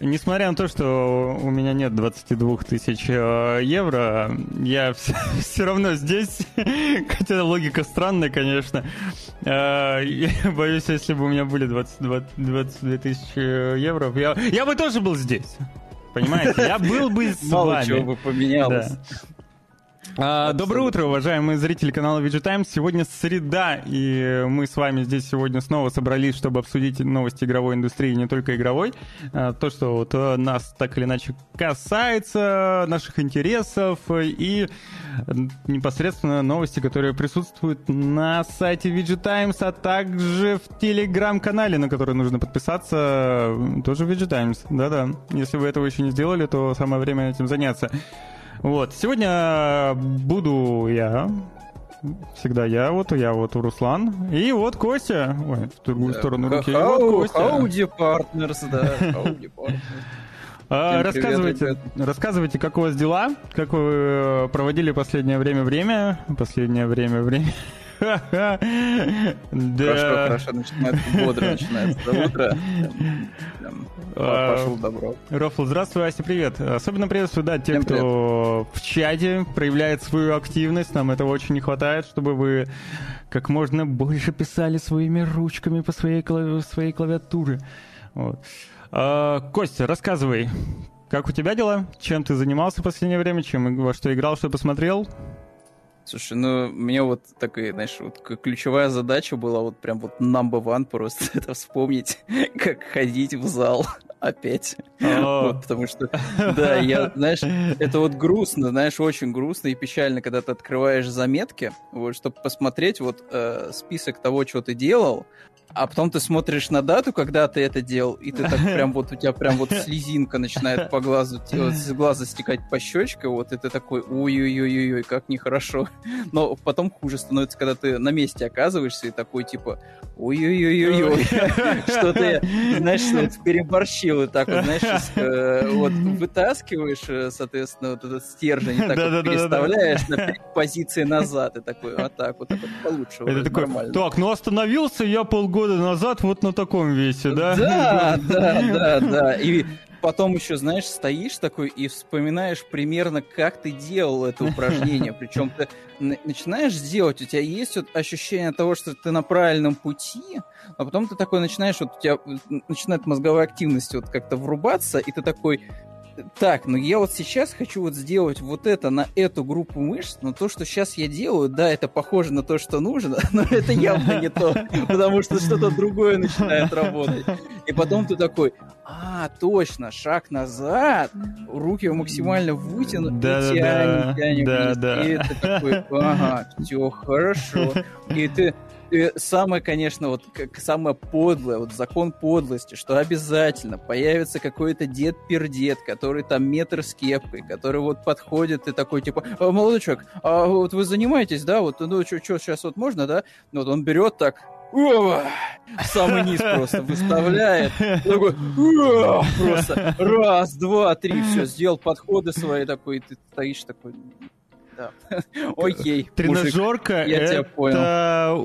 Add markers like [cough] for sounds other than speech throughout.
нет. Несмотря на то, что у меня нет 22 тысяч э, евро, я [laughs] все, все равно здесь, [laughs] хотя логика странная, конечно. Э, я [laughs] боюсь, если бы у меня были 22, 22 тысячи евро, я, я бы тоже был здесь. Понимаете? Я был бы с Мало вами. чего бы поменялось. Да. А, доброе утро, уважаемые зрители канала VG Times. Сегодня среда, и мы с вами здесь сегодня снова собрались, чтобы обсудить новости игровой индустрии, не только игровой. А, то, что вот э, нас так или иначе касается, наших интересов и непосредственно новости, которые присутствуют на сайте VG Times, а также в телеграм-канале, на который нужно подписаться, тоже VG Times. Да-да, если вы этого еще не сделали, то самое время этим заняться. Вот, сегодня буду я, всегда я, вот я, вот Руслан, и вот Костя, ой, в другую сторону руки, и вот Костя. Howdy Partners, да, [laughs] Howdy Partners. А, Всем рассказывайте, привет, рассказывайте, как у вас дела, как вы э, проводили последнее время время, последнее время время. Хорошо, Да. хорошо, начинается бодро, начинается утро. А, Пошел добро. Рофл, здравствуй, Ася, привет. Особенно приветствую, да, те, кто в чате проявляет свою активность. Нам этого очень не хватает, чтобы вы как можно больше писали своими ручками по своей, клави- своей клавиатуре. Вот. А, Костя, рассказывай, как у тебя дела? Чем ты занимался в последнее время? Чем во что играл, что посмотрел? Слушай, ну, мне вот такая, знаешь, вот ключевая задача была вот прям вот number one просто [laughs] это вспомнить, [laughs] как ходить в зал [laughs] опять. А, Вот, потому что, да, я, знаешь, это вот грустно, знаешь, очень грустно и печально, когда ты открываешь заметки, вот, чтобы посмотреть вот э, список того, что ты делал, а потом ты смотришь на дату, когда ты это делал, и ты так [laughs] прям вот, у тебя прям вот слезинка начинает по глазу, с глаза стекать по щечке, вот, и ты такой, ой-ой-ой-ой, как нехорошо. [laughs] Но потом хуже становится, когда ты на месте оказываешься и такой, типа, ой-ой-ой-ой-ой, [laughs] что ты, знаешь, вот переборщил и так вот, знаешь, э, вот вытаскиваешь, э, соответственно, вот этот стержень, так вот переставляешь на позиции назад, и такой, вот так вот, так вот получше, Это такой, так, ну остановился я полгода назад вот на таком весе, да? Да, да, [laughs] да, да. И потом еще, знаешь, стоишь такой и вспоминаешь примерно, как ты делал это упражнение. [laughs] Причем ты начинаешь делать, у тебя есть вот ощущение того, что ты на правильном пути, а потом ты такой начинаешь, вот у тебя начинает мозговая активность вот как-то врубаться, и ты такой, так, ну я вот сейчас хочу вот сделать вот это на эту группу мышц, но то, что сейчас я делаю, да, это похоже на то, что нужно, [laughs] но это явно не то, потому что что-то другое начинает работать. И потом ты такой, а, точно, шаг назад, руки максимально вытяну, и Да-да-да, тянем, тянем да, вниз. да. И ты такой, ага, все хорошо. И ты и самое, конечно, вот как самое подлое, вот закон подлости, что обязательно появится какой-то дед-пердед, который там метр с кепкой, который вот подходит и такой, типа, «А, молодой человек, а вот вы занимаетесь, да, вот, ну, что, сейчас вот можно, да? Вот он берет так, «О!» самый низ просто выставляет, такой, просто раз, два, три, все, сделал подходы свои такой, ты стоишь такой, [laughs] Окей. Тренажерка — это э,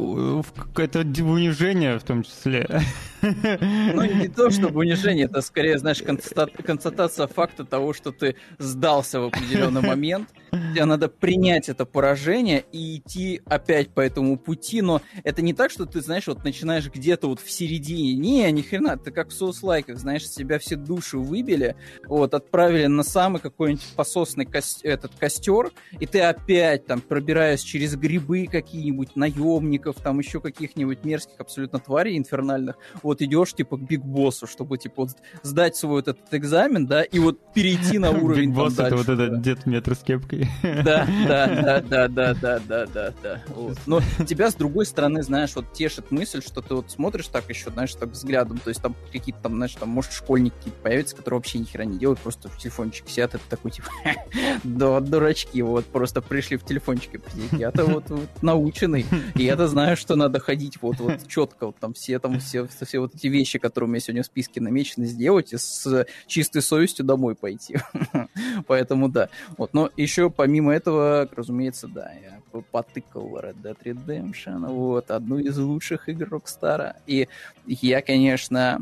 унижение в том числе. [laughs] Ну, не то чтобы унижение, это скорее, знаешь, констата- констатация факта того, что ты сдался в определенный [laughs] момент. Тебе надо принять это поражение и идти опять по этому пути, но это не так, что ты, знаешь, вот начинаешь где-то вот в середине. Не, ни хрена, ты как в соус-лайках, знаешь, себя все души выбили, вот, отправили на самый какой-нибудь пососный кос- этот костер, и ты опять там пробираешь через грибы какие-нибудь наемников, там еще каких-нибудь мерзких абсолютно тварей инфернальных, вот идешь типа к Big Boss у, чтобы типа вот сдать свой вот этот экзамен, да, и вот перейти на уровень Big Boss это вот этот дед метр с кепкой. Да, да, да, [laughs] да, да, да, да, да, да. Вот. Но тебя, с другой стороны, знаешь, вот тешит мысль, что ты вот смотришь так еще, знаешь, так взглядом, то есть там какие-то там, знаешь, там, может, школьники появятся, которые вообще ни хера не делают, просто в телефончике сидят, это такой, типа, [laughs] да, дурачки, вот, просто пришли в телефончике посидеть. Я-то вот, вот наученный, и я-то знаю, что надо ходить вот, вот четко, вот там все там, все, все вот эти вещи, которые у меня сегодня в списке намечены сделать, и с чистой совестью домой пойти. [laughs] Поэтому да. Вот, но еще помимо этого, разумеется, да, я потыкал Red Dead Redemption, вот, одну из лучших игр Rockstar. И я, конечно,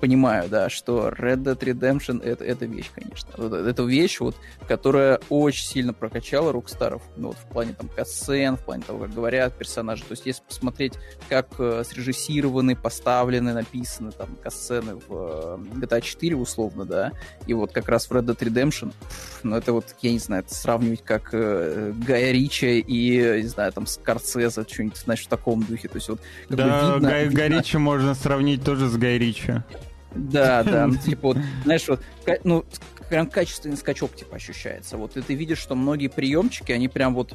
понимаю, да, что Red Dead Redemption это, это вещь, конечно. Вот, это вещь, вот, которая очень сильно прокачала Рокстаров, ну, вот, в плане там касцен, в плане того, как говорят персонажи. То есть, если посмотреть, как э, срежиссированы, поставлены, написаны там касцены в э, GTA 4, условно, да, и вот как раз в Red Dead Redemption, пфф, ну, это вот, я не знаю, это сравнивать как э, Гая Ричи и, не знаю, там, Скорсезе, что-нибудь, знаешь, в таком духе. То есть, вот, как да, бы видно, Гай, видно... Гай Ричи можно сравнить тоже с Гай Ричи. Да, [laughs] да, ну, типа вот, знаешь, вот, ну, прям качественный скачок, типа, ощущается. Вот, и ты видишь, что многие приемчики, они прям вот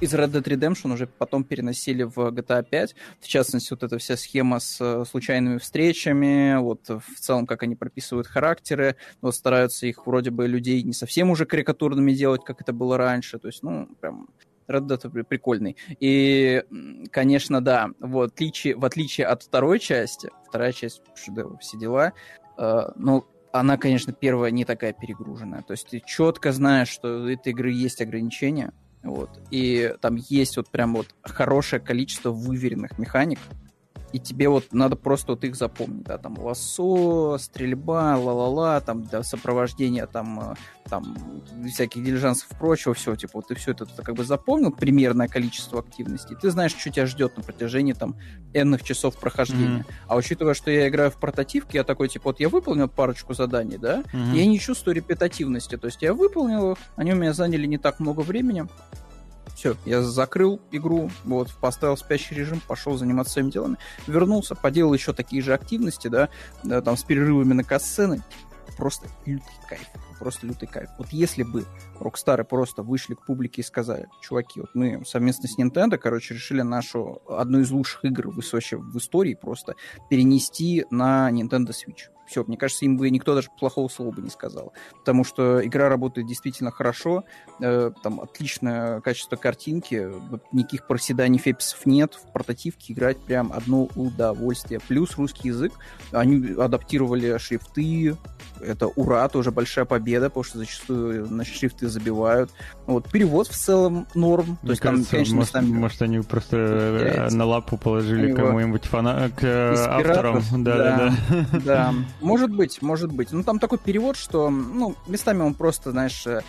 из Red Dead Redemption уже потом переносили в GTA 5. В частности, вот эта вся схема с э, случайными встречами, вот в целом, как они прописывают характеры, вот стараются их вроде бы людей не совсем уже карикатурными делать, как это было раньше. То есть, ну, прям Red Dead прикольный. И, конечно, да, в отличие, в отличие от второй части, вторая часть шедевр, все дела, э, ну, она, конечно, первая не такая перегруженная. То есть ты четко знаешь, что у этой игры есть ограничения, вот, и там есть вот прям вот хорошее количество выверенных механик, и тебе вот надо просто вот их запомнить, да, там лосо, стрельба, ла-ла-ла, там для сопровождения там, э, там всяких дилижансов и прочего, все, типа вот ты все это ты как бы запомнил, примерное количество активностей, ты знаешь, что тебя ждет на протяжении там энных часов прохождения. Mm-hmm. А учитывая, что я играю в портативке, я такой, типа, вот я выполнил парочку заданий, да, mm-hmm. я не чувствую репетативности, то есть я выполнил их, они у меня заняли не так много времени, все, я закрыл игру, вот, поставил спящий режим, пошел заниматься своими делами, вернулся, поделал еще такие же активности, да, да там с перерывами на касцены. Просто лютый кайф, просто лютый кайф. Вот если бы Рокстары просто вышли к публике и сказали, чуваки, вот мы совместно с Nintendo, короче, решили нашу одну из лучших игр в, в истории просто перенести на Nintendo Switch все, мне кажется, им бы никто даже плохого слова бы не сказал. Потому что игра работает действительно хорошо, э, там отличное качество картинки, вот никаких проседаний феписов нет, в портативке играть прям одно удовольствие. Плюс русский язык, они адаптировали шрифты, это ура, тоже большая победа, потому что зачастую на шрифты забивают. Вот, перевод в целом норм. Мне То есть кажется, там, конечно, может, местами... может, они просто теряется. на лапу положили кому-нибудь фана... к авторам. Да, да, да. Да, [laughs] может быть, может быть. Ну, там такой перевод, что, ну, местами он просто, знаешь, э,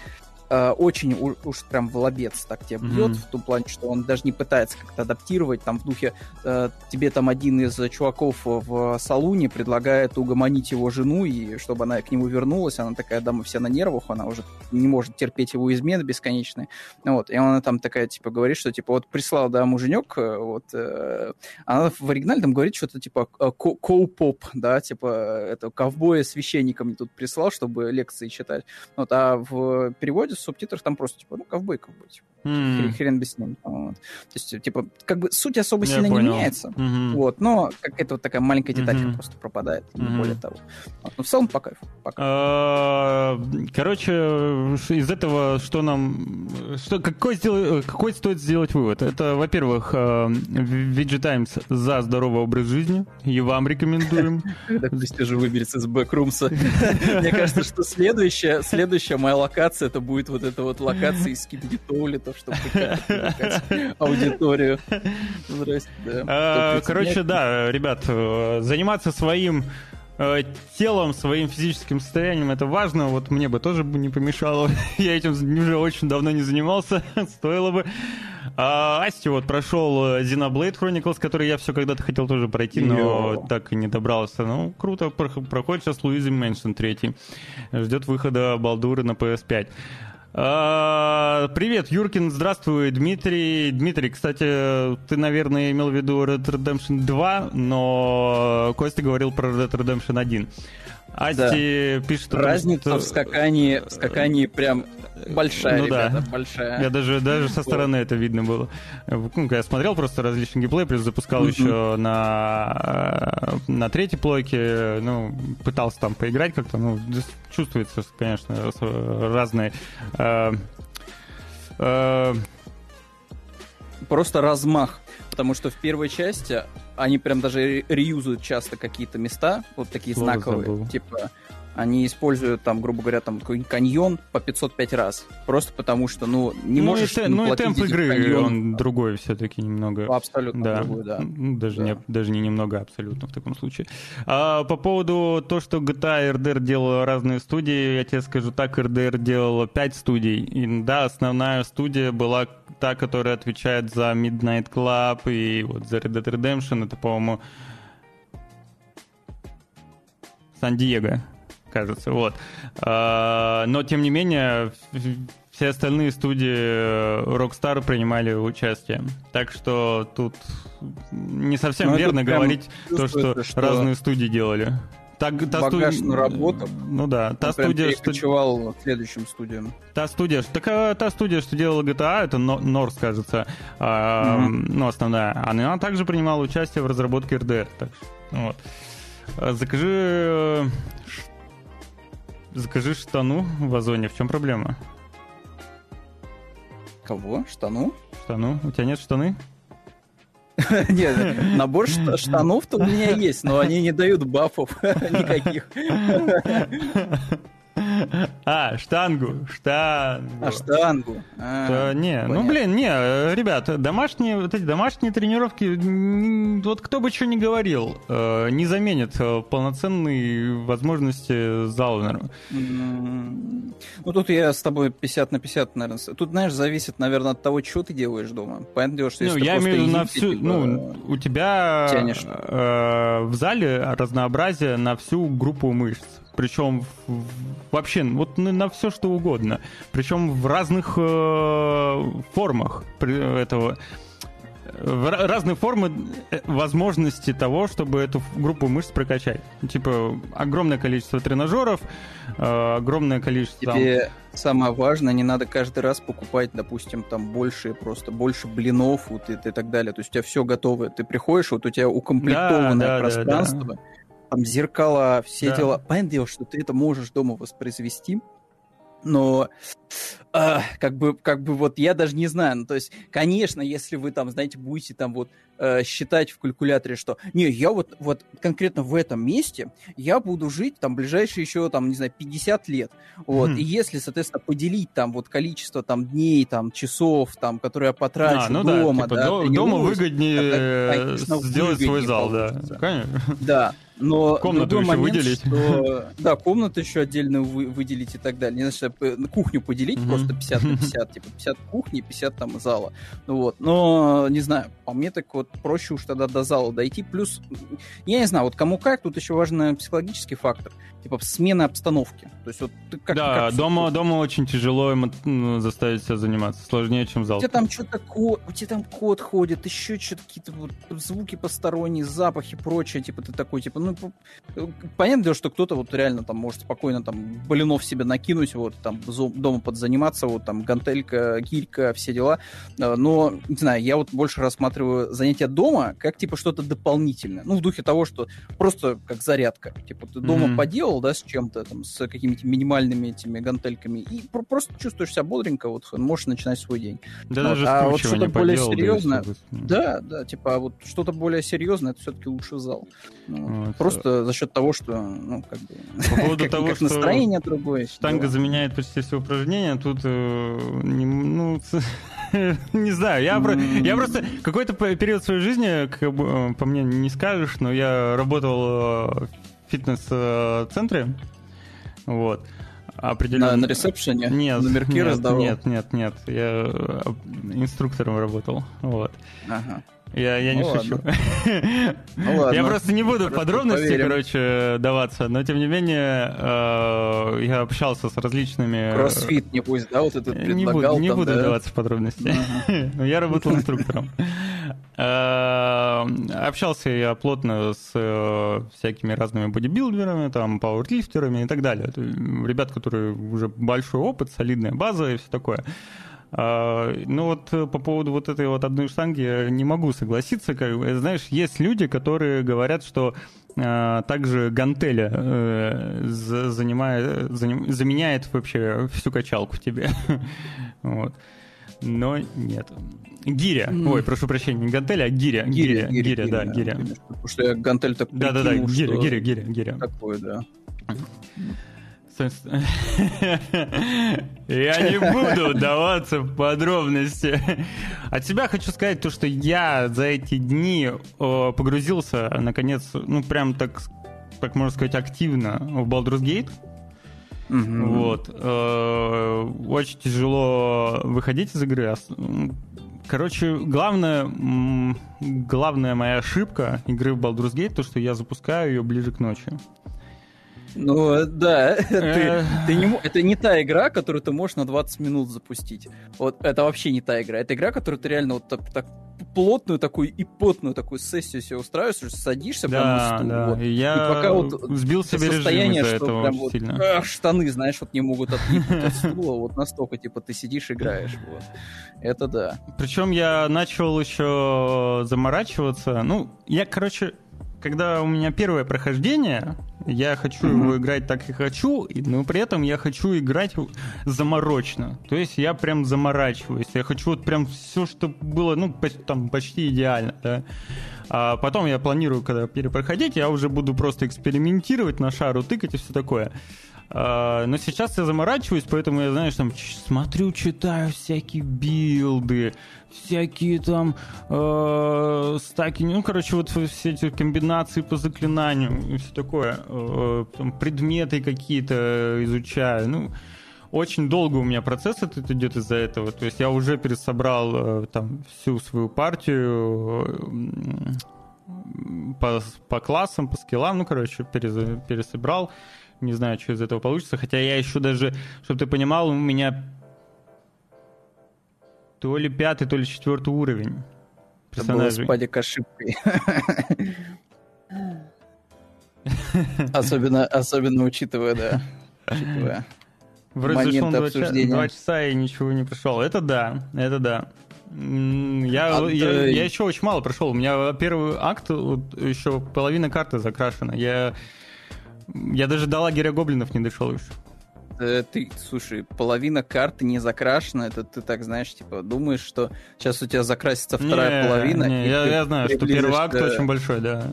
очень уж прям в лобец так тебя бьет, mm-hmm. в том плане, что он даже не пытается как-то адаптировать, там в духе э, тебе там один из чуваков в салуне предлагает угомонить его жену, и чтобы она к нему вернулась, она такая, дама вся на нервах, она уже не может терпеть его измены бесконечные, вот, и она там такая, типа, говорит, что, типа, вот прислал, да, муженек, э, вот, э, она в оригинале там говорит что-то, типа, э, коу-поп, да, типа, это ковбоя священника мне тут прислал, чтобы лекции читать, вот, а в переводе субтитрах там просто, типа, ну, ковбой, ковбой, типа. Mm. Хрен бы с ним. Вот. То есть, типа, как бы суть особо Я сильно понял. не меняется, mm-hmm. вот, но какая-то вот такая маленькая деталька mm-hmm. просто пропадает, не mm-hmm. более того. Но в целом по кайфу. По кайфу. А, короче, из этого что нам... Что, какой, сдел... какой стоит сделать вывод? Это, во-первых, VG Times за здоровый образ жизни, и вам рекомендуем. [laughs] Костя же выберется из бэкрумса. [laughs] Мне кажется, что следующая моя локация, это будет вот эта вот локация из скидгитолитов, чтобы [laughs] аудиторию. Здрасте, да. А, короче, да, ребят, э, заниматься своим э, телом, своим физическим состоянием, это важно. Вот мне бы тоже бы не помешало. [laughs] Я этим уже очень давно не занимался, [laughs] стоило бы. А Асти вот прошел э, Xenoblade Chronicles, который я все когда-то хотел тоже пройти, но Йо. так и не добрался. Ну, круто, проходит сейчас Luigi's Mansion 3. Ждет выхода Балдуры на PS5. А, привет, Юркин, здравствуй, Дмитрий. Дмитрий, кстати, ты, наверное, имел в виду Red Redemption 2, но Костя говорил про Red Redemption 1. Асти да. пишет... Разница что... в скакании, в скакании прям большая, ну, ребята, да. большая. Я даже, даже со стороны это видно было. Ну, я смотрел просто различный геймплей, плюс запускал еще на, на третьей плойке, ну, пытался там поиграть как-то, ну, чувствуется, конечно, разные... Э, э, Просто размах потому что в первой части они прям даже реюзуют часто какие-то места, вот такие Слово знаковые, забыл. типа они используют там, грубо говоря, там какой-нибудь каньон по 505 раз. Просто потому что, ну, не ну, можешь... И, ну, и темп игры, каньон, он другой все-таки немного. Абсолютно да. другой, да. Ну, даже, да. Не, даже не немного, абсолютно в таком случае. А, по поводу того, что GTA и RDR делала разные студии, я тебе скажу так, RDR делала 5 студий. И да, основная студия была та, которая отвечает за Midnight Club и вот за Red Dead Redemption. Это, по-моему, Сан-Диего кажется. Вот. А, но, тем не менее, все остальные студии э, Rockstar принимали участие. Так что тут не совсем Но ну, верно говорить то, что, что разные студии делали. Так, та багаж студ... наработок. Ну да, та студия, что... к следующим студиям. Та студия, так, а, та студия, что делала GTA, это Норс, кажется, а, mm-hmm. ну, основная. Она также принимала участие в разработке RDR. Так что, вот. А, закажи э, Закажи штану в Озоне. В чем проблема? Кого? Штану? Штану? У тебя нет штаны? [laughs] Нет, набор штанов-то у меня есть, но они не дают бафов [laughs] никаких. [laughs] А, штангу, штангу. А, штангу. А, не, ну, понятно. ну блин, не, ребят, домашние, вот эти домашние тренировки, вот кто бы что ни говорил, э, не заменят э, полноценные возможности зала, наверное. Ну тут я с тобой 50 на 50, наверное. Тут, знаешь, зависит, наверное, от того, что ты делаешь дома. Понятное дело, что если ну, я имею в виду на всю, типа, ну, у тебя э, в зале разнообразие на всю группу мышц причем вообще вот на все что угодно, причем в разных э, формах этого разные формы э, возможности того, чтобы эту группу мышц прокачать. Типа огромное количество тренажеров, э, огромное количество. Тебе там... самое важное, не надо каждый раз покупать, допустим, там больше просто больше блинов вот и, и так далее. То есть у тебя все готово, ты приходишь, вот у тебя укомплектованное да, да, пространство. Да, да там зеркала, все да. дела. Понятное дело, что ты это можешь дома воспроизвести, но э, как бы, как бы вот я даже не знаю, ну то есть, конечно, если вы там, знаете, будете там вот э, считать в калькуляторе, что не, я вот, вот конкретно в этом месте я буду жить там ближайшие еще там, не знаю, 50 лет. Вот. Mm. И если, соответственно, поделить там вот количество там дней, там часов, там, которые я потрачу а, ну дома, да, типа, да, дома выгоднее тогда, конечно, сделать выгоднее свой зал, получится. да. Конечно. Да. Но комнату еще момент, выделить. Что, да, комнату еще отдельно вы, выделить и так далее. Не знаю, кухню поделить mm-hmm. просто 50 на 50, типа 50 кухни, 50 там зала. Вот. Но, не знаю, по мне так вот проще уж тогда до зала дойти. Плюс, я не знаю, вот кому как, тут еще важный психологический фактор. Типа смена обстановки. То есть вот ты как Да, как дома, дома очень тяжело ну, заставить себя заниматься. Сложнее, чем зал. У тебя там что-то кот, у тебя там кот ходит, еще что-то какие-то вот звуки посторонние, запахи, прочее. Типа ты такой, типа, ну, понятное дело, что кто-то вот реально там может спокойно там блинов себе накинуть, вот там дома подзаниматься, вот там гантелька, гирька, все дела. А, но, не знаю, я вот больше рассматриваю занятия дома как типа что-то дополнительное. Ну, в духе того, что просто как зарядка. Типа ты дома mm-hmm. поделал, да, с чем-то, там, с какими-то минимальными этими гантельками, и просто чувствуешь себя бодренько, вот можешь начинать свой день. Да вот. даже а вот что-то более серьезное, да, да, типа, а вот что-то более серьезное, это все-таки лучше зал. Ну, вот. Просто за счет того, что, ну, как бы, По поводу [laughs] того, как что настроение другое. Штанга заменяет почти все упражнения, тут, э, не, ну, [laughs] не знаю, я, я просто какой-то период своей жизни, как э, по мне не скажешь, но я работал э, фитнес-центре, вот. Определенно. На, на ресепшене? Нет, номерки нет, раздавал? Нет, нет, нет, я инструктором работал, вот. Ага. Я, я не ну, шучу. Ну, ладно. Я просто не буду в подробности, поверим. короче, даваться, но тем не менее э, я общался с различными... Э, Кроссфит, не пусть, да, вот этот Не буду, не буду даваться в подробности. Но я работал инструктором. Э, общался я плотно с э, всякими разными бодибилдерами, там, пауэрлифтерами и так далее. Ребят, которые уже большой опыт, солидная база и все такое. А, ну вот э, по поводу вот этой вот одной штанги я не могу согласиться. Как, знаешь, есть люди, которые говорят, что а, также гантеля э, занимает, заним, заменяет вообще всю качалку тебе. [laughs] вот. Но нет. Гиря. Mm. Ой, прошу прощения, не гантель, а гиря. Гиря, гиря, гиря, гиря да, гиря. Потому что я гантель так Да-да-да, гиря, гиря, гиря, гиря. Такое, да. Я не буду вдаваться в подробности. От себя хочу сказать то, что я за эти дни погрузился, наконец, ну, прям так, так можно сказать, активно в Baldur's Gate. Вот. Э, очень тяжело выходить из игры. Короче, главная, главная моя ошибка игры в Baldur's Gate, то, что я запускаю ее ближе к ночи. Ну, да, [laughs] ты, ты не, это не та игра, которую ты можешь на 20 минут запустить. Вот это вообще не та игра. Это игра, которую ты реально вот так, так плотную такую и потную такую сессию себе устраиваешь, садишься да, прям на стул. Да. Вот. Я и пока вот сбил себе состояние, что этого прям вот сильно. Ах, штаны, знаешь, вот не могут отлипнуть от стула, вот настолько, типа, ты сидишь, играешь. Вот. Это да. Причем я начал еще заморачиваться. Ну, я, короче, когда у меня первое прохождение, я хочу mm-hmm. его играть так и хочу, но при этом я хочу играть заморочно. То есть я прям заморачиваюсь. Я хочу вот прям все, что было, ну, там почти идеально, да. А потом я планирую, когда перепроходить, я уже буду просто экспериментировать на шару, тыкать и все такое. А, но сейчас я заморачиваюсь, поэтому я, знаешь, там смотрю, читаю всякие билды, всякие там э, стаки, ну, короче, вот все эти комбинации по заклинанию все такое. Э, там, предметы какие-то изучаю. Ну, очень долго у меня процесс этот идет из-за этого. То есть я уже пересобрал там всю свою партию по, по классам, по скиллам, ну, короче, пересобрал. Не знаю, что из этого получится. Хотя я еще даже, чтобы ты понимал, у меня то ли пятый, то ли четвертый уровень персонажей. Это было с ошибкой. Особенно, особенно учитывая, да. Учитывая Вроде зашел два, два часа и ничего не пришел. Это да, это да. Я, а, я, я еще очень мало прошел. У меня первый акт, вот, еще половина карты закрашена. Я я даже до лагеря гоблинов не дошел еще. Э, ты, слушай, половина карты не закрашена, это ты так, знаешь, типа, думаешь, что сейчас у тебя закрасится вторая не, половина. Не, я, я знаю, что первый акт очень большой, да.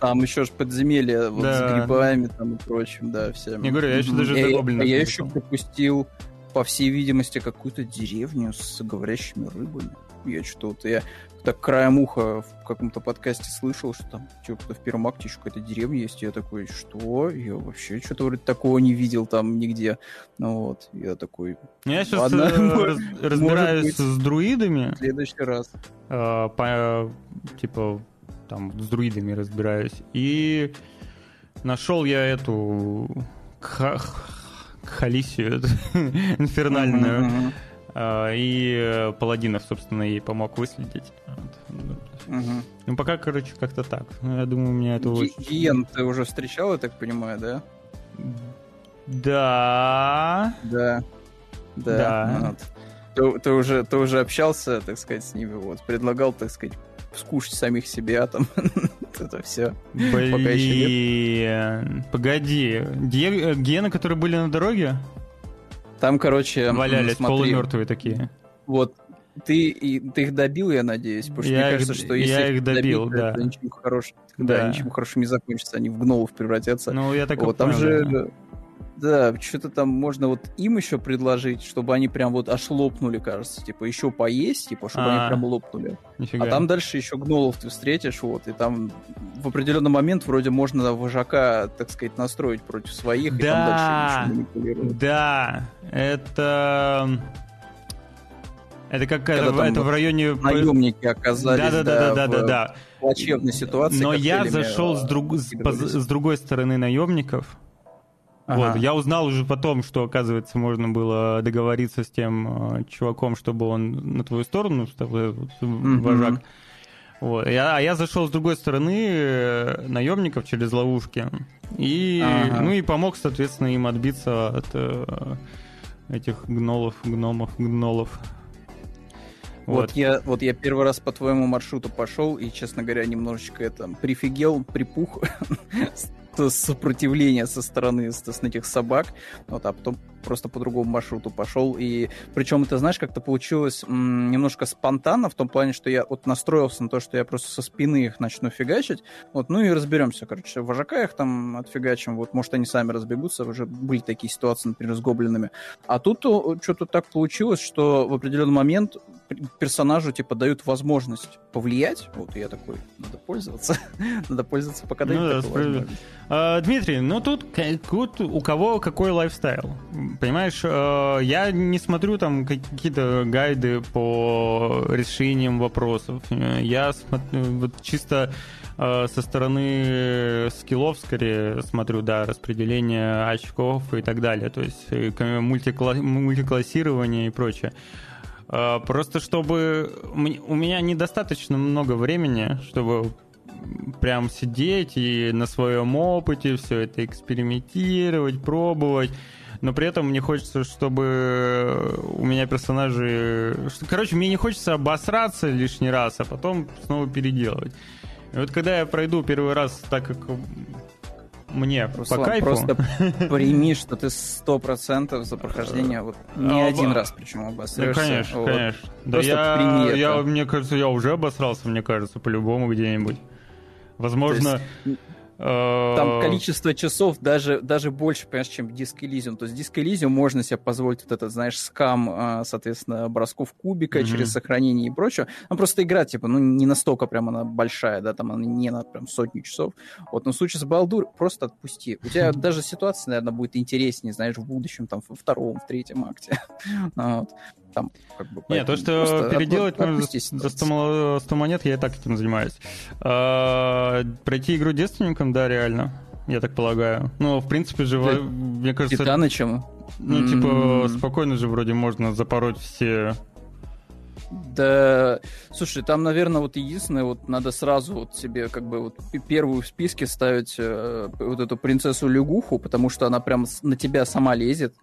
Там еще ж подземелье вот, да. с грибами там и прочим, да, всем. Не говорю, я еще даже я, до гоблинов. Я, я еще пропустил, по всей видимости, какую-то деревню с говорящими рыбами. Я что-то я так краем уха в каком-то подкасте слышал, что там что-то в первом акте еще какая-то деревня есть. И я такой, что? Я вообще что-то вроде такого не видел там нигде. Ну вот, я такой... Я сейчас Ладно, э, [laughs] разбираюсь с друидами. В следующий раз. Э, по, типа, там, с друидами разбираюсь. И нашел я эту Халисию инфернальную. Mm-hmm. А, и э, Паладинов, собственно, ей помог выследить. Угу. Ну, пока, короче, как-то так. Ну, я думаю, у меня это... Гиен ты уже встречал, я так понимаю, да? Да. Да. Да. да. Вот. Ты, ты, уже, ты уже общался, так сказать, с ними, вот, предлагал, так сказать, скушать самих себя, там, [laughs] это все. Блин, погоди, Гены, которые были на дороге? Там, короче... Валялись смотри, полумертвые такие. Вот, ты, и, ты их добил, я надеюсь, потому что я мне кажется, что если я их добил, добить, да. то ничего хорошего, да. да, ничего хорошего не закончится, они в гнолов превратятся. Ну, я так вот, там же да, что-то там можно вот им еще предложить, чтобы они прям вот аж лопнули, кажется, типа еще поесть, типа, чтобы А-а-а. они а. прям лопнули. Нифига. А там дальше еще гнолов ты встретишь, вот, и там в определенный момент вроде можно вожака, так сказать, настроить против своих, да, и там дальше манипулировать. Да, это... Это как это, это в районе... Наемники оказались, да, да, да, да, да, да, да. плачевной ситуации. Но я зашел с, друг... с, с другой стороны наемников, Ага. Вот, я узнал уже потом, что, оказывается, можно было договориться с тем э, чуваком, чтобы он на твою сторону стал, вот, mm-hmm. вожак. Вот. Я, а я зашел с другой стороны э, наемников через ловушки. И, ага. ну, и помог, соответственно, им отбиться от э, этих гнолов, гномов, гнолов. Вот. вот я, вот я первый раз по твоему маршруту пошел и, честно говоря, немножечко это прифигел, припух [laughs] сопротивление со стороны с, этих собак. Вот, а потом просто по другому маршруту пошел. И причем это, знаешь, как-то получилось м, немножко спонтанно, в том плане, что я вот настроился на то, что я просто со спины их начну фигачить. Вот, ну и разберемся, короче, вожака их там отфигачим. Вот, может, они сами разбегутся. Уже были такие ситуации, например, с гоблинами. А тут что-то так получилось, что в определенный момент персонажу, типа, дают возможность повлиять. Вот, я такой, надо пользоваться. [laughs] надо пользоваться, пока дают ну, такую возможность. А, Дмитрий, ну тут, тут у кого какой лайфстайл. Понимаешь, э, я не смотрю там какие-то гайды по решениям вопросов. Я смотрю, вот чисто э, со стороны скиллов скорее смотрю, да, распределение очков и так далее, то есть э, мультикла- мультиклассирование и прочее. Просто чтобы... У меня недостаточно много времени, чтобы прям сидеть и на своем опыте все это экспериментировать, пробовать. Но при этом мне хочется, чтобы у меня персонажи... Короче, мне не хочется обосраться лишний раз, а потом снова переделывать. И вот когда я пройду первый раз так, как мне Руслан, по кайфу... просто [laughs] прими, что ты сто процентов за прохождение вот не а, один раз причем обосрешься. Ну, конечно, вот. конечно. Да я, я. Мне кажется, я уже обосрался, мне кажется, по-любому где-нибудь. Возможно... Есть, там э, количество часов даже, даже больше, понимаешь, чем диск Elysium. То есть диск Elysium можно себе позволить вот этот, знаешь, скам, а, соответственно, бросков кубика mm-hmm. через сохранение и прочее. Ну, просто игра, типа, ну, не настолько прям она большая, да, там она не на прям сотню часов. Вот, но в случае с Балдур просто отпусти. У тебя даже ситуация, наверное, будет интереснее, знаешь, в будущем, там, во втором, в третьем акте. [laughs] вот. Там, как бы, Нет, то, что переделать можно за 100, 100 монет, я и так этим занимаюсь. А, пройти игру девственником, да, реально. Я так полагаю. Ну, в принципе же, Для мне кажется... Титана чем? Ну, типа, mm-hmm. спокойно же вроде можно запороть все да, слушай, там, наверное, вот единственное, вот надо сразу вот себе как бы вот первую в списке ставить э, вот эту принцессу Лягуху, потому что она прям на тебя сама лезет.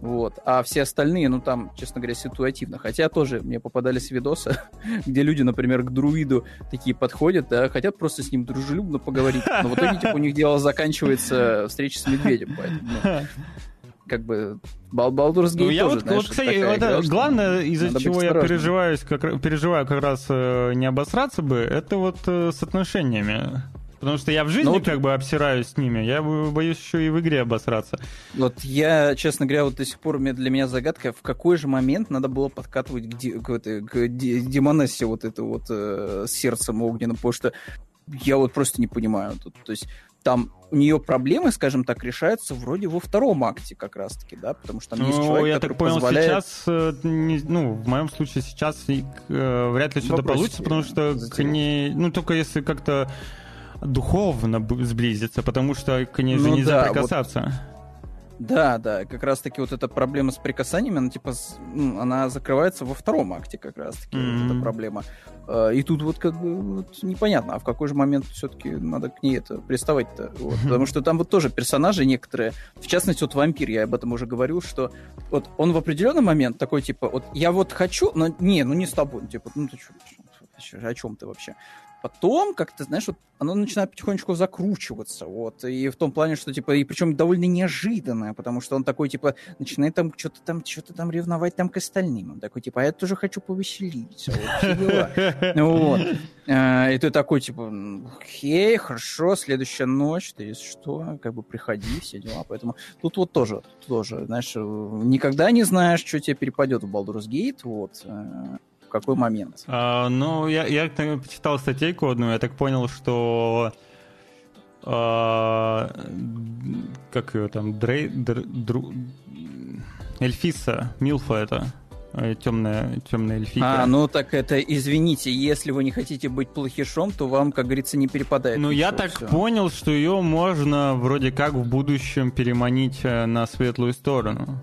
Вот. А все остальные, ну там, честно говоря, ситуативно. Хотя тоже мне попадались видосы, [laughs] где люди, например, к друиду такие подходят, да, хотят просто с ним дружелюбно поговорить. Но в итоге, типа, у них дело заканчивается встреча с медведем. Поэтому, ну, как бы Baldur's Gate ну, я тоже, вот, знаешь, вот, кстати, это игра, главное, из-за чего я переживаю как, переживаю как раз э, не обосраться бы, это вот э, с отношениями. Потому что я в жизни ну, как бы обсираюсь с ними, я боюсь еще и в игре обосраться. Вот я, честно говоря, вот до сих пор для меня загадка, в какой же момент надо было подкатывать к, ди, к, этой, к демонессе вот это вот э, сердцем огненным, потому что я вот просто не понимаю. Тут, то есть там у нее проблемы, скажем так, решаются вроде во втором акте как раз-таки, да, потому что там ну, есть человек, я так понял, позволяет... сейчас, э, ну, в моем случае сейчас э, вряд ли что-то получится, потому что к ней, ну, только если как-то духовно сблизиться, потому что к ней же ну, нельзя да, прикасаться. Вот... Да, да, как раз-таки вот эта проблема с прикасаниями, она типа, ну, она закрывается во втором акте как раз-таки, mm-hmm. вот эта проблема. А, и тут вот как бы вот, непонятно, а в какой же момент все-таки надо к ней это приставать-то? Вот, mm-hmm. Потому что там вот тоже персонажи некоторые, в частности вот вампир, я об этом уже говорил, что вот он в определенный момент такой типа, вот я вот хочу, но не, ну не с тобой, типа, ну ты что, о чем ты вообще? Потом, как-то, знаешь, вот оно начинает потихонечку закручиваться, вот, и в том плане, что, типа, и причем довольно неожиданное, потому что он такой, типа, начинает там что-то там, что-то там ревновать там к остальным, он такой, типа, а я тоже хочу повеселиться, вот, [laughs] вот. А, и ты такой, типа, окей, хорошо, следующая ночь, ты если что, как бы приходи, все дела, поэтому тут вот тоже, тоже, знаешь, никогда не знаешь, что тебе перепадет в Baldur's Gate, вот, э, в какой момент? А, ну, я, я почитал статейку одну, я так понял, что а, как ее там, Дрей, Др, Дру, Эльфиса, Милфа это, э, темная, темная эльфийка. А, ну так это, извините, если вы не хотите быть плохишом, то вам, как говорится, не перепадает. Ну, я так все. понял, что ее можно вроде как в будущем переманить э, на светлую сторону.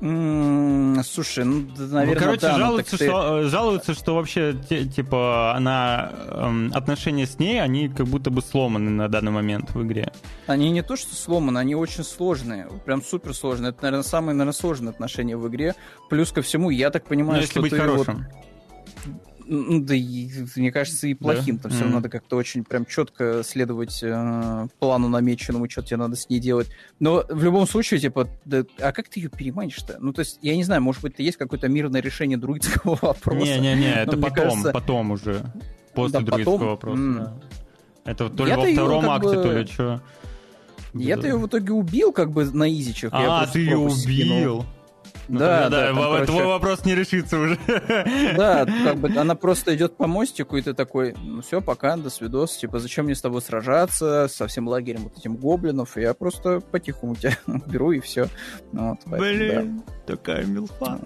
Слушай, ну, наверное, ну, короче, да, жалуются, ты... что, э, жалуются, что вообще, те, типа, она, эм, отношения с ней, они как будто бы сломаны на данный момент в игре. Они не то, что сломаны, они очень сложные, прям супер сложные. Это, наверное, самые, наверное, сложные отношения в игре. Плюс ко всему, я так понимаю, ну, если что быть ты хорошим. Вот Ну, да, и, мне кажется, и плохим. Да? Там mm-hmm. все равно надо как-то очень прям четко следовать э, плану намеченному, что тебе надо с ней делать. Но в любом случае, типа, да, а как ты ее переманишь-то? Ну, то есть, я не знаю, может быть, есть какое-то мирное решение друидского [laughs] вопроса. Не-не-не, это потом, кажется... потом уже. После да, друидского потом? вопроса, mm. да. Это то ли Я-то во втором акте, бы... то ли что. Я-то ее в итоге убил, как бы на изичах. А, ты ее убил. Скинул. Ну, да, да, да, короче... твой вопрос не решится уже. [laughs] Да, как бы она просто идет по мостику, и ты такой, ну все, пока, до свидос, типа, зачем мне с тобой сражаться со всем лагерем вот этим гоблинов, я просто потихоньку тебя [laughs] беру и все. Ну вот, поэтому, Блин, да. такая милфа.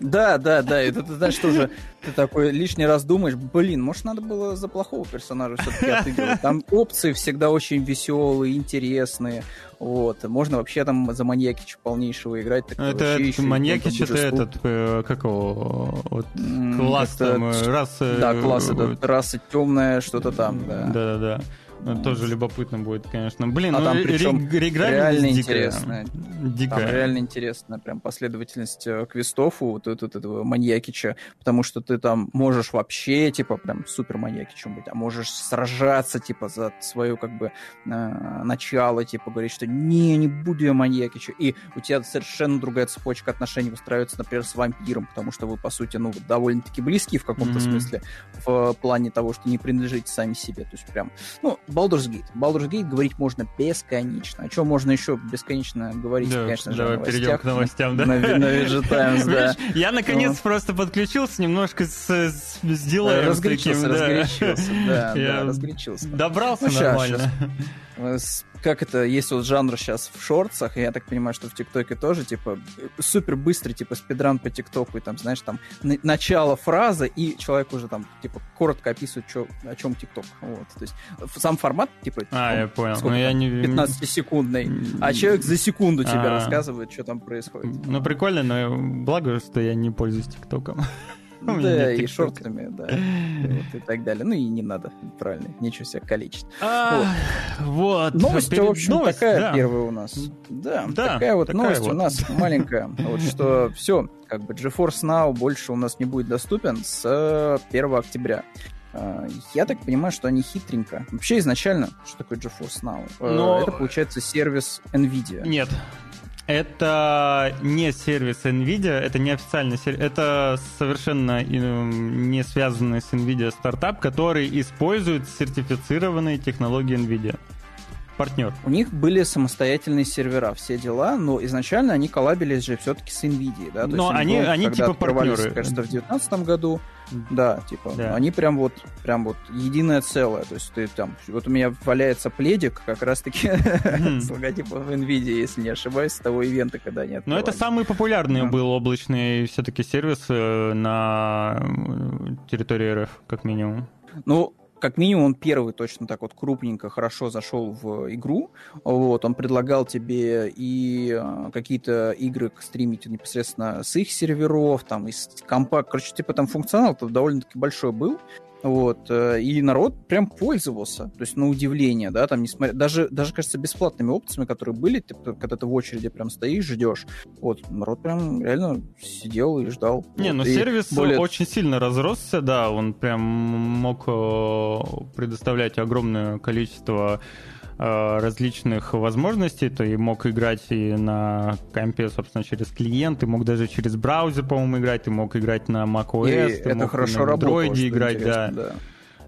Да, да, да, и ты, знаешь, тоже ты такой лишний раз думаешь, блин, может, надо было за плохого персонажа все-таки отыгрывать. Там опции всегда очень веселые, интересные. Вот. Можно вообще там за маньякича полнейшего играть. Так это это маньякич, это этот, э, как его, вот, класс там, э, раса... Да, класс, это раса темная, что-то там, да. Да-да-да. Ну, тоже любопытно будет, конечно. Блин, а ну, там причем реально интересно. Дикая. Там реально интересно, прям последовательность э, квестов у вот, вот этого маньякича, потому что ты там можешь вообще, типа, прям супер маньякичем быть, а можешь сражаться, типа, за свое, как бы, э, начало, типа, говорить, что не, не буду я маньякичу, и у тебя совершенно другая цепочка отношений выстраивается, например, с вампиром, потому что вы, по сути, ну, довольно-таки близкие в каком-то mm-hmm. смысле, в плане того, что не принадлежите сами себе, то есть прям, ну, Baldur's Gate. Baldur's Gate говорить можно бесконечно. О чем можно еще бесконечно говорить, да, конечно же, Давай перейдем к новостям, да? На, на Times, да. Я, наконец, ну. просто подключился немножко с, с, с дилаем. Разгорячился, разгорячился, да, да, разгорячился. Добрался ну, нормально. как это, есть вот жанр сейчас в шортсах, и я так понимаю, что в ТикТоке тоже, типа, супер быстрый, типа, спидран по ТикТоку, и там, знаешь, там, начало фразы, и человек уже там, типа, коротко описывает, чё, о чем ТикТок. Вот, то есть сам формат, типа, а, он, я понял. Ну, я не... 15-секундный, а человек за секунду тебе а. рассказывает, что там происходит. Ну, прикольно, но благо, что я не пользуюсь ТикТоком. [laughs] Да, и шортами, да. И так далее. Ну и не надо, правильно, нечего себя калечить. А, вот. Новость, в общем, такая первая у нас. Да, такая вот новость у нас [laughs] маленькая. Вот что все, как бы GeForce Now больше у нас не будет доступен с 1 октября. А, я так понимаю, что они хитренько. Вообще изначально, что такое GeForce Now? Э, Но... Это получается сервис NVIDIA. Нет, это не сервис NVIDIA, это не официальный сервис, это совершенно не связанный с NVIDIA стартап, который использует сертифицированные технологии NVIDIA. Партнер. У них были самостоятельные сервера, все дела, но изначально они коллабились же все-таки с NVIDIA, да? То но они, они, они типа партнеры. кажется, в 2019 году, да, типа, да. они прям вот, прям вот единое целое. То есть ты там, вот у меня валяется пледик как раз-таки [laughs] с логотипом NVIDIA, если не ошибаюсь, с того ивента, когда нет. Но это самый популярный был облачный все-таки сервис э, на территории РФ, как минимум. Ну, как минимум он первый точно так вот крупненько, хорошо зашел в игру. Вот, он предлагал тебе и э, какие-то игры стримить непосредственно с их серверов, там, из компа. Короче, типа там функционал довольно-таки большой был. Вот, э, и народ прям пользовался, то есть на удивление, да, там, несмотря, даже, даже, кажется, бесплатными опциями, которые были, ты, когда ты в очереди прям стоишь, ждешь, вот, народ прям реально сидел и ждал. Не, вот, ну сервис более... очень сильно разросся, да, он прям мог э, предоставлять огромное количество различных возможностей. Ты мог играть и на компе, собственно, через клиент, ты мог даже через браузер, по-моему, играть, ты мог играть на macOS, и ты это мог хорошо на Android играть, да. да.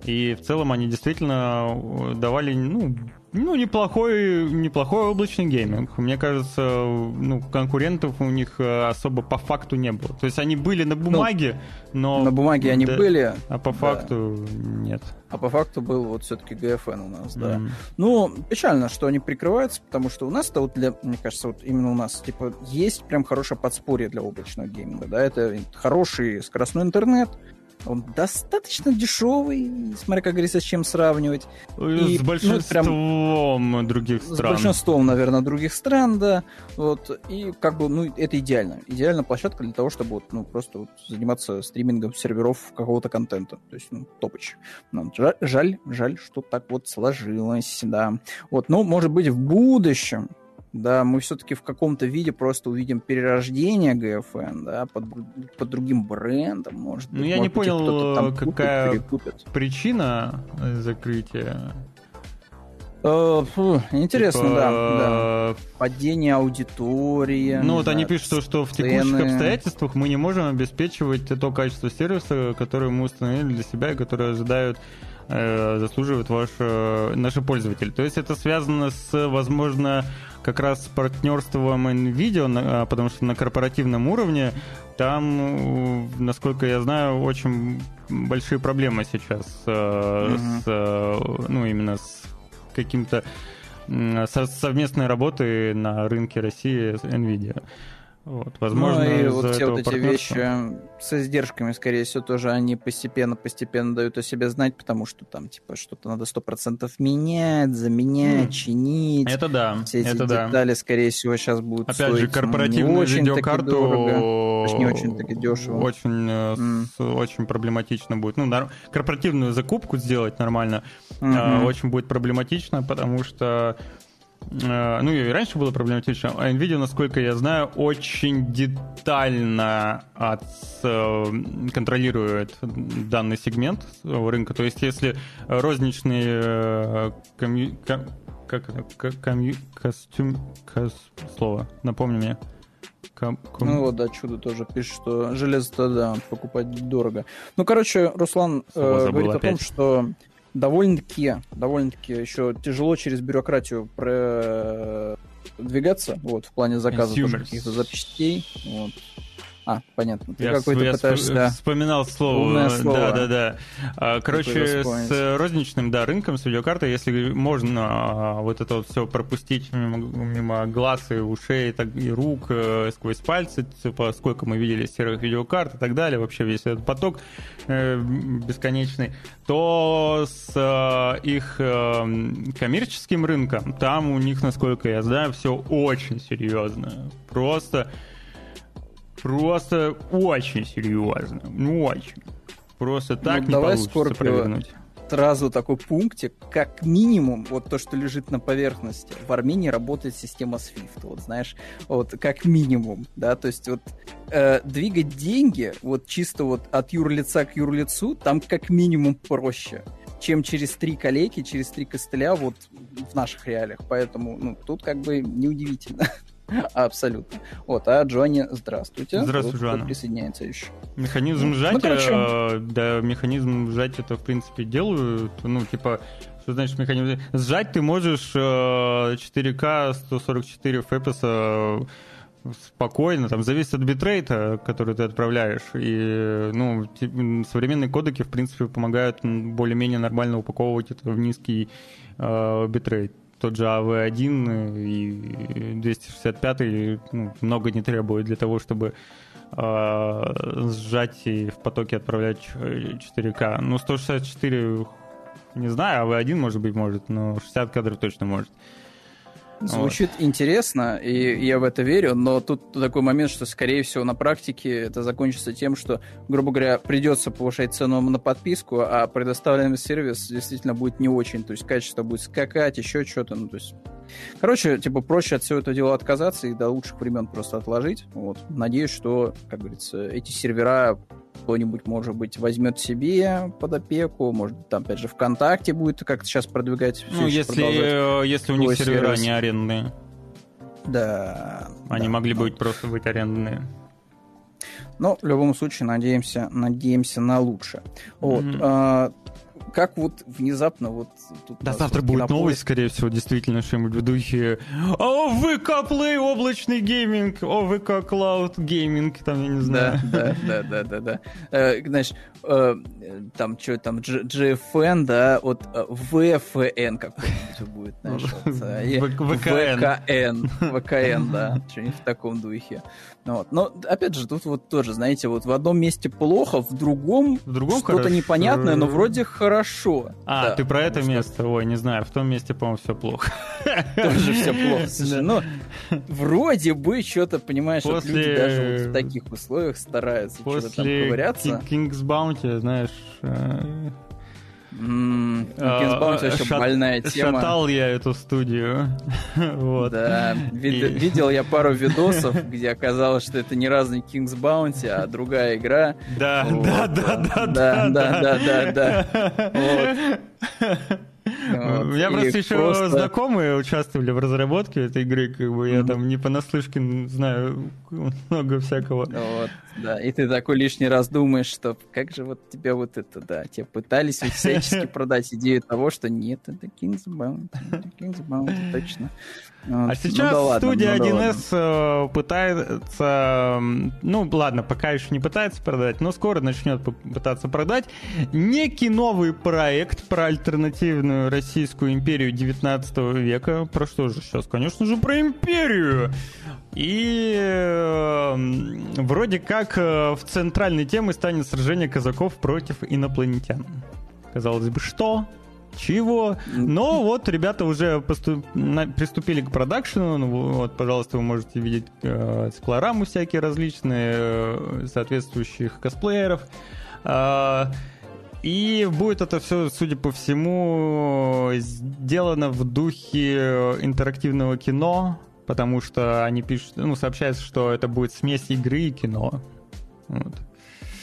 И в целом они действительно э, давали, ну, ну, неплохой, неплохой облачный гейминг. Мне кажется, ну, конкурентов у них э, особо по факту не было. То есть они были на бумаге, ну, но... На бумаге они да, были. А по факту нет. А по факту был вот все-таки GFN у нас, да. Mm. Ну, печально, что они прикрываются, потому что у нас-то вот для, мне кажется, вот именно у нас, типа, есть прям хорошее подспорье для облачного гейминга, да, это хороший скоростной интернет, он достаточно дешевый, смотря, как говорится, с чем сравнивать. И, с большинством ну, прям, других стран. С большинством, наверное, других стран, да. Вот, и как бы, ну, это идеально. Идеальная площадка для того, чтобы вот, ну, просто вот, заниматься стримингом серверов какого-то контента. То есть, ну, топыч. Ну, жаль, жаль, жаль, что так вот сложилось, да. Вот, но, может быть, в будущем да, мы все-таки в каком-то виде просто увидим перерождение GFN, да, под, под другим брендом, может быть. Ну, я может не быть, понял, там какая купит, причина закрытия. Uh, фу, интересно, типа... да, да. Падение аудитории. Ну, вот они пишут, что, что в текущих обстоятельствах мы не можем обеспечивать то качество сервиса, которое мы установили для себя и которое ожидают э, заслуживают ваш, э, наши пользователи. То есть это связано с, возможно, как раз с партнерством NVIDIA, потому что на корпоративном уровне там, насколько я знаю, очень большие проблемы сейчас mm-hmm. с, ну, именно с каким-то совместной работы на рынке России с NVIDIA. Вот, возможно, ну, и вот все вот эти вещи с издержками, скорее всего, тоже они постепенно-постепенно дают о себе знать, потому что там, типа, что-то надо сто процентов менять, заменять, mm. чинить. Это да, все эти это детали, да. скорее всего, сейчас будут Опять стоить же, корпоративную не очень видеокарту дорого, не очень таки дешево. Очень, mm. с, очень проблематично будет. Ну, нар... корпоративную закупку сделать нормально mm-hmm. э, очень будет проблематично, потому что Э, ну и раньше было проблематично. А Nvidia, насколько я знаю, очень детально от, э, контролирует данный сегмент рынка. То есть, если розничный э, комью, ком, как это, комью, костюм, кос, слово, напомни мне. Ком, ком... Ну вот, да, чудо тоже пишет, что железо-то, да, покупать дорого. Ну, короче, Руслан э, говорит опять. о том, что довольно-таки, довольно-таки еще тяжело через бюрократию продвигаться, вот, в плане заказа каких-то запчастей, вот. А, понятно. Ты я какой-то пытаешься... Да. вспоминал слово. Умное слово. Да, да, да. А, короче, с розничным, да, рынком, с видеокартой, если можно а, вот это вот все пропустить мимо, мимо глаз и ушей так, и рук, э, сквозь пальцы, типа, сколько мы видели серых видеокарт и так далее, вообще весь этот поток э, бесконечный, то с э, их э, коммерческим рынком, там у них, насколько я знаю, все очень серьезно. Просто Просто очень серьезно. Ну, очень. Просто так ну, не давай получится Скорпио провернуть. Сразу такой пунктик, как минимум, вот то, что лежит на поверхности. В Армении работает система SWIFT, вот знаешь, вот как минимум, да, то есть вот э, двигать деньги вот чисто вот от юрлица к юрлицу там как минимум проще, чем через три колейки, через три костыля вот в наших реалиях, поэтому ну тут как бы неудивительно. [laughs] [laughs] Абсолютно. Вот, а Джонни, здравствуйте. Здравствуй, Джоанна. Присоединяется еще. Механизм сжатия, ну, короче... Э, да, механизм сжатия это в принципе делают, ну, типа, что значит механизм? Сжать ты можешь 4К 144 FPS спокойно, там зависит от битрейта, который ты отправляешь. И ну, современные кодеки, в принципе, помогают более-менее нормально упаковывать это в низкий э, битрейт тот же AV1 и 265 ну, много не требует для того, чтобы э, сжать и в потоке отправлять 4К. Ну, 164 не знаю, AV1 может быть может, но 60 кадров точно может. Звучит вот. интересно, и я в это верю, но тут такой момент, что, скорее всего, на практике это закончится тем, что, грубо говоря, придется повышать цену на подписку, а предоставленный сервис действительно будет не очень, то есть качество будет скакать, еще что-то, ну, то есть... Короче, типа, проще от всего этого дела отказаться и до лучших времен просто отложить, вот. Надеюсь, что, как говорится, эти сервера кто-нибудь, может быть, возьмет себе под опеку, может, там, опять же, ВКонтакте будет как-то сейчас продвигать. Ну, если, э, если у них сервера сервис. не арендные. Да. Они да, могли бы быть просто быть арендные. Но в любом случае надеемся, надеемся на лучшее. Вот. Mm-hmm. А, как вот внезапно вот... Тут да, завтра будет кинополис... новость, скорее всего, действительно, что-нибудь в духе «О, ВК Play, облачный гейминг! О, ВК Cloud gaming!» Там, я не знаю. Да, да, да, да, да. Э, знаешь, э, там что там, GFN, да, вот э, VFN какой-нибудь будет, знаешь. ВКН. ВКН, да, что-нибудь в таком духе. Вот. Но, опять же, тут вот тоже, знаете, вот в одном месте плохо, в другом, в другом что-то непонятное, но вроде хорошо. А, да, ты про это место? Ой, не знаю, в том месте, по-моему, все плохо. [laughs] Тоже все плохо. Слушай, ну, вроде бы что-то, понимаешь, После... люди даже в таких условиях стараются что-то там ковыряться. King's Bounty, знаешь, Э, Гинзбаум а, вообще э, Шат... больная тема. Шатал я эту студию. [laughs] вот. Да, вид... и... видел я пару [laughs] видосов, где оказалось, что это не разный Кингс Баунти, а другая игра. Да, вот. да, да, да, да, да, да, да, да. да. [laughs] Вот. У меня И просто еще просто- знакомые участвовали в разработке этой игры, как бы я Мгм. там не понаслышке знаю много всякого. Вот, да, и ты такой лишний раз думаешь, что как же вот тебя вот это, да, тебе пытались вот всячески [laughs] продать идею того, что нет, это King's Bounty, King's Bounty, точно. А сейчас Ну да ладно, студия ну да 1С э, пытается, ну ладно, пока еще не пытается продать, но скоро начнет пытаться продать некий новый проект про альтернативную российскую империю 19 века. Про что же сейчас? Конечно же, про империю. И э, м, вроде как э, в центральной темой станет сражение казаков против инопланетян. Казалось бы, что? Чего? Но вот ребята уже приступили к продакшену. Ну, вот, пожалуйста, вы можете видеть э, циклорамы всякие различные, э, соответствующих косплееров. А, и будет это все, судя по всему, сделано в духе интерактивного кино, потому что они пишут, ну, сообщается, что это будет смесь игры и кино. Вот.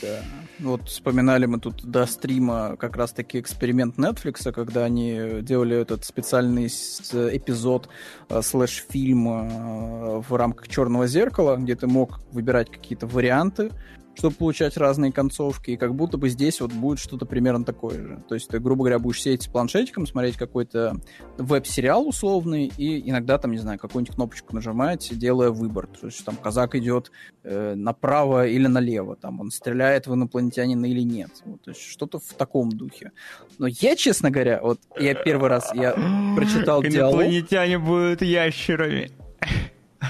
Да. Вот вспоминали мы тут до стрима как раз-таки эксперимент Netflix, когда они делали этот специальный эпизод э, слэш-фильм э, в рамках «Черного зеркала», где ты мог выбирать какие-то варианты, чтобы получать разные концовки, и как будто бы здесь вот будет что-то примерно такое же. То есть ты, грубо говоря, будешь сидеть с планшетиком, смотреть какой-то веб-сериал условный, и иногда там, не знаю, какую-нибудь кнопочку нажимать, делая выбор. То есть там казак идет э, направо или налево, там он стреляет в инопланетянина или нет. Вот, то есть что-то в таком духе. Но я, честно говоря, вот я первый раз я прочитал диалог. Инопланетяне будут ящерами.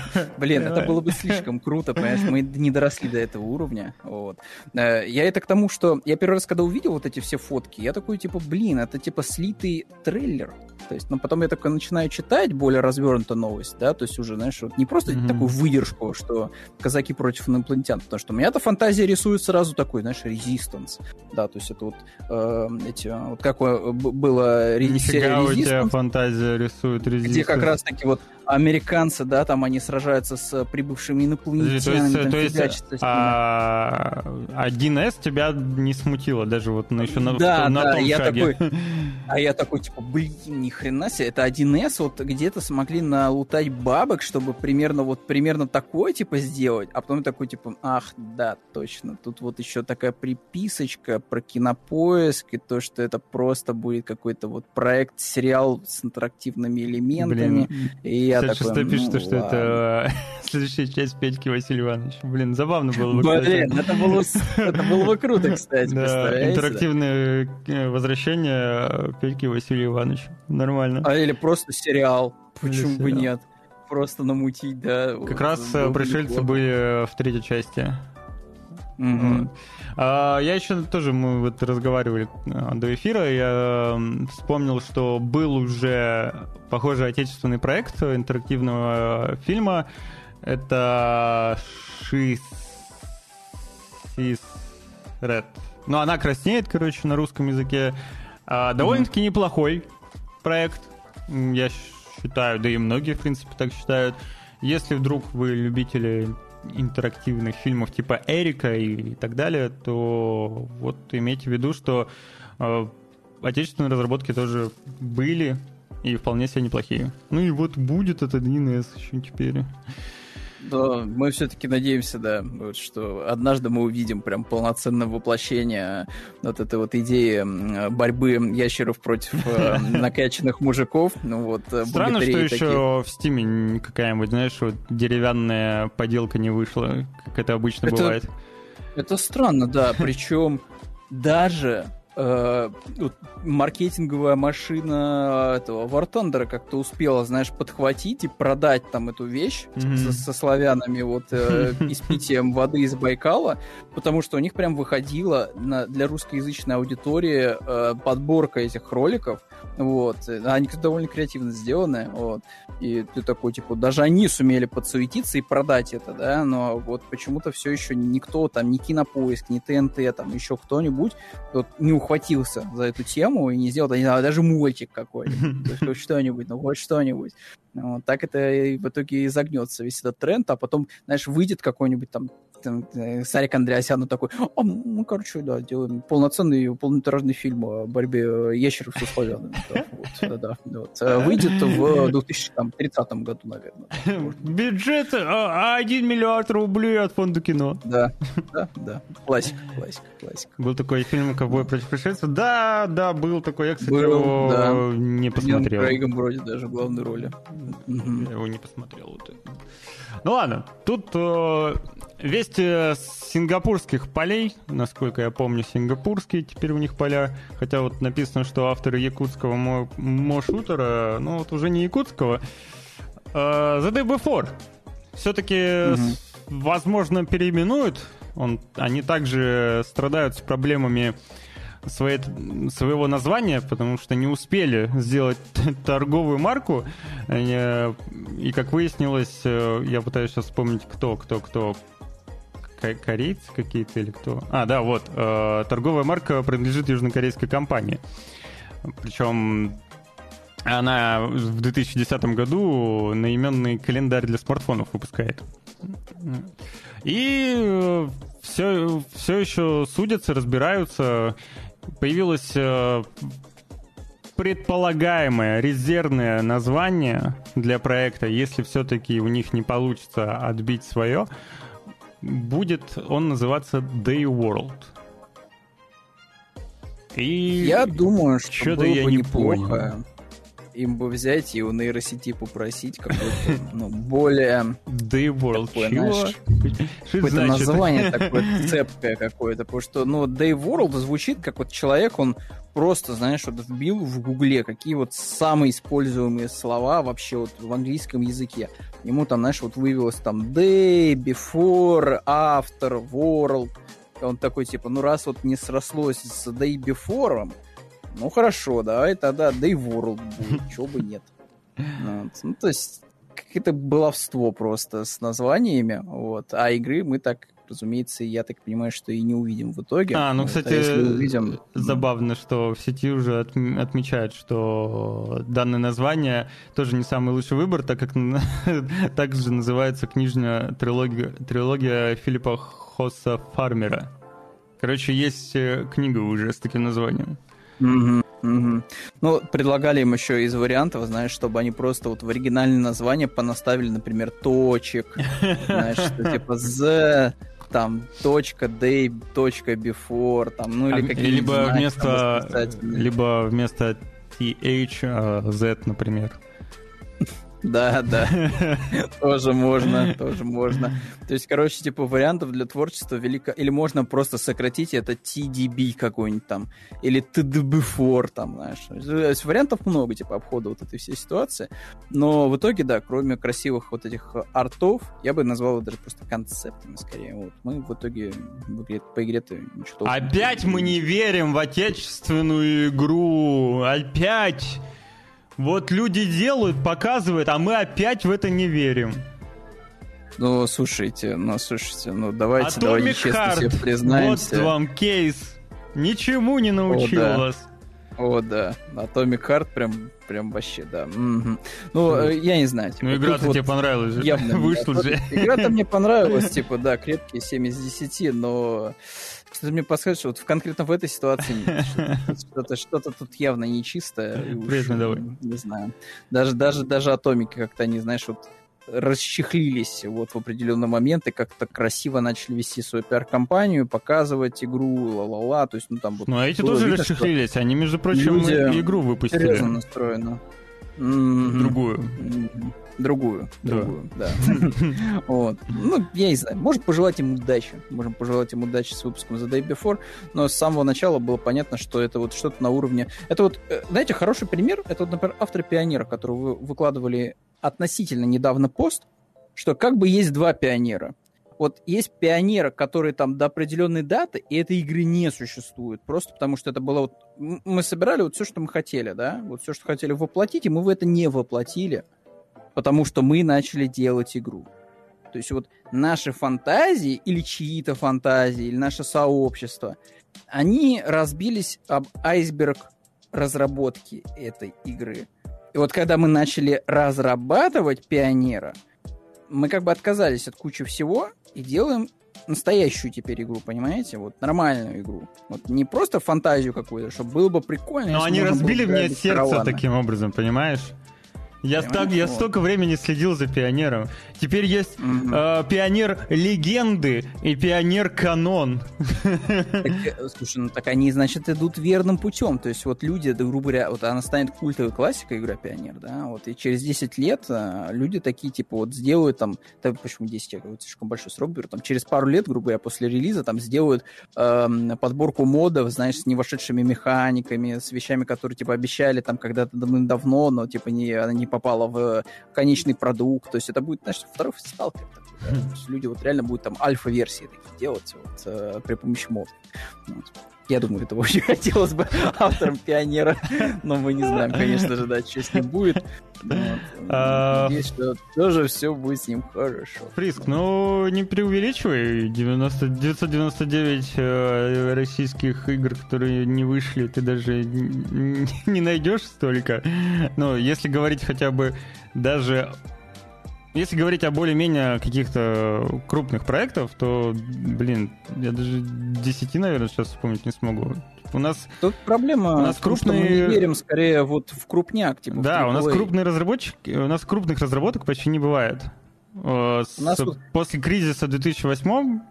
[laughs] Блин, это было бы слишком круто, понимаешь, мы не доросли до этого уровня. Вот. Э, Я это к тому, что я первый раз, когда увидел вот эти все фотки, я такой, типа, блин, это типа слитый трейлер. То есть, но потом я такой начинаю читать более развернутую новость, да, то есть уже, знаешь, вот не просто Мгм. такую выдержку, что казаки против инопланетян, потому что у меня-то фантазия рисует сразу такой, знаешь, резистанс, да, то есть это вот э, эти, вот какое б- было серия Нифига у тебя фантазия рисует резист. где как раз-таки вот американцы, да, там они сражаются с прибывшими Подожди, То инопланетянами, есть, там то есть фигачатся с ними. а, 1С тебя не смутило даже вот на, еще на, Да, на да, том я шаге. такой, [laughs] А я такой, типа, блин, ни хрена себе, это 1С, вот где-то смогли налутать бабок, чтобы примерно вот примерно такое, типа, сделать, а потом такой, типа, ах, да, точно, тут вот еще такая приписочка про кинопоиск, и то, что это просто будет какой-то вот проект, сериал с интерактивными элементами, Блин, и я 56 такой, пишет, ну, что ладно. это [laughs] следующая часть Петьки Василия Ивановича. Блин, забавно было бы. Блин, это было, это было бы круто, [laughs] кстати, Да, интерактивное э, возвращение Петьки Василия Ивановича. Нормально. А или просто сериал, Или почему бы сериал. нет? Просто намутить, да. Как раз э, бы пришельцы неплохо. были в третьей части. Мгм. А, я еще тоже, мы вот разговаривали э, до эфира, я вспомнил, что был уже похожий отечественный проект интерактивного э, фильма. Это Шис... Шис... Ред. Ну, она краснеет, короче, на русском языке. А, довольно-таки неплохой проект, я считаю, да и многие, в принципе, так считают. Если вдруг вы любители интерактивных фильмов типа Эрика и так далее, то вот имейте в виду, что э, отечественные разработки тоже были и вполне себе неплохие. Ну и вот будет этот 1С еще теперь. Да, мы все-таки надеемся, да, вот, что однажды мы увидим прям полноценное воплощение вот этой вот идеи борьбы ящеров против э, [laughs] накачанных мужиков. Ну вот, э, Странно, что богатырей еще таких. в Стиме какая-нибудь, знаешь, вот деревянная поделка не вышла, как это обычно Это- бывает. Это странно, да, причем даже э, вот маркетинговая машина этого War Thunder как-то успела, знаешь, подхватить и продать там эту вещь Мгм. со, со славянами вот э, [laughs] и с питием воды из Байкала, потому что у них прям выходила на, для русскоязычной аудитории э, подборка этих роликов, вот, они довольно креативно сделаны, вот, и ты такой, типа, даже они сумели подсуетиться и продать это, да, но вот почему-то все еще никто, там, ни Кинопоиск, ни ТНТ, там, еще кто-нибудь вот, не ухватился за эту тему и не сделал, не знаю, даже мультик какой-нибудь, [laughs] хоть что-нибудь, ну хоть что-нибудь. Вот, так это в итоге и загнется весь этот тренд, а потом, знаешь, выйдет какой-нибудь там там, э, Сарик Андреасян ну, такой, а, ну, короче, да, делаем полноценный полнометражный фильм о борьбе э, ящеров [laughs] да, вот. Э, выйдет в 2030 году, наверное. Бюджет 1 а, миллиард рублей от фонда кино. Да, да, да. Классика, классика, классика. Был такой фильм «Ковбой против пришельцев». Да, да, был такой. Я, кстати, его не посмотрел. Крейгом вроде даже в главной роли. Я его не посмотрел. Ну ладно, тут Вести с сингапурских полей, насколько я помню, сингапурские теперь у них поля, хотя вот написано, что авторы якутского мо-шутера, ну вот уже не якутского, uh, The Day Before. Все-таки, mm-hmm. возможно, переименуют. Он, они также страдают с проблемами своей, своего названия, потому что не успели сделать [laughs] торговую марку. И, как выяснилось, э, я пытаюсь сейчас вспомнить, кто, кто, кто корейцы какие-то или кто? А, да, вот. Э, торговая марка принадлежит южнокорейской компании. Причем она в 2010 году наименный календарь для смартфонов выпускает. И все, все еще судятся, разбираются. Появилось э, предполагаемое резервное название для проекта, если все-таки у них не получится отбить свое будет он называться Day World. И я думаю, что, было я бы не неплохо понял. Им бы взять и у нейросети попросить какой-то, [laughs] ну, более... Day World, такое? Знаешь, какое-то название [laughs] такое цепкое какое-то, потому что, ну, Day World звучит как вот человек, он просто, знаешь, вот вбил в гугле, какие вот самые используемые слова вообще вот в английском языке. Ему там, знаешь, вот вывелось там day, before, after, world. Он такой, типа, ну раз вот не срослось с day before, ну хорошо, давай тогда day world будет, [laughs] чего бы нет. Вот. Ну, то есть, какое-то баловство просто с названиями, вот, а игры мы так разумеется, я так понимаю, что и не увидим в итоге. А, ну, вот, кстати, а увидим... забавно, что в сети уже отмечают, что данное название тоже не самый лучший выбор, так как [laughs] также называется книжная трилогия, трилогия Филиппа Хосса Фармера. Короче, есть э, книга уже с таким названием. Угу, угу. Ну, предлагали им еще из вариантов, знаешь, чтобы они просто вот в оригинальное название понаставили, например, точек, знаешь, что типа Z, там точка day, точка before, там, ну или а, какие-то либо знаки, вместо, либо вместо th, uh, z, например. Да, да. [laughs] Тоже можно, [laughs] тоже можно. То есть, короче, типа вариантов для творчества велико. Или можно просто сократить это TDB какой-нибудь там. Или TDB4 там, знаешь. То есть вариантов много, типа, обхода вот этой всей ситуации. Но в итоге, да, кроме красивых вот этих артов, я бы назвал это даже просто концептами скорее. Вот. Мы в итоге в игре, по игре-то ничего Опять мы не верим в отечественную игру. Опять! Вот люди делают, показывают, а мы опять в это не верим. Ну, слушайте, ну, слушайте, ну, давайте, Atomic давайте честно Heart. себе признаемся. Вот вам кейс. Ничему не научил О, да. вас. О, да. Atomic Heart прям, прям вообще, да. Угу. Ну, э, я не знаю. Типа, ну, игра-то вот тебе понравилась же. Явно, Вышла же. Игра-то мне [laughs] понравилась, типа, да, крепкие 7 из 10, но что-то мне подсказывает, что вот в, конкретно в этой ситуации [laughs] что-то, что-то тут явно нечистое. Приятно давай. Не знаю. Даже, даже, даже атомики как-то они, знаешь, вот расчехлились вот в определенный момент и как-то красиво начали вести свою пиар-компанию, показывать игру, ла-ла-ла, то есть, ну там... Ну, а эти тоже видно, расчехлились, они, между прочим, игру выпустили. Серьезно настроено. Другую. Другую, другую, да. [laughs] вот. Ну, я не знаю, может пожелать им удачи. Можем пожелать им удачи с выпуском The Day Before, но с самого начала было понятно, что это вот что-то на уровне... Это вот, э, знаете, хороший пример, это вот, например, авторы Пионера, которые вы выкладывали относительно недавно пост, что как бы есть два Пионера. Вот есть пионеры, которые там до определенной даты, и этой игры не существует. Просто потому что это было вот... Мы собирали вот все, что мы хотели, да? Вот все, что хотели воплотить, и мы в это не воплотили потому что мы начали делать игру. То есть вот наши фантазии или чьи-то фантазии, или наше сообщество, они разбились об айсберг разработки этой игры. И вот когда мы начали разрабатывать Пионера, мы как бы отказались от кучи всего и делаем настоящую теперь игру, понимаете? Вот нормальную игру. Вот не просто фантазию какую-то, чтобы было бы прикольно. Но они разбили мне сердце караваны. таким образом, понимаешь? Я, так, я столько времени следил за пионером. Теперь есть угу. э, пионер легенды и пионер канон. Так, э, слушай, ну так они, значит, идут верным путем. То есть вот люди, грубо говоря, вот она станет культовой классикой, игра пионер, да, вот и через 10 лет а, люди такие, типа, вот сделают там, да, почему 10, я говорю, слишком большой срок беру, там через пару лет, грубо говоря, после релиза там сделают э, подборку модов, знаешь, с невошедшими механиками, с вещами, которые, типа, обещали там когда-то давно, но, типа, не, она не попала в конечный продукт. То есть это будет, знаешь, второй? То есть люди вот реально будут там альфа-версии такие делать вот, э, при помощи модов. Вот. Я думаю, это очень [laughs] хотелось бы авторам Пионера, но мы не знаем, конечно же, да, что с ним будет. А, надеюсь, что тоже все будет с ним хорошо. Фриск, ну не преувеличивай. 90, 999 э, российских игр, которые не вышли, ты даже не найдешь столько. Но если говорить хотя бы даже если говорить о более-менее каких-то крупных проектах, то, блин, я даже 10, наверное, сейчас вспомнить не смогу. У нас тут проблема. У нас том, крупные. мы не верим скорее вот в крупняк, типа. Да, у нас крупные разработчики, у нас крупных разработок почти не бывает. Э, с, нас... После кризиса 2008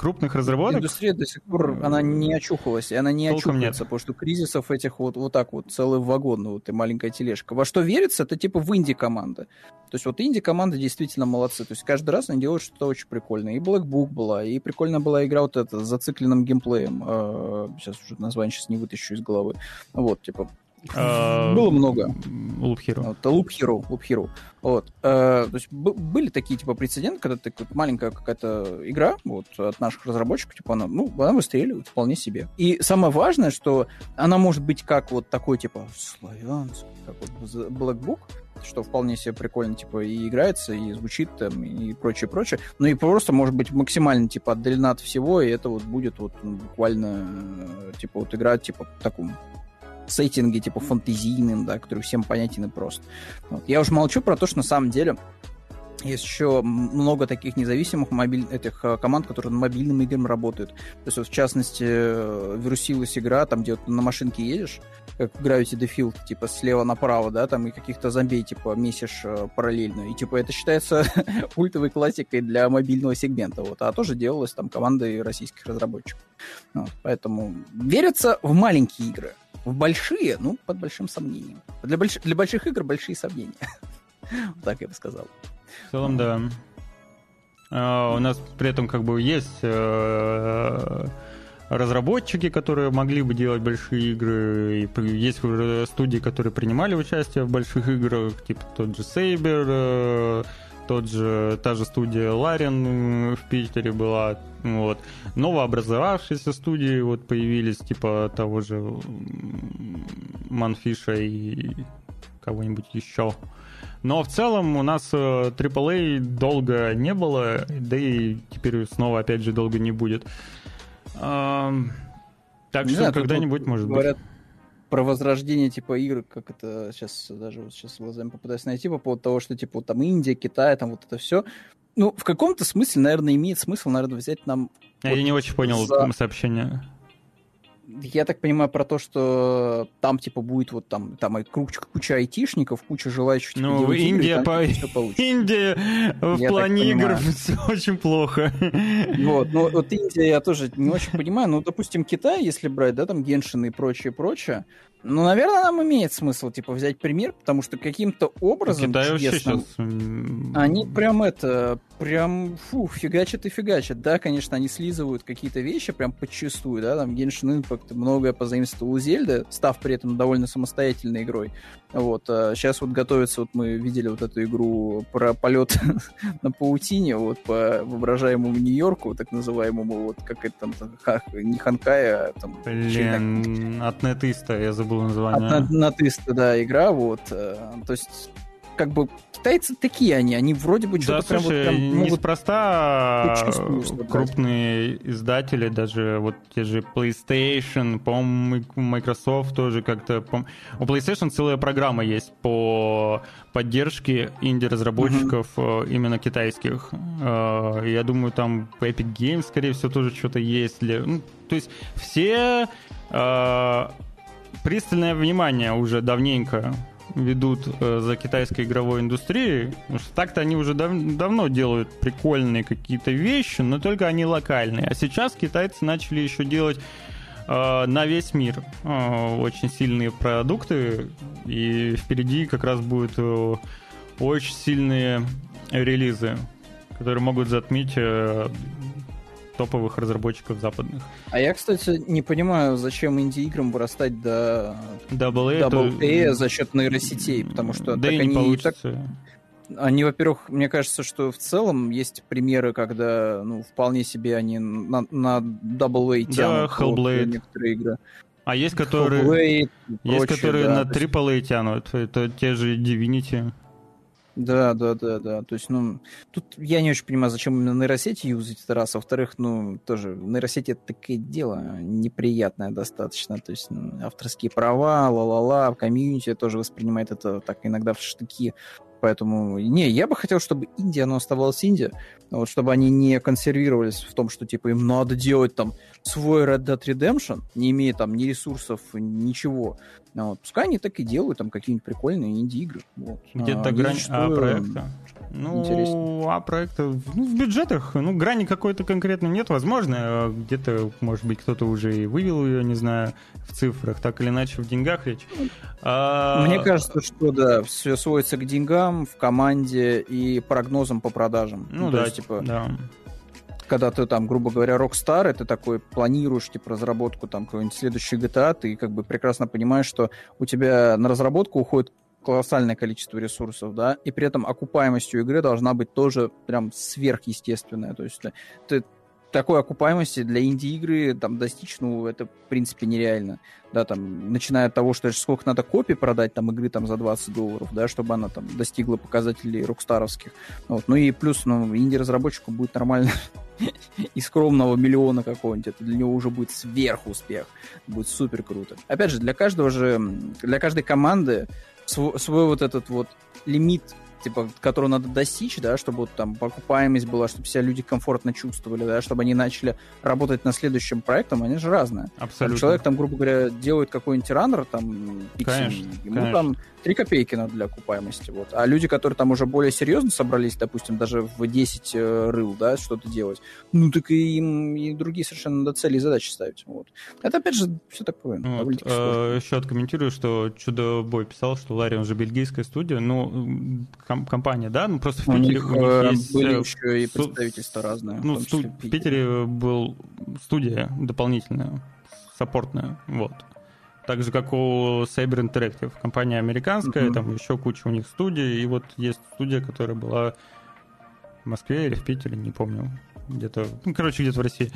крупных разработок. Индустрия до сих пор, она не очухалась, и она не очухается, нет. потому что кризисов этих вот, вот так вот, целый вагон, вот и маленькая тележка. Во что верится, это типа в инди-команды. То есть вот инди-команды действительно молодцы, то есть каждый раз они делают что-то очень прикольное. И Black Book была, и прикольная была игра вот эта с зацикленным геймплеем. Сейчас уже название сейчас не вытащу из головы. Вот, типа, Было много. Loop Hero. Вот, Loop Hero, Loop Hero. Вот. Э, то есть были такие типа прецеденты, когда ты вот, маленькая какая-то игра вот от наших разработчиков, типа она, ну, она выстреливает вполне себе. И самое важное, что она может быть как вот такой типа славянский, как вот Black Book, что вполне себе прикольно, типа, и играется, и звучит там, и прочее, прочее. Ну и просто, может быть, максимально, типа, отдалена от всего, и это вот будет вот ну, буквально, э, типа, вот игра, типа, в таком сеттинге, типа фантазийным, да, который всем понятен и прост. Вот. Я уже молчу про то, что на самом деле есть еще много таких независимых мобиль... этих э, команд, которые над мобильным играм работают. То есть, вот, в частности, э, вирусилась игра, там, где вот на машинке едешь, как Gravity Defield, типа, слева направо, да, там, и каких-то зомби, типа, месишь э, параллельно. И, типа, это считается [laughs] ультовой классикой для мобильного сегмента, вот. А тоже делалось там командой российских разработчиков. Вот. Поэтому верится в маленькие игры. В большие, ну, под большим сомнением. Для, больш... для больших игр большие сомнения. [laughs] так я бы сказал. В целом, да. А, у нас при этом как бы есть э, разработчики, которые могли бы делать большие игры, и есть студии, которые принимали участие в больших играх, типа тот же Saber, э, тот же, та же студия Ларин в Питере была, вот. Новообразовавшиеся студии вот появились, типа того же Манфиша и кого-нибудь еще. Но в целом у нас AAA э, долго не было, да и теперь снова, опять же, долго не будет. Так не что когда-нибудь, может говорят, быть про возрождение типа игр, как это сейчас даже вот сейчас глазами попытаюсь найти по поводу того, что типа там Индия, Китай, там вот это все. Ну, в каком-то смысле, наверное, имеет смысл, наверное, взять нам... Я вот не очень понял за... сообщение. Я так понимаю про то, что там типа будет вот там там куча, куча айтишников, куча желающих. Типа, ну, Индия по Индия в я плане игр [laughs] все очень плохо. Вот, ну вот Индия я тоже не очень понимаю. Ну, допустим, Китай, если брать, да, там Геншин и прочее, прочее, ну, наверное, нам имеет смысл, типа, взять пример, потому что каким-то образом Китай чудесным, сейчас... они прям это, прям, фу, фигачат и фигачат. Да, конечно, они слизывают какие-то вещи прям подчастую, да, там Genshin Impact многое позаимствовал у Зельды, став при этом довольно самостоятельной игрой. Вот, а сейчас вот готовится, вот мы видели вот эту игру про полет [laughs] на паутине, вот, по воображаемому Нью-Йорку, так называемому, вот, как это там, не Ханкая, а там... Блин, от Нетиста, я забыл название. От Нетиста, да, игра, вот, э, то есть как бы китайцы такие они, они вроде бы что-то да, прям, слушай, вот, прям могут... неспроста крупные издатели, даже вот те же PlayStation, по-моему, Microsoft тоже как-то... У PlayStation целая программа есть по поддержке инди-разработчиков mm-hmm. именно китайских. Э, я думаю, там Epic Games, скорее всего, тоже что-то есть. Ну, то есть все пристальное внимание уже давненько ведут э, за китайской игровой индустрией. Так-то они уже дав давно делают прикольные какие-то вещи, но только они локальные. А сейчас китайцы начали еще делать э, на весь мир э, очень сильные продукты. И впереди как раз будут э, очень сильные релизы, которые могут затмить э, топовых разработчиков западных. А я, кстати, не понимаю, зачем инди-играм вырастать до Double A, Double A то... за счет нейросетей, потому что да так и они не получится. так... Они, во-первых, мне кажется, что в целом есть примеры, когда, ну, вполне себе они на, на Double A тянут. Да, Hellblade. некоторые игры. А есть которые, Hellblade, есть прочее, которые да, на AAA тянут. Это те же Divinity. Да, да, да, да. То есть, ну, тут я не очень понимаю, зачем именно нейросети юзать, это раз. Во-вторых, ну, тоже, нейросети это такое дело неприятное достаточно. То есть, ну, авторские права, ла-ла-ла, комьюнити тоже воспринимает это так иногда в штыки. Поэтому, не, я бы хотел, чтобы Индия, оно оставалось Индия, вот, чтобы они не консервировались в том, что, типа, им надо делать там свой Red Dead Redemption, не имея там ни ресурсов, ничего. Вот. Пускай они так и делают, там какие-нибудь прикольные инди-игры. Вот. Где-то а, грань А проекта. Ну, а проекта ну, в бюджетах, ну, грани какой-то конкретно нет, возможно, а где-то, может быть, кто-то уже и вывел ее, не знаю, в цифрах, так или иначе в деньгах речь. А... Мне кажется, что да, все сводится к деньгам в команде и прогнозам по продажам. Ну, ну да, есть, типа, да когда ты там, грубо говоря, Rockstar, и ты такой планируешь, типа, разработку там какой-нибудь следующей GTA, ты как бы прекрасно понимаешь, что у тебя на разработку уходит колоссальное количество ресурсов, да, и при этом окупаемость у игры должна быть тоже прям сверхъестественная, то есть ты такой окупаемости для инди-игры там достичь, ну, это, в принципе, нереально. Да, там, начиная от того, что сколько надо копий продать там игры там за 20 долларов, да, чтобы она там достигла показателей рокстаровских. Вот. Ну и плюс, ну, инди-разработчику будет нормально [laughs] и скромного миллиона какого-нибудь. Это для него уже будет сверхуспех. Будет супер круто. Опять же, для каждого же, для каждой команды свой, свой вот этот вот лимит типа, которую надо достичь, да, чтобы вот там покупаемость была, чтобы все люди комфортно чувствовали, да, чтобы они начали работать над следующим проектом, они же разные. Абсолютно. Там человек там, грубо говоря, делает какой-нибудь раннер, там, пиксельный, ему конечно. там 3 копейки надо для окупаемости, вот. А люди, которые там уже более серьезно собрались, допустим, даже в 10 э, рыл, да, что-то делать, ну, так и им и другие совершенно надо цели и задачи ставить, вот. Это, опять же, все такое. Вот. Э, еще откомментирую, что Чудо-бой писал, что Ларион же бельгийская студия, ну, ком- компания, да, ну, просто в у Питере них, у них э, есть... были еще и представительства разные. Ну, в, Питере. в Питере был студия дополнительная, саппортная, вот так же, как у Saber Interactive. Компания американская, mm-hmm. там еще куча у них студий, и вот есть студия, которая была в Москве или в Питере, не помню, где-то, ну, короче, где-то в России.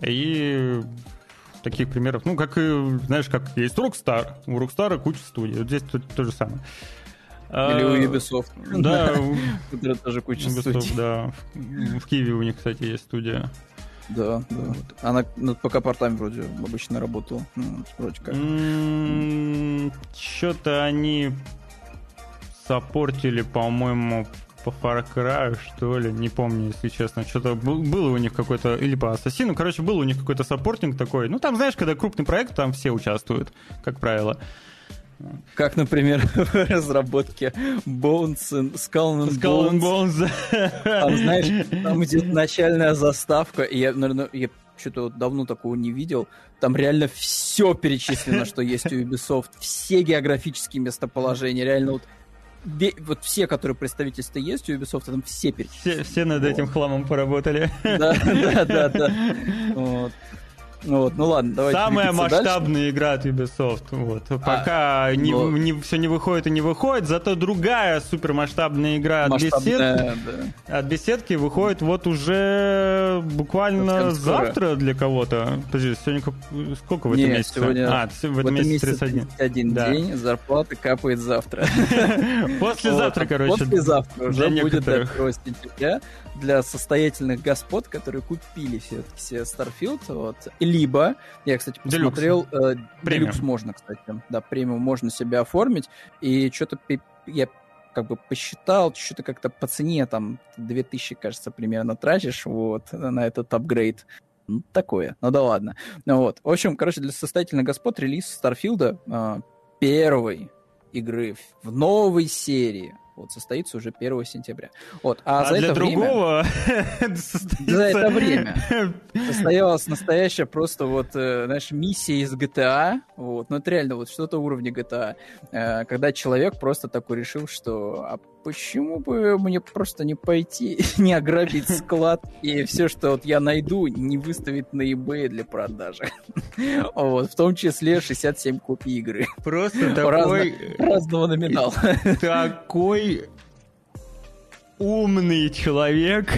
И таких примеров, ну, как и, знаешь, как есть Rockstar, у Rockstar куча студий, вот здесь то, то же самое. Или у а, Ubisoft. Да, [laughs] у тоже куча студий. да. В Киеве у них, кстати, есть студия. Да, да. Вот. Она над ПК-портами вроде обычно работала. Ну, вроде как. Что-то они саппортили, по-моему, по Far Cry, что ли, не помню, если честно. Что-то было у них какой-то, или по Ассасину, короче, был у них какой-то саппортинг такой. Ну, там, знаешь, когда крупный проект, там все участвуют, как правило. Как, например, [laughs] в разработке Bones and Skull and Skull and Bones. Там, знаешь, там идет [laughs] начальная заставка, и я, наверное, я что-то давно такого не видел. Там реально все перечислено, что есть у Ubisoft. Все географические местоположения. Реально вот вот все, которые представительства есть у Ubisoft, там все перечислены. Все, все над этим хламом поработали. Да, да, да, да. [laughs] Вот. Вот, ну ладно, давайте Самая двигаться дальше. масштабная игра от Ubisoft. Вот. Пока не, но- не- все не выходит и не выходит, зато другая супермасштабная игра от беседки, Масштабная, да. от беседки выходит вот уже буквально завтра для кого-то. Подожди, сегодня сколько в этом Не, месяце? сегодня- а, в этом месяце 31. 31 Да. день, зарплата капает завтра. [laughs] Послезавтра, а короче. Послезавтра уже будет до некоторых. 1 сентября для состоятельных господ, которые купили все-таки себе Starfield. Вот. Либо, я, кстати, Делюкс. посмотрел, э, делюкс можно, кстати, да, премиум можно себе оформить, и что-то я как бы посчитал, что-то как-то по цене там 2000, кажется, примерно тратишь вот на этот апгрейд. Ну, такое. Ну да ладно. Ну вот. В общем, короче, для состоятельных господ релиз Старфилда э, первой игры в новой серии вот состоится уже 1 сентября. Вот. А, А, за для это время другого [laughs] За это время. [laughs] состоялась настоящая просто вот, э, знаешь, миссия из GTA. Вот. Ну, это реально вот что-то уровня GTA. э, Когда человек просто такой решил, что а почему бы мне просто не пойти, [laughs] не ограбить склад и все, что вот я найду, не выставить на eBay для продажи. [laughs] Вот. В том числе 67 копий игры. Просто такой Разного номинала. [laughs] такой умный человек.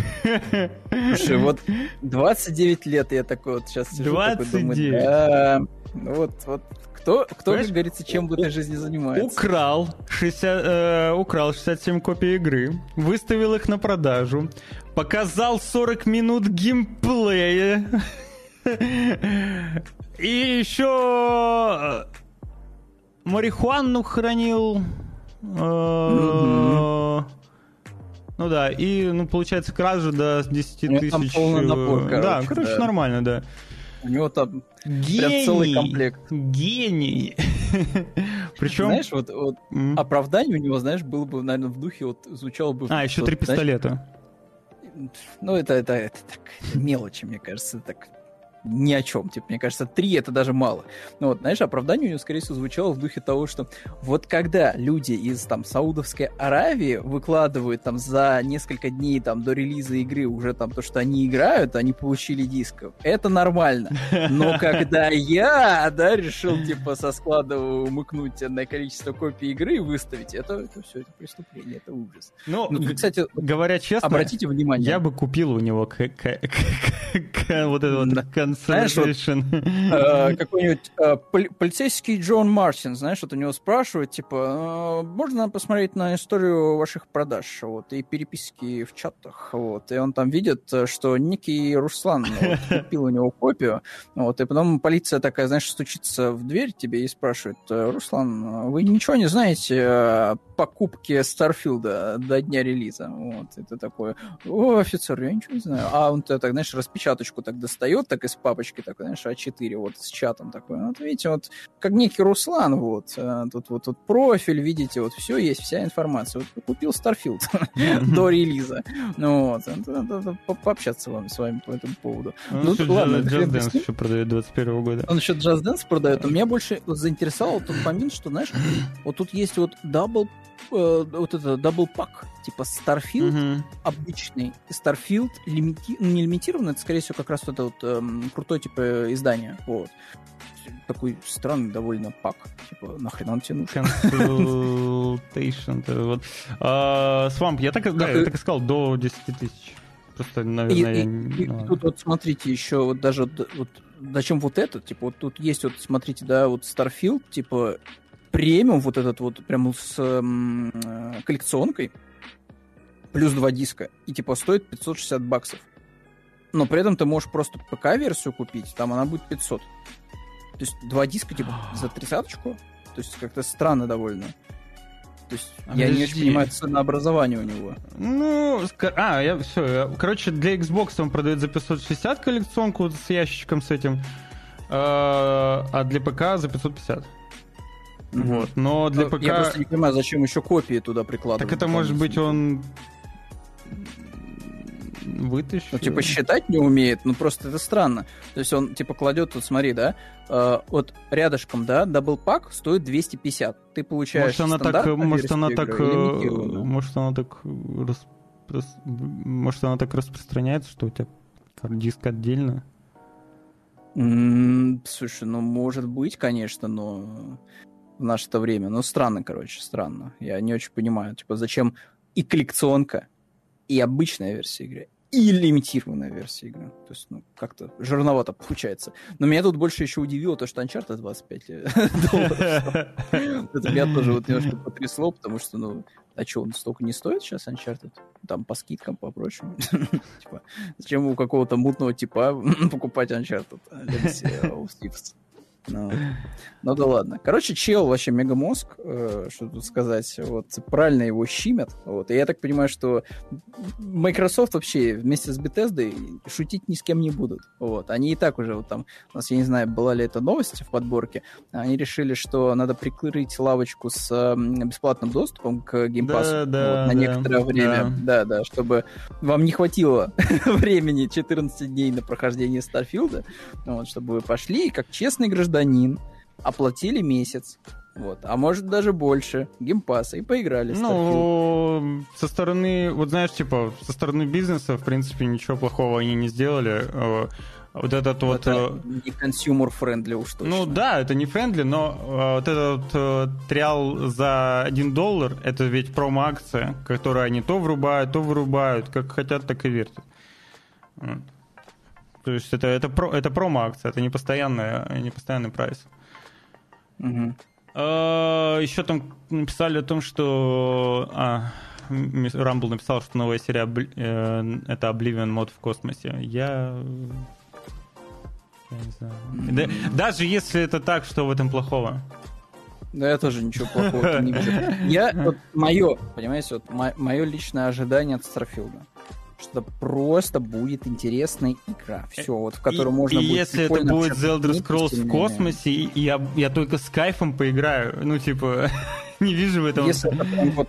Слушай, вот 29 лет я такой вот сейчас сижу, такой думаю, 29. да, вот, вот кто, кто, Понимаешь, как говорится, чем в этой жизни занимается. Украл, 60, э, украл 67 копий игры, выставил их на продажу, показал 40 минут геймплея. [laughs] И еще марихуану хранил. Э, Ну да, и, ну, получается, кража до 10 У него там тысяч. э, Да, короче, нормально, да. У него там, Гений. целый комплект. Гений. [laughs] Причем... знаешь, вот, вот м. оправдание у него, знаешь, было бы, наверное, в духе, вот звучало бы... А, еще вот, три знаешь, пистолета. Ну, это, это, это так, мелочи, мне кажется, так ни о чем. Типа, мне кажется, три это даже мало. Ну вот, знаешь, оправдание у него, скорее всего, звучало в духе того, что вот когда люди из там Саудовской Аравии выкладывают там за несколько дней там до релиза игры уже там то, что они играют, они получили дисков, это нормально. Но [laughs] когда я, да, решил типа со склада умыкнуть на количество копий игры и выставить, это, это все, это преступление, это ужас. Ну, Ну, кстати, говоря честно, обратите внимание. я бы купил у него к- к- к- вот это Да. вот Знаешь, вот, э, какой-нибудь э, поли- полицейский Джон Мартин, знаешь, вот у него спрашивают, типа, «Э, можно посмотреть на историю ваших продаж, вот, и переписки в чатах, вот, и он там видит, что некий Руслан вот, [laughs] купил у него копию, вот, и потом полиция такая, знаешь, стучится в дверь тебе и спрашивает, «Э, Руслан, вы ничего не знаете покупке Старфилда до дня релиза? Вот, это такое, о, офицер, я ничего не знаю. А он так, знаешь, распечаточку так достает, так из папочки, такой, знаешь, А4, вот, с чатом такой. Вот, видите, вот, как некий Руслан, вот, э, тут вот тут профиль, видите, вот, все есть, вся информация. Вот, купил Starfield [laughs] до релиза. Ну, вот, по- пообщаться вам, с вами по этому поводу. Ну, еще ладно, Just Dance еще продает 21 года. Он еще Just Dance продает. Но меня больше заинтересовал тот момент, что, знаешь, [clears throat] вот тут есть вот double э, вот это double pack, типа Starfield Мгм. обычный, Starfield лимити... ну, не лимитированный, это, скорее всего, как раз вот это вот эм, крутое, типа, издание, вот. Такой странный довольно pack, типа, нахрен он тебе нужен? Consultation. вот. А, Swamp, я так, да, Как я и- так и сказал, до 10 тысяч. Просто, наверное, и- ну, тут вот смотрите, еще вот даже вот, вот зачем вот это, типа, вот тут есть вот, смотрите, да, вот Starfield, типа, премиум вот этот вот, прям с м, э, коллекционкой, плюс два диска, и типа стоит 560 баксов. Но при этом ты можешь просто ПК-версию купить, там она будет 500. То есть два диска, типа, [gasps] за тридцаточку. То есть как-то странно довольно. То есть А я не очень подожди. понимаю ценообразование у него. Ну, а, я все. Короче, для Xbox он продает за 560 коллекционку с ящичком с этим, а а для ПК за 550. Вот. Но для ПК... Я просто не понимаю, зачем еще копии туда прикладывать. Так это может быть он вытащил. Ну, типа, считать не умеет, ну, просто это странно. То есть он, типа, кладет, вот смотри, да, э, вот рядышком, да, даблпак стоит 250. Ты получаешь Может она так, стандартную может она так, э, может она так, распро- может она так распространяется, что у тебя диск отдельно. Слушай, ну может быть, конечно, но в наше-то время. Ну, странно, короче, странно. Я не очень понимаю, типа, зачем и коллекционка, и обычная версия игры, и лимитированная версия игры. То есть, ну, как-то жирновато получается. Но меня тут больше еще удивило то, что Uncharted 25 [laughs] долларов. Это меня тоже вот немножко потрясло, потому что, ну, а что, он столько не стоит сейчас Uncharted? Там по скидкам, по прочему. [laughs] типа, зачем у какого-то мутного типа [laughs] покупать Uncharted? Ну, ну да ладно. Короче, чел вообще мегамозг, э, что тут сказать, вот, правильно его щимят, вот, и я так понимаю, что Microsoft вообще вместе с Bethesda шутить ни с кем не будут, вот, они и так уже, вот там, у нас, я не знаю, была ли это новость в подборке, они решили, что надо прикрыть лавочку с э, бесплатным доступом к Pass Да, да, вот, на да, некоторое время, да, да, чтобы вам не хватило [laughs] времени 14 дней на прохождение Starfield'а, вот, чтобы вы пошли, как честный гражданин, оплатили месяц, вот, а может даже больше Game Pass'а и поиграли. Ну, со стороны, вот знаешь, типа, со стороны бизнеса, в принципе, ничего плохого они не сделали. Э, Вот этот вот... это не consumer-friendly уж точно. Ну да, это не friendly, но э, вот этот э, trial за 1 доллар, это ведь промо-акция, которую они то врубают, то вырубают, как хотят, так и вертят. Вот. То есть это, это, про, это промо-акция, это не, постоянная, не постоянный прайс. Мгм. Еще там написали о том, что... А, Рамбл написал, что новая серия э, это Oblivion мод в космосе. Я... Я не знаю. Да- даже если это так, что в этом плохого? Да я тоже ничего плохого не вижу. [laughs] Я, вот, мое, понимаете, вот мое личное ожидание от Старфилда, что просто будет интересная игра. Все, вот в которую и, можно и будет если это будет The Elder Scrolls в космосе, и и я, я только с кайфом поиграю, ну, типа, [laughs] не вижу в этом... Если это прям вот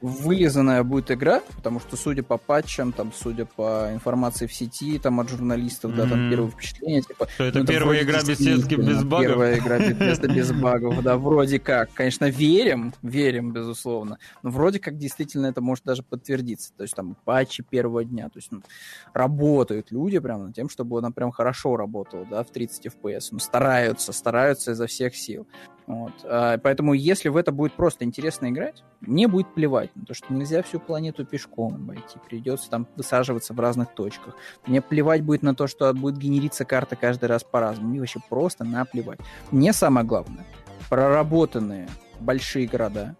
вылизанная будет игра, потому что, судя по патчам, там, судя по информации в сети, там, от журналистов, да, там, первое впечатление, типа... Что это ну, первая игра Bethesda действительно без багов? Первая игра Bethesda без багов, да, вроде как. Конечно, верим, верим, безусловно, но вроде как действительно это может даже подтвердиться. То есть там патчи первого дня, то есть ну, работают люди прям над тем, чтобы она прям хорошо работала, да, в 30 FPS. Ну, стараются, стараются изо всех сил. Вот. А, Поэтому, если в это будет просто интересно играть, мне будет плевать на то, что нельзя всю планету пешком обойти. Придется там высаживаться в разных точках. Мне плевать будет на то, что будет генериться карта каждый раз по-разному. Мне вообще просто наплевать. Мне самое главное, проработанные большие города,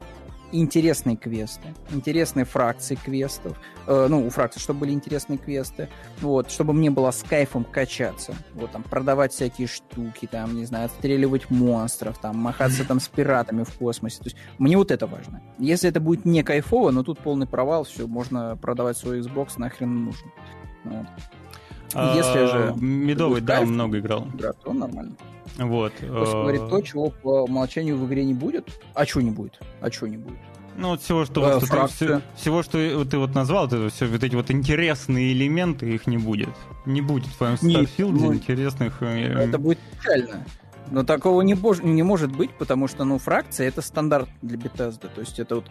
интересные квесты, интересные фракции квестов, э, ну, у фракций, чтобы были интересные квесты, вот, чтобы мне было с кайфом качаться, вот, там, продавать всякие штуки, там, не знаю, отстреливать монстров, там, махаться там с пиратами в космосе, то есть мне вот это важно. Если это будет не кайфово, но тут полный провал, все, можно продавать свой Xbox, нахрен нужен. Вот. Если же А, Медовый, будет да, много играл. игра, то нормально. Вот. Просто э, говорит то, чего по умолчанию в игре не будет. А что не будет? А что не будет? Ну, вот всего, что, Э, вот, все- всего, что ты вот назвал, это все вот эти вот интересные элементы, их не будет. Не будет в твоем Starfield'е ну, интересных... э, Это будет печально. Но такого не, бож- не может быть, потому что, ну, фракция — это стандарт для Bethesda. То есть это вот,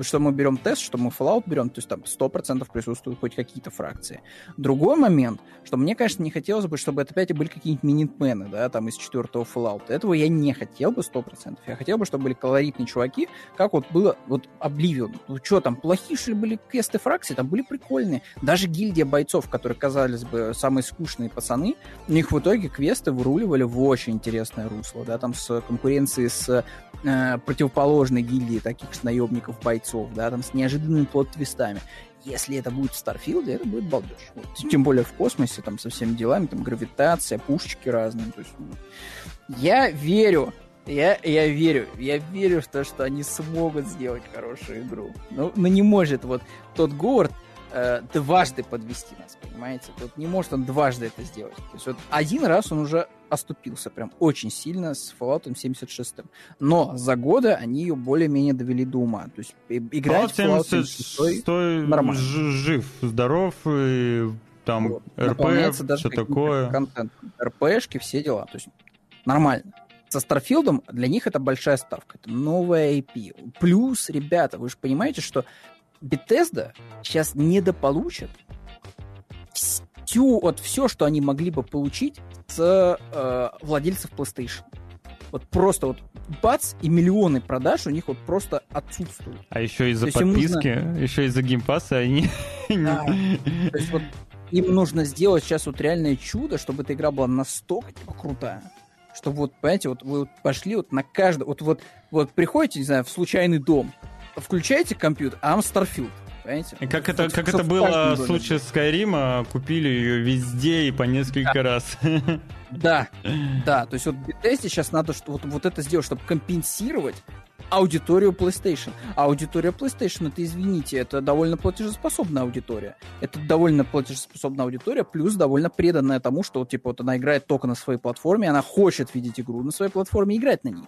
что мы берем тест, что мы Fallout берем, то есть там 100% присутствуют хоть какие-то фракции. Другой момент, что мне, конечно, не хотелось бы, чтобы это опять были какие-нибудь минитмены, да, там из четвертого Fallout. Этого я не хотел бы 100%. Я хотел бы, чтобы были колоритные чуваки, как вот было вот Oblivion. Ну что там, плохие что ли были квесты фракции? Там были прикольные. Даже гильдия бойцов, которые казались бы самые скучные пацаны, у них в итоге квесты выруливали в очень интересное русло, да, там с конкуренцией с э, противоположной гильдией таких же наемников-бойцов, да, там с неожиданными плод-твистами. Если это будет в Старфилде, это будет балдеж. Вот. Тем более в космосе, там, со всеми делами, там, гравитация, пушечки разные. То есть, ну, я верю, я, я верю, я верю в то, что они смогут сделать хорошую игру. Но, но не может вот тот Говард э, дважды подвести нас, понимаете? Вот не может он дважды это сделать. То есть вот один раз он уже оступился прям очень сильно с Fallout 76. Но за годы они ее более-менее довели до ума. То есть играть Fallout 76 76 нормально. жив, здоров, и там вот, РП, даже каким-то такое. контентом. РПшки, все дела. То есть нормально. Со Старфилдом для них это большая ставка. Это новая IP. Плюс, ребята, вы же понимаете, что Bethesda сейчас недополучит вс- всю, вот все, что они могли бы получить с э, владельцев PlayStation. Вот просто вот бац, и миллионы продаж у них вот просто отсутствуют. А еще из-за подписки, нужно... еще из-за геймпасса они... [laughs] Да. То есть вот им нужно сделать сейчас вот реальное чудо, чтобы эта игра была настолько типа, крутая, чтобы вот, понимаете, вот вы вот пошли вот на каждый, вот, вот, вот приходите, не знаю, в случайный дом, включаете компьютер, а там Starfield. Понимаете? Как это, как это было в случае с Skyrim, купили ее везде и по несколько да. раз. Да, [laughs] да, то есть вот Bethesda сейчас надо что, вот, вот это сделать, чтобы компенсировать аудиторию PlayStation. А аудитория PlayStation, это, извините, это довольно платежеспособная аудитория. Это довольно платежеспособная аудитория, плюс довольно преданная тому, что, типа, вот она играет только на своей платформе, она хочет видеть игру на своей платформе и играть на ней.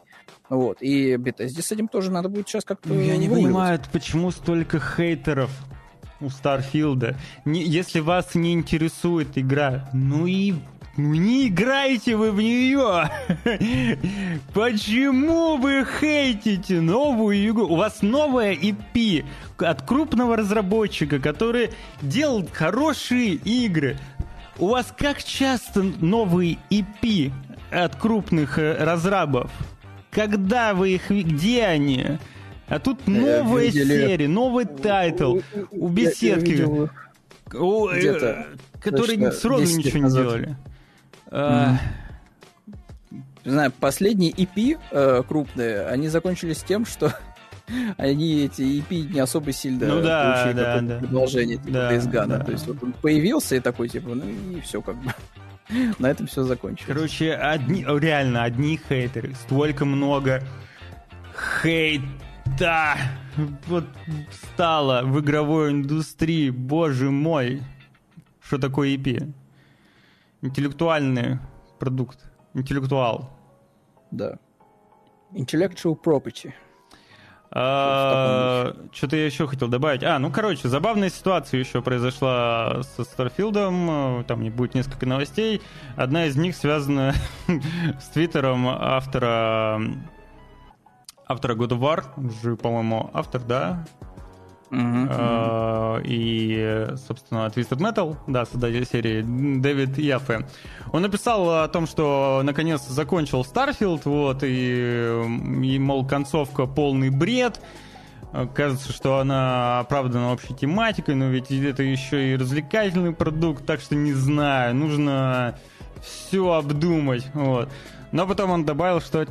Вот. И Bethesda с этим тоже надо будет сейчас как-то Я не понимаю, почему столько хейтеров у Старфилда. Не, если вас не интересует игра, ну и ну не играете вы в нее! [laughs] Почему вы хейтите новую игру? У вас новая EP от крупного разработчика, который делает хорошие игры. У вас как часто новые EP от крупных э, разрабов? Когда вы их... Где они? А тут новая Видели. серия, новый title у беседки. Э, которые сразу ничего не делали. Mm. Не знаю, последние IP э, крупные, они закончились тем, что [laughs] они эти IP не особо сильно ну, да, получили да, да. продолжение типа да, Days Gone. Да. То есть вот он появился и такой, типа, ну и все как бы. [laughs] На этом все закончилось. Короче, одни, реально, одни хейтеры. Столько много хейта вот стало в игровой индустрии. Боже мой. Что такое EP? Интеллектуальный продукт, интеллектуал. Да. Intellectual property. А, что-то я еще хотел добавить. А, ну, короче, забавная ситуация еще произошла со Старфилдом. Там будет несколько новостей. Одна из них связана [laughs] с твиттером автора автора God of War. Же, по-моему, автор, да? Uh-huh. И, собственно, Twisted Metal, да, создатель серии, Дэвид Яффе. Он написал о том, что наконец закончил Starfield, вот, и, и мол, концовка полный бред. Кажется, что она оправдана общей тематикой, но ведь это еще и развлекательный продукт, так что не знаю, нужно все обдумать, вот. Но потом он добавил, что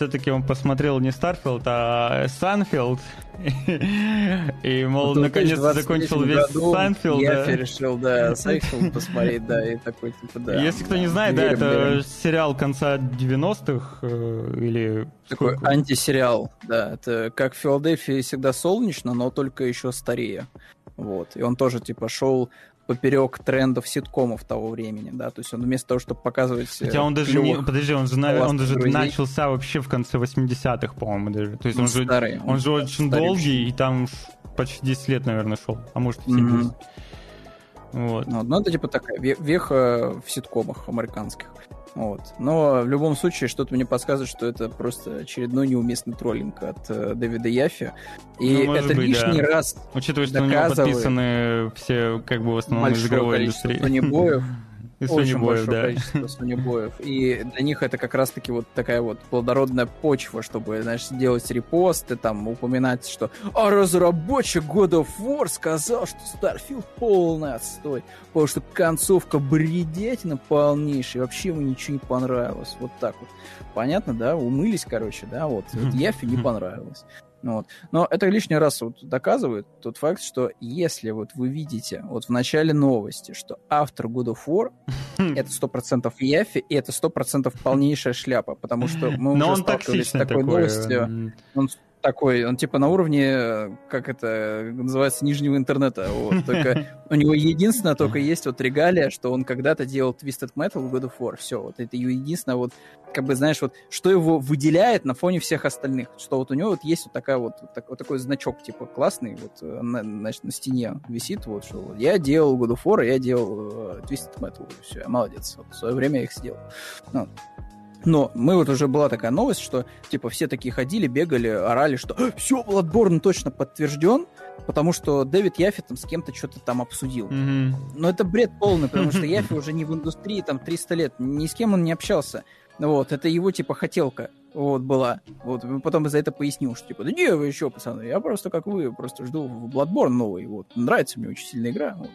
все-таки он посмотрел не Starfield, а Seinfeld. [laughs] И, мол, наконец закончил весь Seinfeld. Я решил, да, Seinfeld посмотреть, да, и такой, типа, да. Если кто не знает, да, это сериал конца 90-х э, или... Такой антисериал, да. Это как в Филадельфии всегда солнечно, но только еще старее. Вот. И он тоже, типа, шел поперек трендов ситкомов того времени, да, то есть он вместо того, чтобы показывать... Хотя он даже не... Подожди, он же, он даже друзей, начался вообще в конце 80-х, по-моему, даже. То есть он, он же, старый, он, он же очень старый долгий, и там почти 10 лет, наверное, шел, а может 70. Mm-hmm. Вот. Ну, ну, это типа такая веха в ситкомах американских. Вот. Но в любом случае, что-то мне подсказывает, что это просто очередной неуместный троллинг от э, Дэвида Яфи. И ну, это быть, лишний да. раз Учитывая, что у него подписаны все, как бы, в основном из игровой индустрии. [laughs] И Очень большое да. количество сонебоев. И для них это как раз-таки вот такая вот плодородная почва, чтобы, знаешь, делать репосты, там, упоминать, что «А разработчик God of War сказал, что Starfield полный отстой, потому что концовка бредятина полнейшая, вообще ему ничего не понравилось». Вот так вот. Понятно, да? Умылись, короче, да? Вот. вот [laughs] Яфи не понравилось. Ну вот. Но это лишний раз вот доказывает тот факт, что если вот вы видите вот в начале новости, что автор God of War [laughs] это сто процентов Яфи, и это сто процентов полнейшая шляпа, потому что мы уже сталкивались с такой такое. новостью. Он такой, он типа на уровне, как это называется, нижнего интернета. Вот. Только [laughs] у него единственное только есть вот регалия, что он когда-то делал Twisted Metal в God of War. Все, вот это единственное вот, как бы, знаешь, вот, что его выделяет на фоне всех остальных. Что вот у него вот есть вот такая вот, вот, так, вот такой значок, типа, классный, вот, э, на, значит, на стене висит, вот, что вот, я делал God of War, я делал uh, Twisted Metal. Все, я молодец. Вот, в свое время я их сделал. Ну, Но мы вот уже была такая новость, что типа все такие ходили, бегали, орали, что все, Bloodborne точно подтвержден, потому что Дэвид Яффи там с кем-то что-то там обсудил. Мгм. Но это бред полный, потому что [laughs] Яффи уже не в индустрии там 300 лет, ни с кем он не общался. Вот, это его типа хотелка вот была. Вот, потом за это пояснил, что типа, да не, вы еще, пацаны, я просто как вы, просто жду Bloodborne новый, вот, нравится мне очень сильная игра, вот.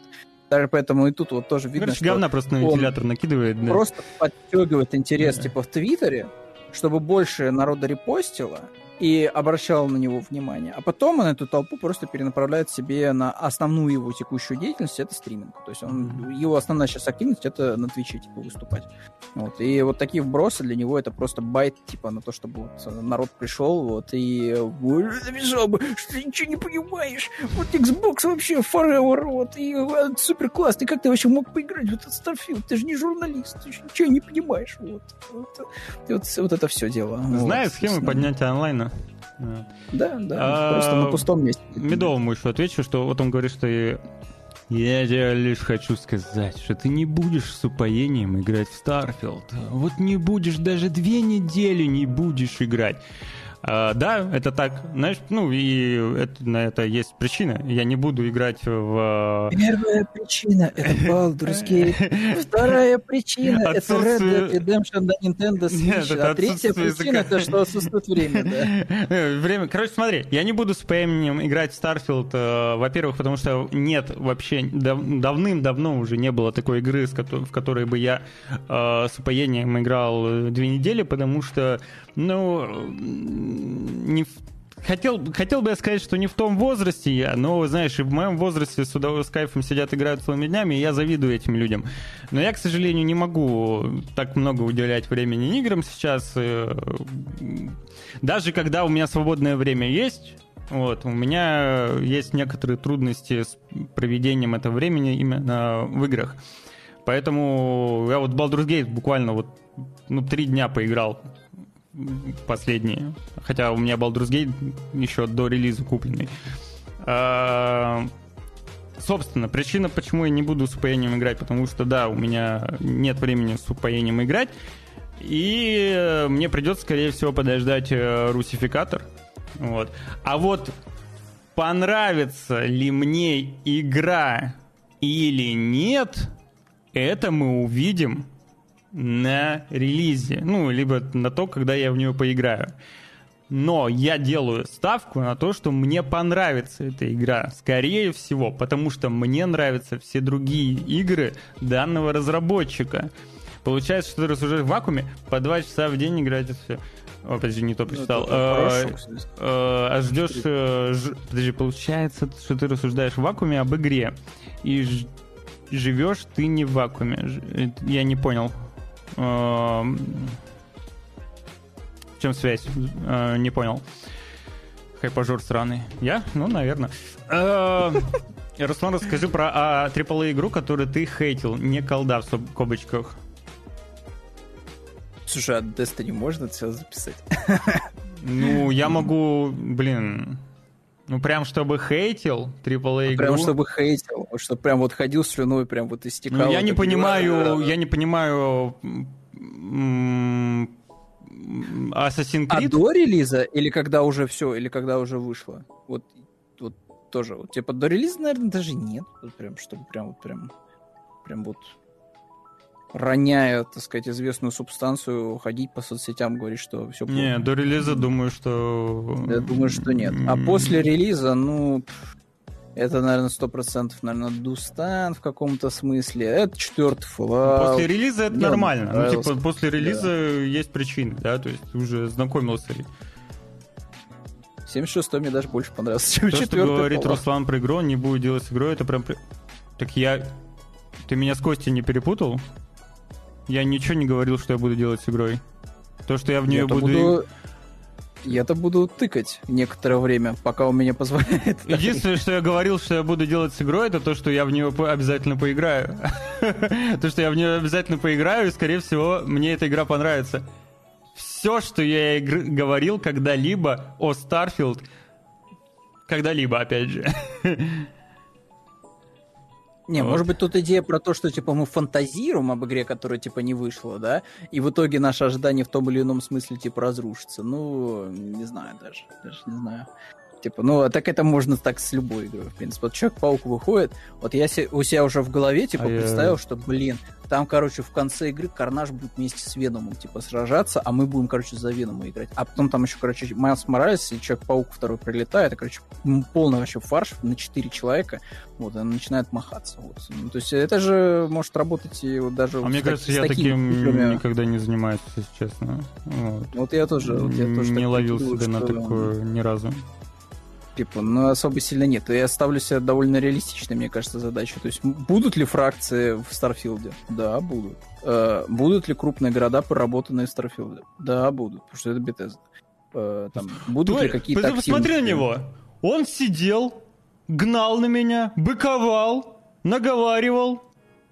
Даже поэтому и тут вот тоже видно, Короче, что говна просто на вентилятор накидывает. да. просто подстегивает интерес Да. типа в Твиттере, чтобы больше народа репостило и обращало на него внимание. А потом он эту толпу просто перенаправляет себе на основную его текущую деятельность, это стриминг. То есть он, его основная сейчас активность это на Твиче типа выступать. Вот. И вот такие вбросы для него это просто байт типа на то, чтобы вот народ пришел вот и «Ой, написал бы, что ты ничего не понимаешь. Вот Xbox вообще forever, вот, и э, супер классный. Как ты вообще мог поиграть в этот Starfield? Ты же не журналист, ты же ничего не понимаешь. Вот, вот, вот, вот это все дело. Знаю вот, схемы поднятия онлайна. Да. Да, А, просто на пустом месте. Медовому еще отвечу, что вот он говорит, что и- я тебе лишь хочу сказать, что ты не будешь с упоением играть в Starfield. Вот не будешь, даже две недели не будешь играть. А, да, это так. Знаешь, ну и это- на это есть причина. Я не буду играть в... Первая причина — это [laughs] Baldur's Gate. Вторая причина — это Red Dead Redemption на Nintendo Switch. Нет, а третья причина — это что отсутствует время, да. [laughs] Время. Короче, смотри, я не буду с упоением играть в Starfield, э, во-первых, потому что нет вообще дав- давным-давно уже не было такой игры, в которой бы я э, с упоением играл две недели, потому что, ну, не в- Хотел, хотел бы я сказать, что не в том возрасте я, но, знаешь, и в моем возрасте с, удов- с кайфом сидят, играют целыми днями, и я завидую этим людям. Но я, к сожалению, не могу так много уделять времени играм сейчас. э, Даже когда у меня свободное время есть, вот, у меня есть некоторые трудности с проведением этого времени именно в играх. Поэтому я вот Baldur's Gate буквально вот ну, три дня поиграл последние. Хотя у меня Baldur's Gate еще до релиза купленный. А, Собственно, причина, почему я не буду с упоением играть, потому что, да, у меня нет времени с упоением играть, и э, мне придется, скорее всего, подождать э, русификатор. Вот. А вот понравится ли мне игра или нет, это мы увидим на релизе. Ну, либо на то, когда я в нее поиграю. Но я делаю ставку на то, что мне понравится эта игра. Скорее всего, потому что мне нравятся все другие игры данного разработчика. Получается, что ты рассуждаешь в вакууме, по два часа в день играть это все. О, подожди, не то Ну, прочитал. это Э, э, а ждешь... э, Подожди, получается, что ты рассуждаешь в вакууме об игре. И живешь ты не в вакууме. Я не понял. Эм, В чем связь? Э, Не понял. Хайпажор странный. Я? Ну, наверное. Руслан, расскажи про а, AAA игру, которую ты хейтил, не колда в кобочках. Слушай, а Destiny можно это все записать? Ну, я могу, блин, ну прям чтобы хейтил AAA игру. Прям чтобы хейтил, чтобы прям вот ходил слюной, прям вот истекал. Ну, я не понимаю, я не понимаю Assassin's А Creed. до релиза или когда уже все, или когда уже вышло? Вот, вот тоже, вот, типа до релиза, наверное, даже нет. Вот прям, чтобы прям вот прям, прям вот роняя, так сказать, известную субстанцию, ходить по соцсетям, говорить, что все Не, до релиза думаю, что... Я думаю, что нет. А после релиза, ну, это, наверное, сто процентов, наверное, Дустан в каком-то смысле. Это четвертый Fallout. После релиза это мне нормально. Ну, типа, после релиза есть причины, да, то есть ты уже знакомился. 76 мне даже больше понравился, чем То, что говорит Fallout. Руслан про игру, он не будет делать с игрой, это прям... Так я... Ты меня с Костей не перепутал? Я ничего не говорил, что я буду делать с игрой. То, что я в нее Я-то буду... буду... Я-то буду тыкать некоторое время, пока он меня позволяет. Единственное, что я говорил, что я буду делать с игрой, это то, что я в нее обязательно поиграю. [laughs] То, что я в нее обязательно поиграю, и, скорее всего, мне эта игра понравится. Все, что я говорил когда-либо о Starfield, когда-либо, опять же. [laughs] Не, вот. может быть, тут идея про то, что, типа, мы фантазируем об игре, которая, типа, не вышла, да, и в итоге наши ожидания в том или ином смысле, типа, разрушатся. Ну, не знаю даже, даже не знаю. Типа, ну, а так это можно так с любой игрой, в принципе. Вот Человек-паук выходит, вот я у себя уже в голове, типа, а представил, я... что, блин, там, короче, в конце игры Карнаж будет вместе с Веномом, типа, сражаться, а мы будем, короче, за Венома играть. А потом там еще, короче, Майлз Моралес и Человек-паук второй прилетает, и, короче, полный вообще фарш на 4 человека, вот, и он начинает махаться. Вот. Ну, то есть это же может работать и вот даже... А мне кажется, я таким играми... никогда не занимаюсь, если честно. Вот, вот я тоже... Вот я тоже не ловил себя на такое ни разу типа, ну, особо сильно нет. Я ставлю себе довольно реалистичной, мне кажется, задачу. То есть, будут ли фракции в Starfield'е? Да, будут. Э, будут ли крупные города проработанные в Starfield'е? Да, будут, потому что это Bethesda. Э, там, будут Твой, ли какие-то Посмотри на него. Он сидел, гнал на меня, быковал, наговаривал,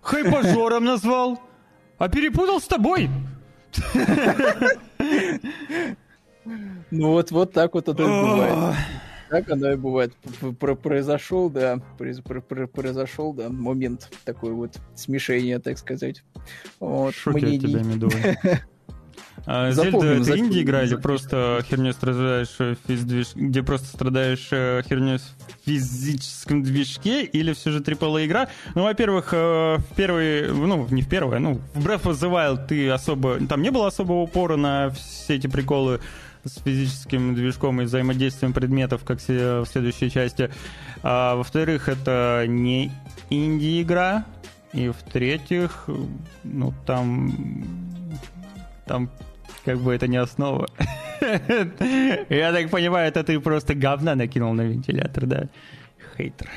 хайпажором [laughs] назвал, а перепутал с тобой. Ну вот, вот так вот это бывает. Так оно и бывает. Произошел, да, произошел, да, момент такой вот смешения, так сказать. Вот, Шоки от тебя, медовый. [laughs] А Зельда это инди игра или просто херню страдаешь физдвиж... где просто страдаешь э, херню в физическом движке, или все же AAA игра? Ну, во-первых, э, в первый, ну, не в первый, ну, в Breath of the Wild ты особо, там не было особого упора на все эти приколы с физическим движком и взаимодействием предметов, как в следующей части. А, во-вторых, это не инди-игра. И в-третьих, ну там... Там как бы это не основа. [laughs] Я так понимаю, это ты просто говна накинул на вентилятор, да? Хейтер.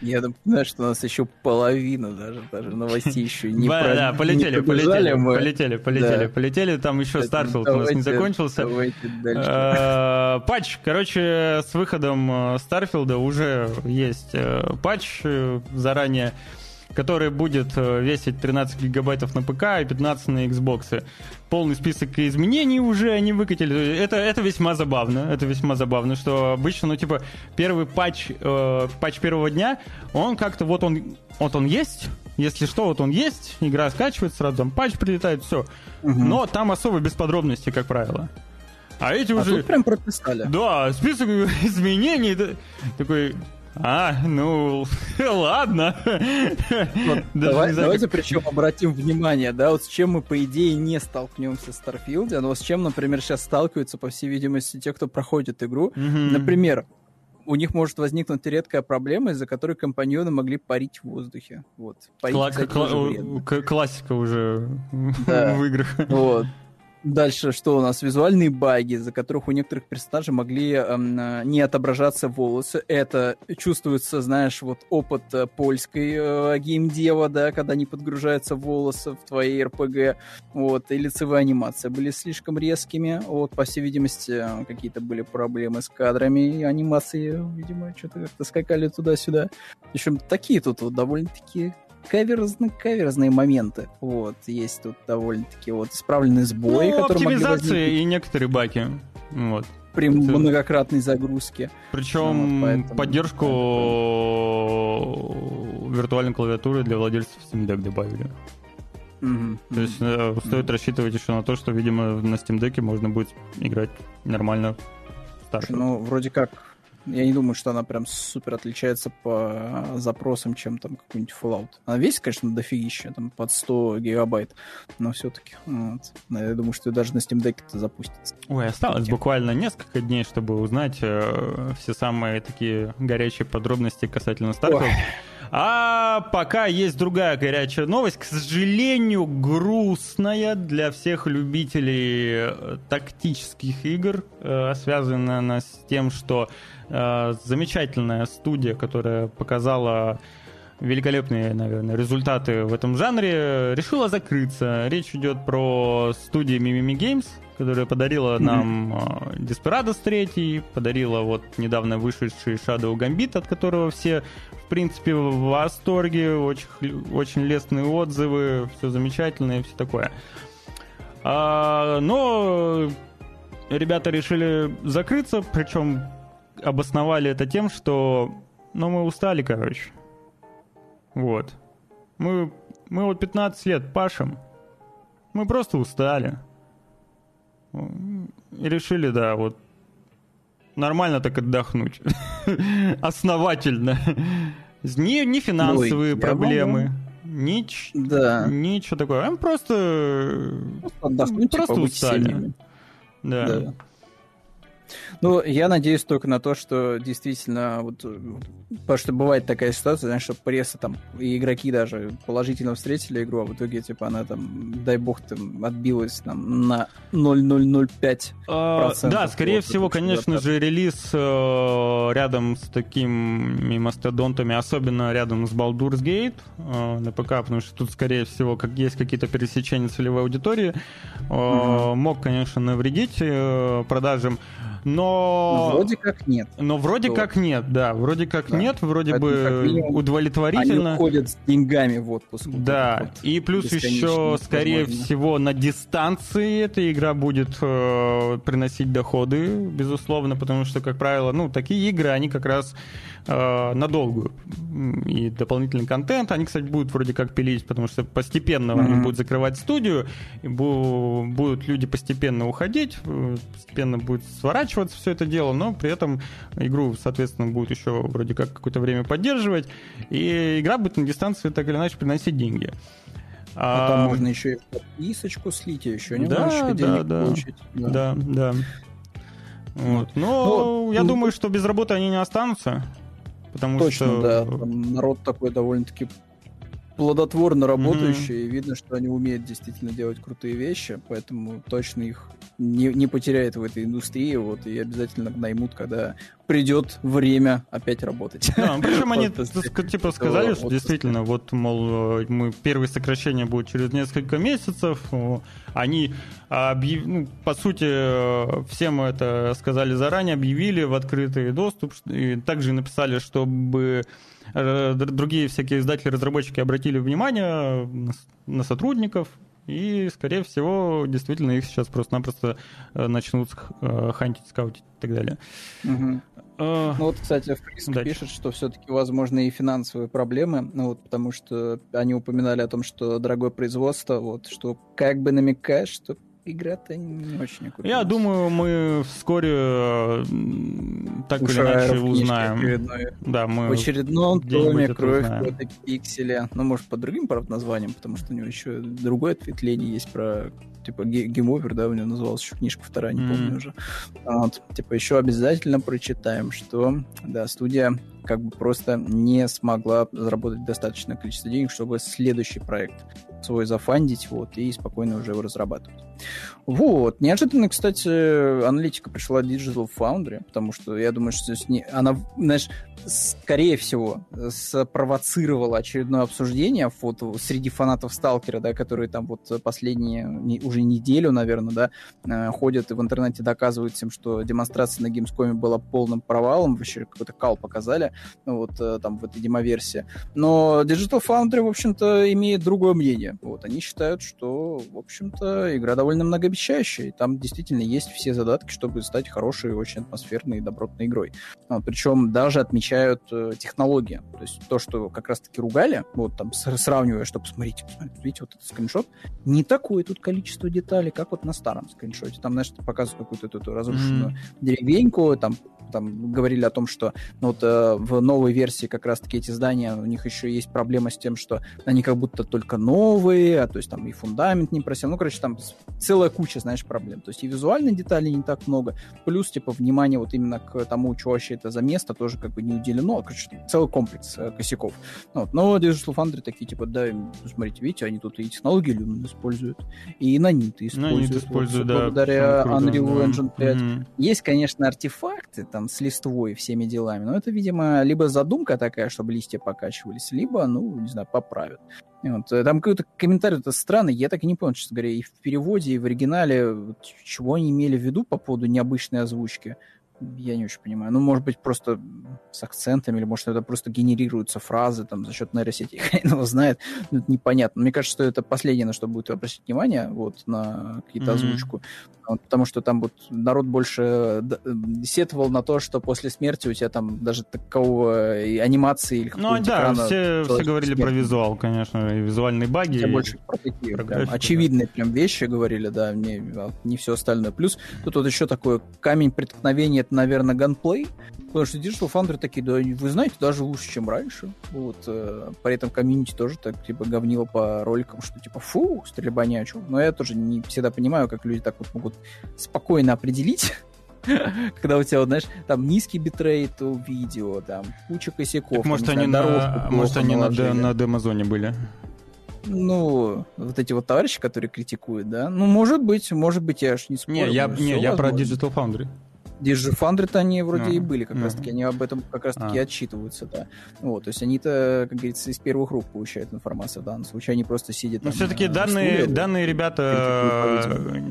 Я напоминаю, что у нас еще половина даже, даже новостей еще не про... Да, полетели, полетели, полетели, полетели, полетели, там еще Starfield у нас не закончился. Э, патч, короче, с выходом Starfield'а уже есть э, патч э, заранее который будет э, весить 13 гигабайтов на ПК и 15 на Xbox. Полный список изменений уже они выкатили. Это, это весьма забавно. Это весьма забавно, что обычно, ну, типа, первый патч, э, патч первого дня, он как-то вот он, вот он есть, если что, вот он есть, игра скачивается, сразу там патч прилетает, все. Угу. Но там особо без подробностей, как правило. А эти а уже... Прям прописали. Да, список [laughs] изменений. Такой, а, ну, [laughs] ладно. Вот, [laughs] давай, давайте причем обратим внимание, да, вот с чем мы, по идее, не столкнемся в Старфилде, но с чем, например, сейчас сталкиваются, по всей видимости, те, кто проходит игру. Mm-hmm. Например, у них может возникнуть редкая проблема, из-за которой компаньоны могли парить в воздухе. Вот. Парить, Кла- кстати, кла- классика уже да. [laughs] в играх. Вот. Дальше что у нас? Визуальные баги, за которых у некоторых персонажей могли э, не отображаться волосы. Это чувствуется, знаешь, вот опыт э, польской э, геймдева, да, когда не подгружаются волосы в твоей РПГ. Вот, и лицевые анимации были слишком резкими. Вот, по всей видимости, какие-то были проблемы с кадрами и анимации, видимо, что-то как-то скакали туда-сюда. В общем, такие тут вот довольно-таки каверзные, каверзные моменты. Вот, есть тут довольно-таки вот исправленные сбои, ну, которые оптимизации и некоторые баки. Вот. При Это... многократной загрузке. Причем ну, вот, поддержку виртуальной клавиатуры для владельцев Steam Deck добавили. Mm-hmm. То есть mm-hmm. стоит рассчитывать еще на то, что, видимо, на Steam Deck можно будет играть нормально. Ну, вроде как я не думаю, что она прям супер отличается по запросам, чем там какой-нибудь Fallout. Она весит, конечно, дофигища, там под 100 гигабайт, но все-таки. Вот. Я думаю, что даже на Steam Deck это запустится. Ой, осталось буквально несколько дней, чтобы узнать э, все самые такие горячие подробности касательно Starfield. А пока есть другая горячая новость, к сожалению, грустная для всех любителей э, тактических игр, э, связанная она с тем, что э, замечательная студия, которая показала великолепные, наверное, результаты в этом жанре, решила закрыться. Речь идет про студию Mimimi Games, которая подарила mm-hmm. нам э, Desperados 3, подарила вот недавно вышедший Shadow Gambit, от которого все принципе, в восторге, очень, очень лестные отзывы, все замечательно и все такое. А, но ребята решили закрыться, причем обосновали это тем, что ну, мы устали, короче. Вот. Мы, мы вот 15 лет пашем. Мы просто устали. И решили, да, вот нормально так отдохнуть. [laughs] Основательно. Не, не финансовые Ой, проблемы. Нич, да. Ничего такого. Просто, просто, отдохнуть, просто типа, устали. Да. да. Ну, я надеюсь только на то, что действительно, вот, потому что бывает такая ситуация, знаешь, что пресса там, и игроки даже положительно встретили игру, а в итоге, типа, она там, дай бог, там, отбилась там на 0,005%. А, да, скорее вот, всего, конечно же, релиз э, рядом с такими мастодонтами, особенно рядом с Baldur's Gate э, на ПК, потому что тут, скорее всего, как есть какие-то пересечения целевой аудитории, э, угу. мог, конечно, навредить э, продажам. Но... но вроде как нет. Но вроде то... как нет, да, вроде как да. нет, вроде Поэтому, бы минимум, удовлетворительно. Они ходят с деньгами в отпуск. Да, вот, и плюс еще, скорее возможно. всего, на дистанции эта игра будет э, приносить доходы, безусловно, потому что, как правило, ну, такие игры, они как раз э, надолгую. И дополнительный контент. Они, кстати, будут вроде как пилить, потому что постепенно mm-hmm. они будут закрывать студию, и бу- будут люди постепенно уходить, э, постепенно будет сворачиваться все это дело, но при этом игру, соответственно, будут еще вроде как какое-то время поддерживать, и игра будет на дистанции так или иначе приносить деньги. А, а там можно еще и подписочку слить, и еще немножечко да, денег да, получить. Да, да. да. Вот. Но ну, я ну, думаю, что без работы они не останутся. Потому Точно, что... да. Там народ такой довольно-таки плодотворно работающий, mm-hmm. и видно, что они умеют действительно делать крутые вещи, поэтому точно их не, не потеряет в этой индустрии, вот, и обязательно наймут, когда придет время опять работать. Да, причем они [laughs] типа сказали, что действительно, вот, мол, мы первые сокращения будут через несколько месяцев, они объяв... ну, по сути, всем это сказали заранее, объявили в открытый доступ, и также написали, чтобы э, другие всякие издатели-разработчики обратили внимание на сотрудников, и, скорее всего, действительно их сейчас просто-напросто э, начнут э, хантить, скаутить и так далее. Угу. Ну вот, кстати, Фриск пишет, что все-таки возможны и финансовые проблемы, ну вот, потому что они упоминали о том, что дорогое производство, вот, что как бы намекает, что игра-то не очень окупилась. Я думаю, мы вскоре так или иначе узнаем. Да, мы в очередном томе «Кровь против пикселя». Ну, может, под другим, правда, названием, потому что у него еще другое ответвление есть про типа game over, да, у него называлась еще книжка вторая, не помню уже. Вот, типа еще обязательно прочитаем, что, да, студия как бы просто не смогла заработать достаточное количество денег, чтобы следующий проект свой зафандить, вот, и спокойно уже его разрабатывать. Вот. Неожиданно, кстати, аналитика пришла Digital Foundry, потому что я думаю, что здесь не... она, знаешь, скорее всего, спровоцировала очередное обсуждение вот, среди фанатов Сталкера, да, которые там вот последние уже неделю, наверное, да, э, ходят и в интернете доказывают всем, что демонстрация на Gamescom была полным провалом, вообще какой-то кал показали, вот э, там в этой демоверсии. Но Digital Foundry, в общем-то, имеет другое мнение. Вот, они считают, что, в общем-то, игра довольно многообещающая, и там действительно есть все задатки, чтобы стать хорошей, очень атмосферной и добротной игрой. Вот, причем даже отмечают э, технологии. То есть то, что как раз-таки ругали, вот там сравнивая, что посмотрите, посмотрите, видите, вот этот скриншот, не такое тут количество деталей, как вот на старом скриншоте. Там, знаешь, показывают какую-то эту разрушенную mm-hmm. деревеньку, там там говорили о том, что ну, вот, э, в новой версии как раз-таки эти здания, у них еще есть проблема с тем, что они как будто только новые, а то есть там и фундамент не просел. Ну, короче, там целая куча, знаешь, проблем. То есть и визуальных деталей не так много, плюс, типа, внимание вот именно к тому, что вообще это за место, тоже как бы не уделено. Короче, целый комплекс э, косяков. Ну, вот. Но Digital Foundry такие, типа, да, смотрите, видите, они тут и технологии Lumen используют, и наниты используют. Нанит используют, вот, да. Благодаря Unreal Engine 5. Mm-hmm. Есть, конечно, артефакты, там, там с листвой всеми делами. Но это, видимо, либо задумка такая, чтобы листья покачивались, либо, ну, не знаю, поправят. Вот. Э, там какой-то комментарий это странный, я так и не понял, честно говоря, и в переводе, и в оригинале, вот, чего они имели в виду по поводу необычной озвучки. Я не очень понимаю. Ну, может быть, просто с акцентами, или может, это просто генерируются фразы там за счет нейросети, [laughs] хрен его знает. Ну, это непонятно. Мне кажется, что это последнее, на что будет обращать внимание, вот, на какие-то mm-hmm. озвучку. Вот, потому что там вот народ больше э, сетовал на то, что после смерти у тебя там даже такого анимации или Ну, да, все, все говорили смерти. про визуал, конечно, и визуальные баги. Все больше про такие про прям, очевидные да. прям вещи говорили, да, не, не все остальное. Плюс тут вот еще такой камень преткновения это, наверное, gunplay, потому что Digital Foundry такие, да, вы знаете, даже лучше, чем раньше. Вот, э, при этом комьюнити тоже так, типа, говнило по роликам, что, типа, фу, стрельба не о чем. Но я тоже не всегда понимаю, как люди так вот могут спокойно определить, [laughs] когда у тебя, вот, знаешь, там низкий битрейт у видео, там куча косяков. Так, может, они, на, может, они на, на демозоне были? Ну, вот эти вот товарищи, которые критикуют, да? Ну, может быть, может быть, я аж не спорю. Не, я, не, я про Digital Foundry. Digifoundry-то они вроде uh-huh. и были как uh-huh. раз-таки, они об этом как раз-таки uh-huh. отчитываются, да. Вот, то есть они-то, как говорится, из первых рук получают информацию в данном случае, они просто сидят Но все-таки данные, стуле, данные ребята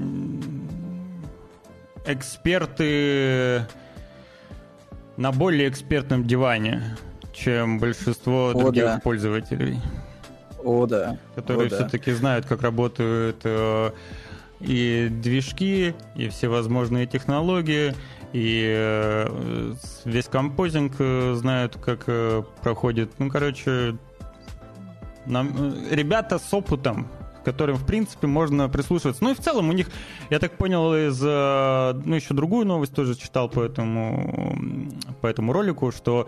эксперты на более экспертном диване, чем большинство О, других да. пользователей. О, да. Которые О, все-таки да. знают, как работают э, и движки, и всевозможные технологии, и э, весь композинг э, знают, как э, проходит. Ну, короче, нам, ребята с опытом, которым, в принципе, можно прислушиваться. Ну и в целом у них, я так понял, из... Ну, еще другую новость тоже читал по этому, по этому ролику, что,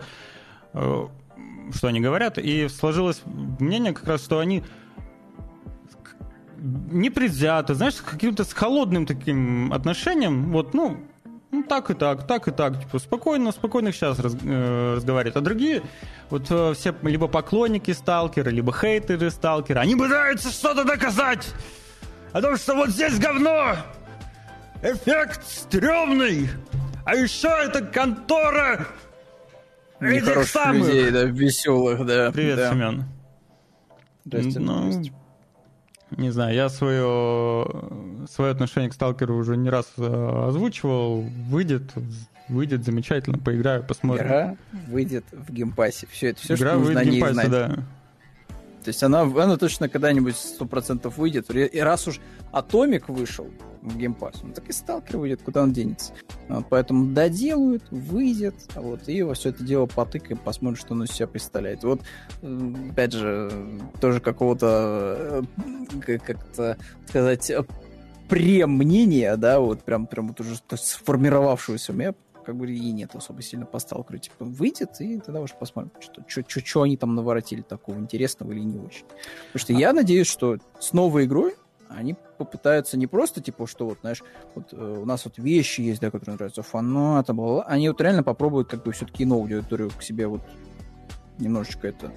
что они говорят, и сложилось мнение как раз, что они непредвзято, знаешь, с каким-то с холодным таким отношением, вот, ну, ну, так и так, так и так, типа, спокойно, спокойно сейчас раз, э, разговаривают. А другие, вот э, все либо поклонники сталкера, либо хейтеры сталкера, они пытаются что-то доказать о том, что вот здесь говно, эффект стрёмный, а еще это контора этих самых. людей, да, веселых, да. Привет, да. Семен. Здрасте. Ну, не знаю, я свое, свое отношение к сталкеру уже не раз э, озвучивал. Выйдет, выйдет замечательно, поиграю, посмотрим. Игра выйдет в Game Pass'е. Все это все, Игра что нужно о ней знать. Да. То есть она, она точно когда-нибудь сто процентов выйдет. И раз уж Атомик вышел в геймпасс, ну так и Сталкер выйдет, куда он денется. Вот, поэтому доделают, выйдет, вот, и во все это дело потыкаем, посмотрим, что оно из себя представляет. Вот, опять же, тоже какого-то, э, как-то сказать, премнения, да, вот прям, прям вот уже сформировавшегося у меня как бы и нет особо сильно по сталкеру. Типа, выйдет, и тогда уже посмотрим, что, что, что они там наворотили такого интересного или не очень. Потому что а... я надеюсь, что с новой игрой они попытаются не просто, типа, что вот, знаешь, вот э, у нас вот вещи есть, да, которые нравятся фанатам, бла они вот реально попробуют как бы все-таки новую аудиторию к себе вот немножечко это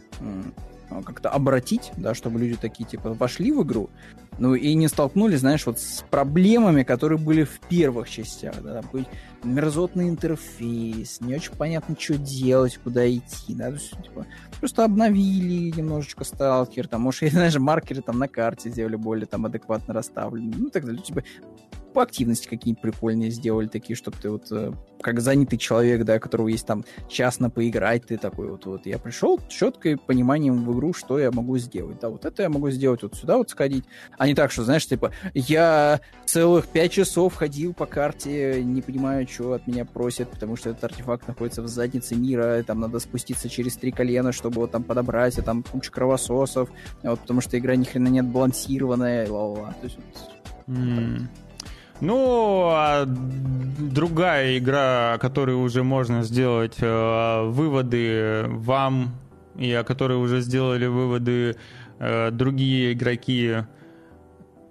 а, как-то обратить, да, чтобы люди такие, типа, вошли в игру, ну и не столкнулись, знаешь, вот с проблемами, которые были в первых частях, да, там мерзотный интерфейс, не очень понятно, что делать, куда идти, да, то есть, типа, просто обновили немножечко сталкер, там, может, [laughs] и, знаешь, маркеры там на карте сделали более там адекватно расставлены, ну так далее, типа, по активности какие-нибудь прикольные сделали, такие, чтобы ты вот, э, как занятый человек, да, которого есть там час на поиграть, ты такой вот, вот, я пришел с четкой пониманием в игру, что я могу сделать, да, вот это я могу сделать, вот сюда вот сходить, а не так, что, знаешь, типа, я целых пять часов ходил по карте, не понимаю, что от меня просят, потому что этот артефакт находится в заднице мира, там надо спуститься через три колена, чтобы вот там подобрать, а там куча кровососов, вот, потому что игра ни хрена не отбалансированная, ла-ла-ла, то есть вот, mm. Ну, а другая игра, о которой уже можно сделать э, выводы вам, и о которой уже сделали выводы э, другие игроки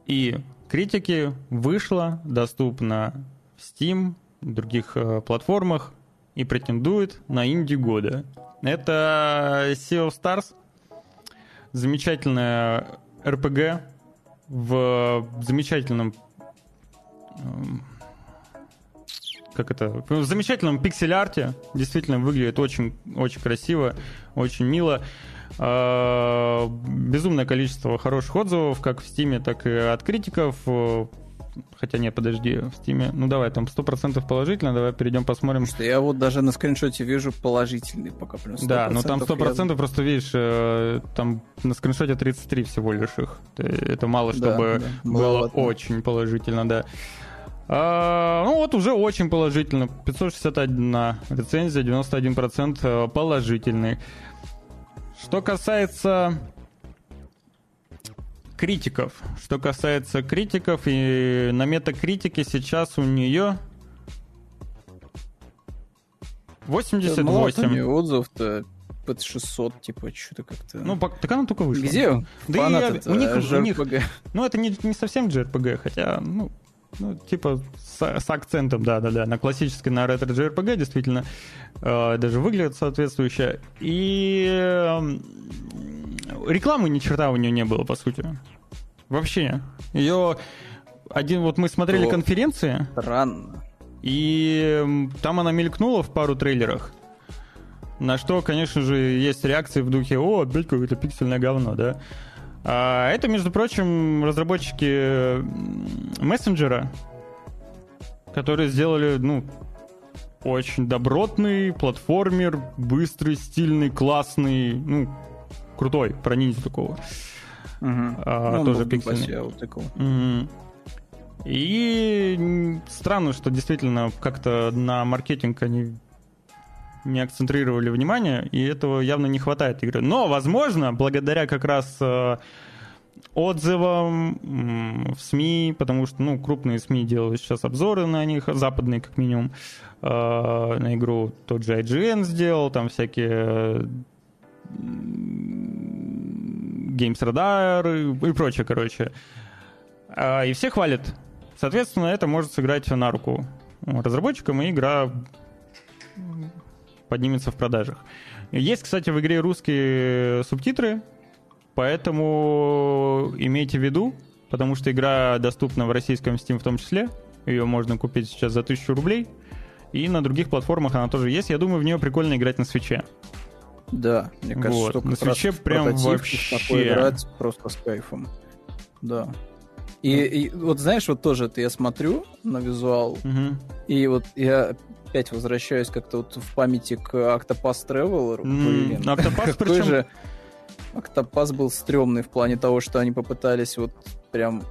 и критики, вышла, доступна в Steam, других э, платформах и претендует на инди года. Это Sea of Stars, замечательная RPG в замечательном как это, в замечательном пиксель-арте, действительно выглядит очень, очень красиво, очень мило. А, безумное количество хороших отзывов, как в Стиме, так и от критиков. Хотя нет, подожди, в Steam. Ну давай, там 100% положительно, давай перейдем посмотрим. Что я вот даже на скриншоте вижу положительный пока плюс. Да, но там 100% я... просто видишь, э, там на скриншоте 33 всего лишь их. Это мало, чтобы да, да, было маловато. очень положительно, да. А, ну вот уже очень положительно. 561 рецензия, 91% э, положительный. Что касается критиков. Что касается критиков, и на метакритике сейчас у нее 88. Да, отзывов-то под 600, типа, что-то как-то... Ну, так она только вышла. Где? Да и, у них, у них, ну, это не, не совсем JRPG, хотя, ну, ну, типа с, с акцентом, да-да-да, на классической, на ретро JRPG, действительно, э, даже выглядит соответствующе. И э, рекламы ни черта у нее не было, по сути. Вообще. Ее один вот мы смотрели О, конференции. Странно. И там она мелькнула в пару трейлерах. На что, конечно же, есть реакции в духе «О, опять какое-то пиксельное говно», да? А это, между прочим, разработчики мессенджера, которые сделали, ну, очень добротный платформер, быстрый, стильный, классный, ну, крутой, про ниндзя такого. Угу. А, ну, тоже пиксельный. Угу. И странно, что действительно как-то на маркетинг они не акцентрировали внимание, и этого явно не хватает игры. Но, возможно, благодаря как раз э, отзывам в СМИ, потому что, ну, крупные СМИ делают сейчас обзоры на них, западные как минимум, э, на игру тот же IGN сделал, там всякие Games и, и прочее, короче. А, и все хвалят. Соответственно, это может сыграть на руку разработчикам, и игра поднимется в продажах. Есть, кстати, в игре русские субтитры, поэтому имейте в виду, потому что игра доступна в российском Steam в том числе. Ее можно купить сейчас за 1000 рублей. И на других платформах она тоже есть. Я думаю, в нее прикольно играть на свече. Да, мне кажется, вот. что на свече прям вообще... такой играть просто с кайфом. Да. И, и вот знаешь, вот тоже это я смотрю на визуал, угу. и вот я опять возвращаюсь как-то вот в памяти к Octopus Traveler. Блин, Octopus, причем... же Octopus был стрёмный в плане того, что они попытались вот прям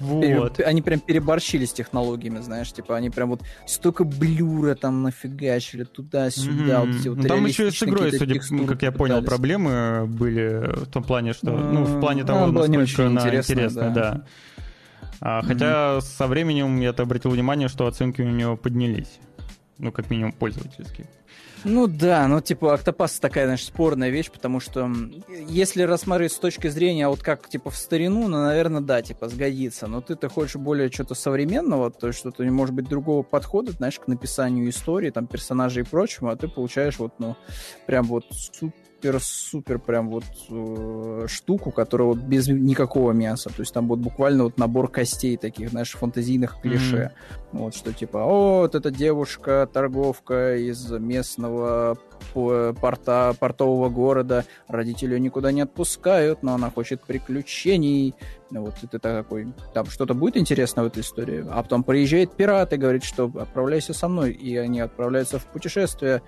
вот. Они прям переборщили с технологиями, знаешь, типа они прям вот столько блюра там нафигачили туда-сюда. Mm-hmm. Вот эти вот ну, там еще и с игрой, судя, ну, как я понял, проблемы были в том плане, что, ну, в плане того, насколько не очень она интересная, да. да. А, mm-hmm. Хотя со временем я-то обратил внимание, что оценки у него поднялись. Ну, как минимум, пользовательские. Ну да, ну типа Октопас такая, знаешь, спорная вещь, потому что если рассматривать с точки зрения вот как типа в старину, ну, наверное, да, типа сгодится. Но ты-то хочешь более что-то современного, то есть что-то, может быть, другого подхода, знаешь, к написанию истории, там, персонажей и прочему, а ты получаешь вот, ну, прям вот супер супер-супер прям вот э, штуку, которая вот без никакого мяса. То есть там вот буквально вот набор костей таких, знаешь, фантазийных клише. Mm-hmm. Вот что типа, о, вот эта девушка, торговка из местного порта, портового города, родители ее никуда не отпускают, но она хочет приключений. Вот это такой, там что-то будет интересно в этой истории. А потом приезжает пират и говорит, что отправляйся со мной. И они отправляются в путешествие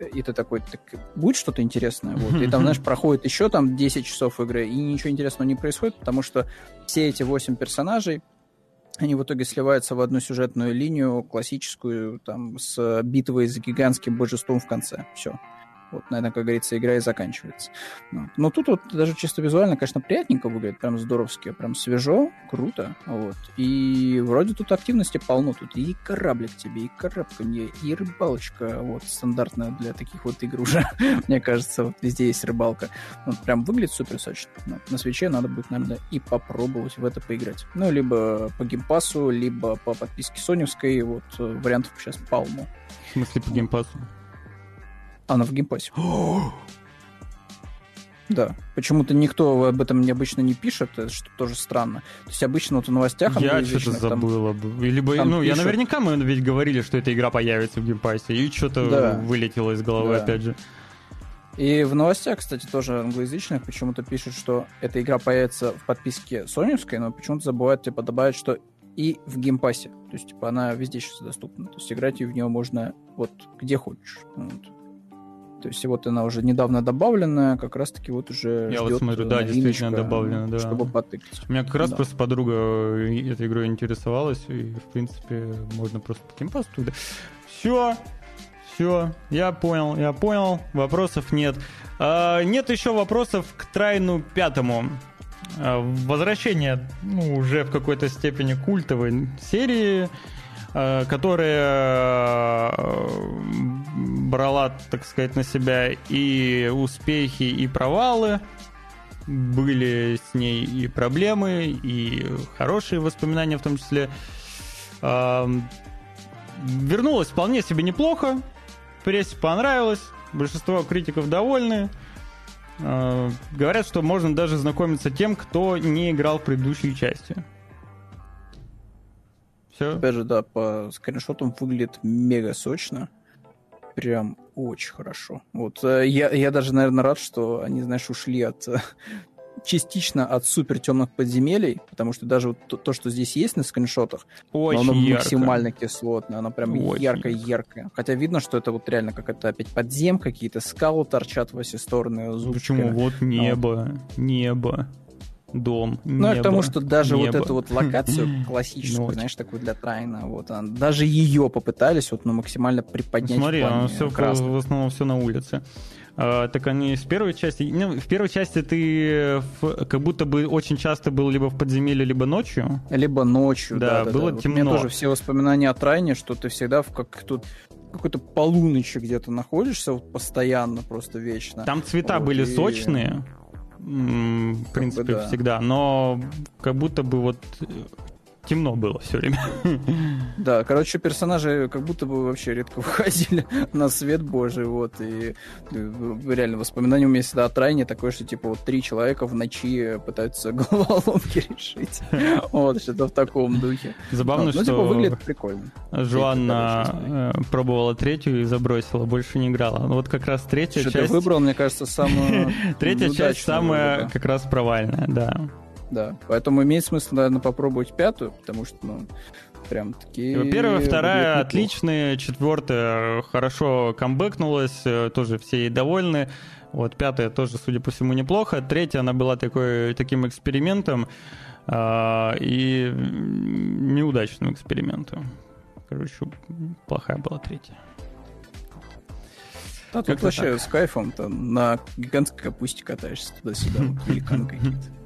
и ты такой, так будет что-то интересное? Вот. И там, [laughs] знаешь, проходит еще там 10 часов игры, и ничего интересного не происходит, потому что все эти 8 персонажей, они в итоге сливаются в одну сюжетную линию классическую, там, с битвой с гигантским божеством в конце. Все. Вот, наверное, как говорится, игра и заканчивается. Вот. Но тут вот даже чисто визуально, конечно, приятненько выглядит, прям здоровски, прям свежо, круто. Вот. И вроде тут активности полно. Тут и кораблик тебе, и карабканье, и рыбалочка. Вот, стандартная для таких вот игр уже, [laughs] мне кажется, вот везде есть рыбалка. Вот, прям выглядит супер сочно. Вот. На Switch е надо будет, наверное, и попробовать в это поиграть. Ну, либо по Game Pass у, либо по подписке соневской. Вот, вариантов сейчас полно. В смысле по геймпасу? Она в геймпассе. Да. Почему-то никто об этом необычно не пишет, что тоже странно. То есть обычно вот в новостях... Я что-то забыла. Либо, ну, пишут... я наверняка мы ведь говорили, что эта игра появится в Game Pass е, и что-то да. вылетело из головы да. опять же. И в новостях, кстати, тоже англоязычных почему-то пишут, что эта игра появится в подписке соневской, но почему-то забывают типа добавить, что и в Game Pass е. То есть, типа, она везде сейчас доступна. То есть, играть в нее можно вот где хочешь. Вот. То есть, вот она уже недавно добавленная, как раз-таки вот уже Я вот смотрю, да, действительно добавлена, да. Чтобы потыкать. У меня как раз да. просто подруга этой игрой интересовалась, и, в принципе, можно просто по Game Pass у туда. Все, все, я понял, я понял, вопросов нет. А, нет еще вопросов к Трайну пятому. А, возвращение, ну, уже в какой-то степени культовой серии, а, которая брала, так сказать, на себя и успехи, и провалы. Были с ней и проблемы, и хорошие воспоминания в том числе. Вернулась вполне себе неплохо прессе понравилось, большинство критиков довольны. Э, говорят, что можно даже знакомиться тем, кто не играл в предыдущей части. Все. Опять же, да, по скриншотам выглядит мега сочно. Прям очень хорошо. Вот э, я, я даже, наверное, рад, что они, знаешь, ушли от [laughs] частично от супер темных подземелий, потому что даже вот то, то, что здесь есть на скриншотах, Очень оно ярко. максимально кислотное, оно прям яркое-яркое. Хотя видно, что это вот реально как это опять подзем, какие-то скалы торчат во все стороны. Зубчиками. Почему? Вот небо, вот. небо дом. Ну, небо, потому что даже небо. вот эту вот локацию [clears throat] классическую, Ночь. знаешь, такую для Трайна, вот, даже ее попытались вот, ну, максимально приподнять. Смотри, оно все в основном все на улице. А, так они с первой части... Ну, в первой части ты в, как будто бы очень часто был либо в подземелье, либо ночью. Либо ночью, да. Да, было да. темно. Вот у меня тоже все воспоминания о Трайне, что ты всегда в как тут какой-то полуночи где-то находишься, вот постоянно, просто вечно. Там цвета вот, были и... сочные, в принципе, да. всегда, но как будто бы вот темно было все время. [laughs] Да, короче, персонажи как будто бы вообще редко [laughs] выходили на свет божий, вот, и э, реально воспоминания у меня всегда от Райни такое, что, типа, вот три человека в ночи пытаются [laughs] головоломки решить. Вот, что-то в таком духе. Забавно, вот. что... Ну, типа, выглядит прикольно. Жуанна э, пробовала третью и забросила, больше не играла. Ну, вот как раз третья что часть... ты выбрал, мне кажется, самую Третья часть самая как раз провальная, да да. Поэтому имеет смысл, наверное, попробовать пятую, потому что, ну, прям такие... Первая, вторая отличные, четвертая хорошо камбэкнулась, э, тоже все ей довольны. Вот пятая тоже, судя по всему, неплохо. Третья, она была такой, таким экспериментом э, и неудачным экспериментом. Короче, плохая была третья. А тут вообще так. с кайфом-то на гигантской капусте катаешься туда-сюда, великаны какие-то.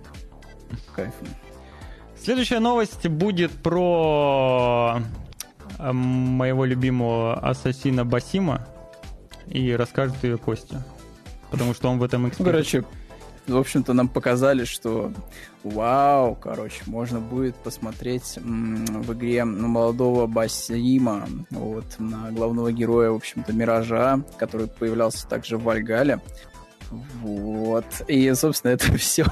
Кайфом. Следующая новость будет про э, моего любимого ассасина Басима и расскажет ее Костя. Потому что он в этом эксперт. Короче, в общем-то, нам показали, что вау, короче, можно будет посмотреть в игре на молодого Басима, вот, на главного героя, в общем-то, Миража, который появлялся также в Вальгале. Вот. И, собственно, это [laughs] все,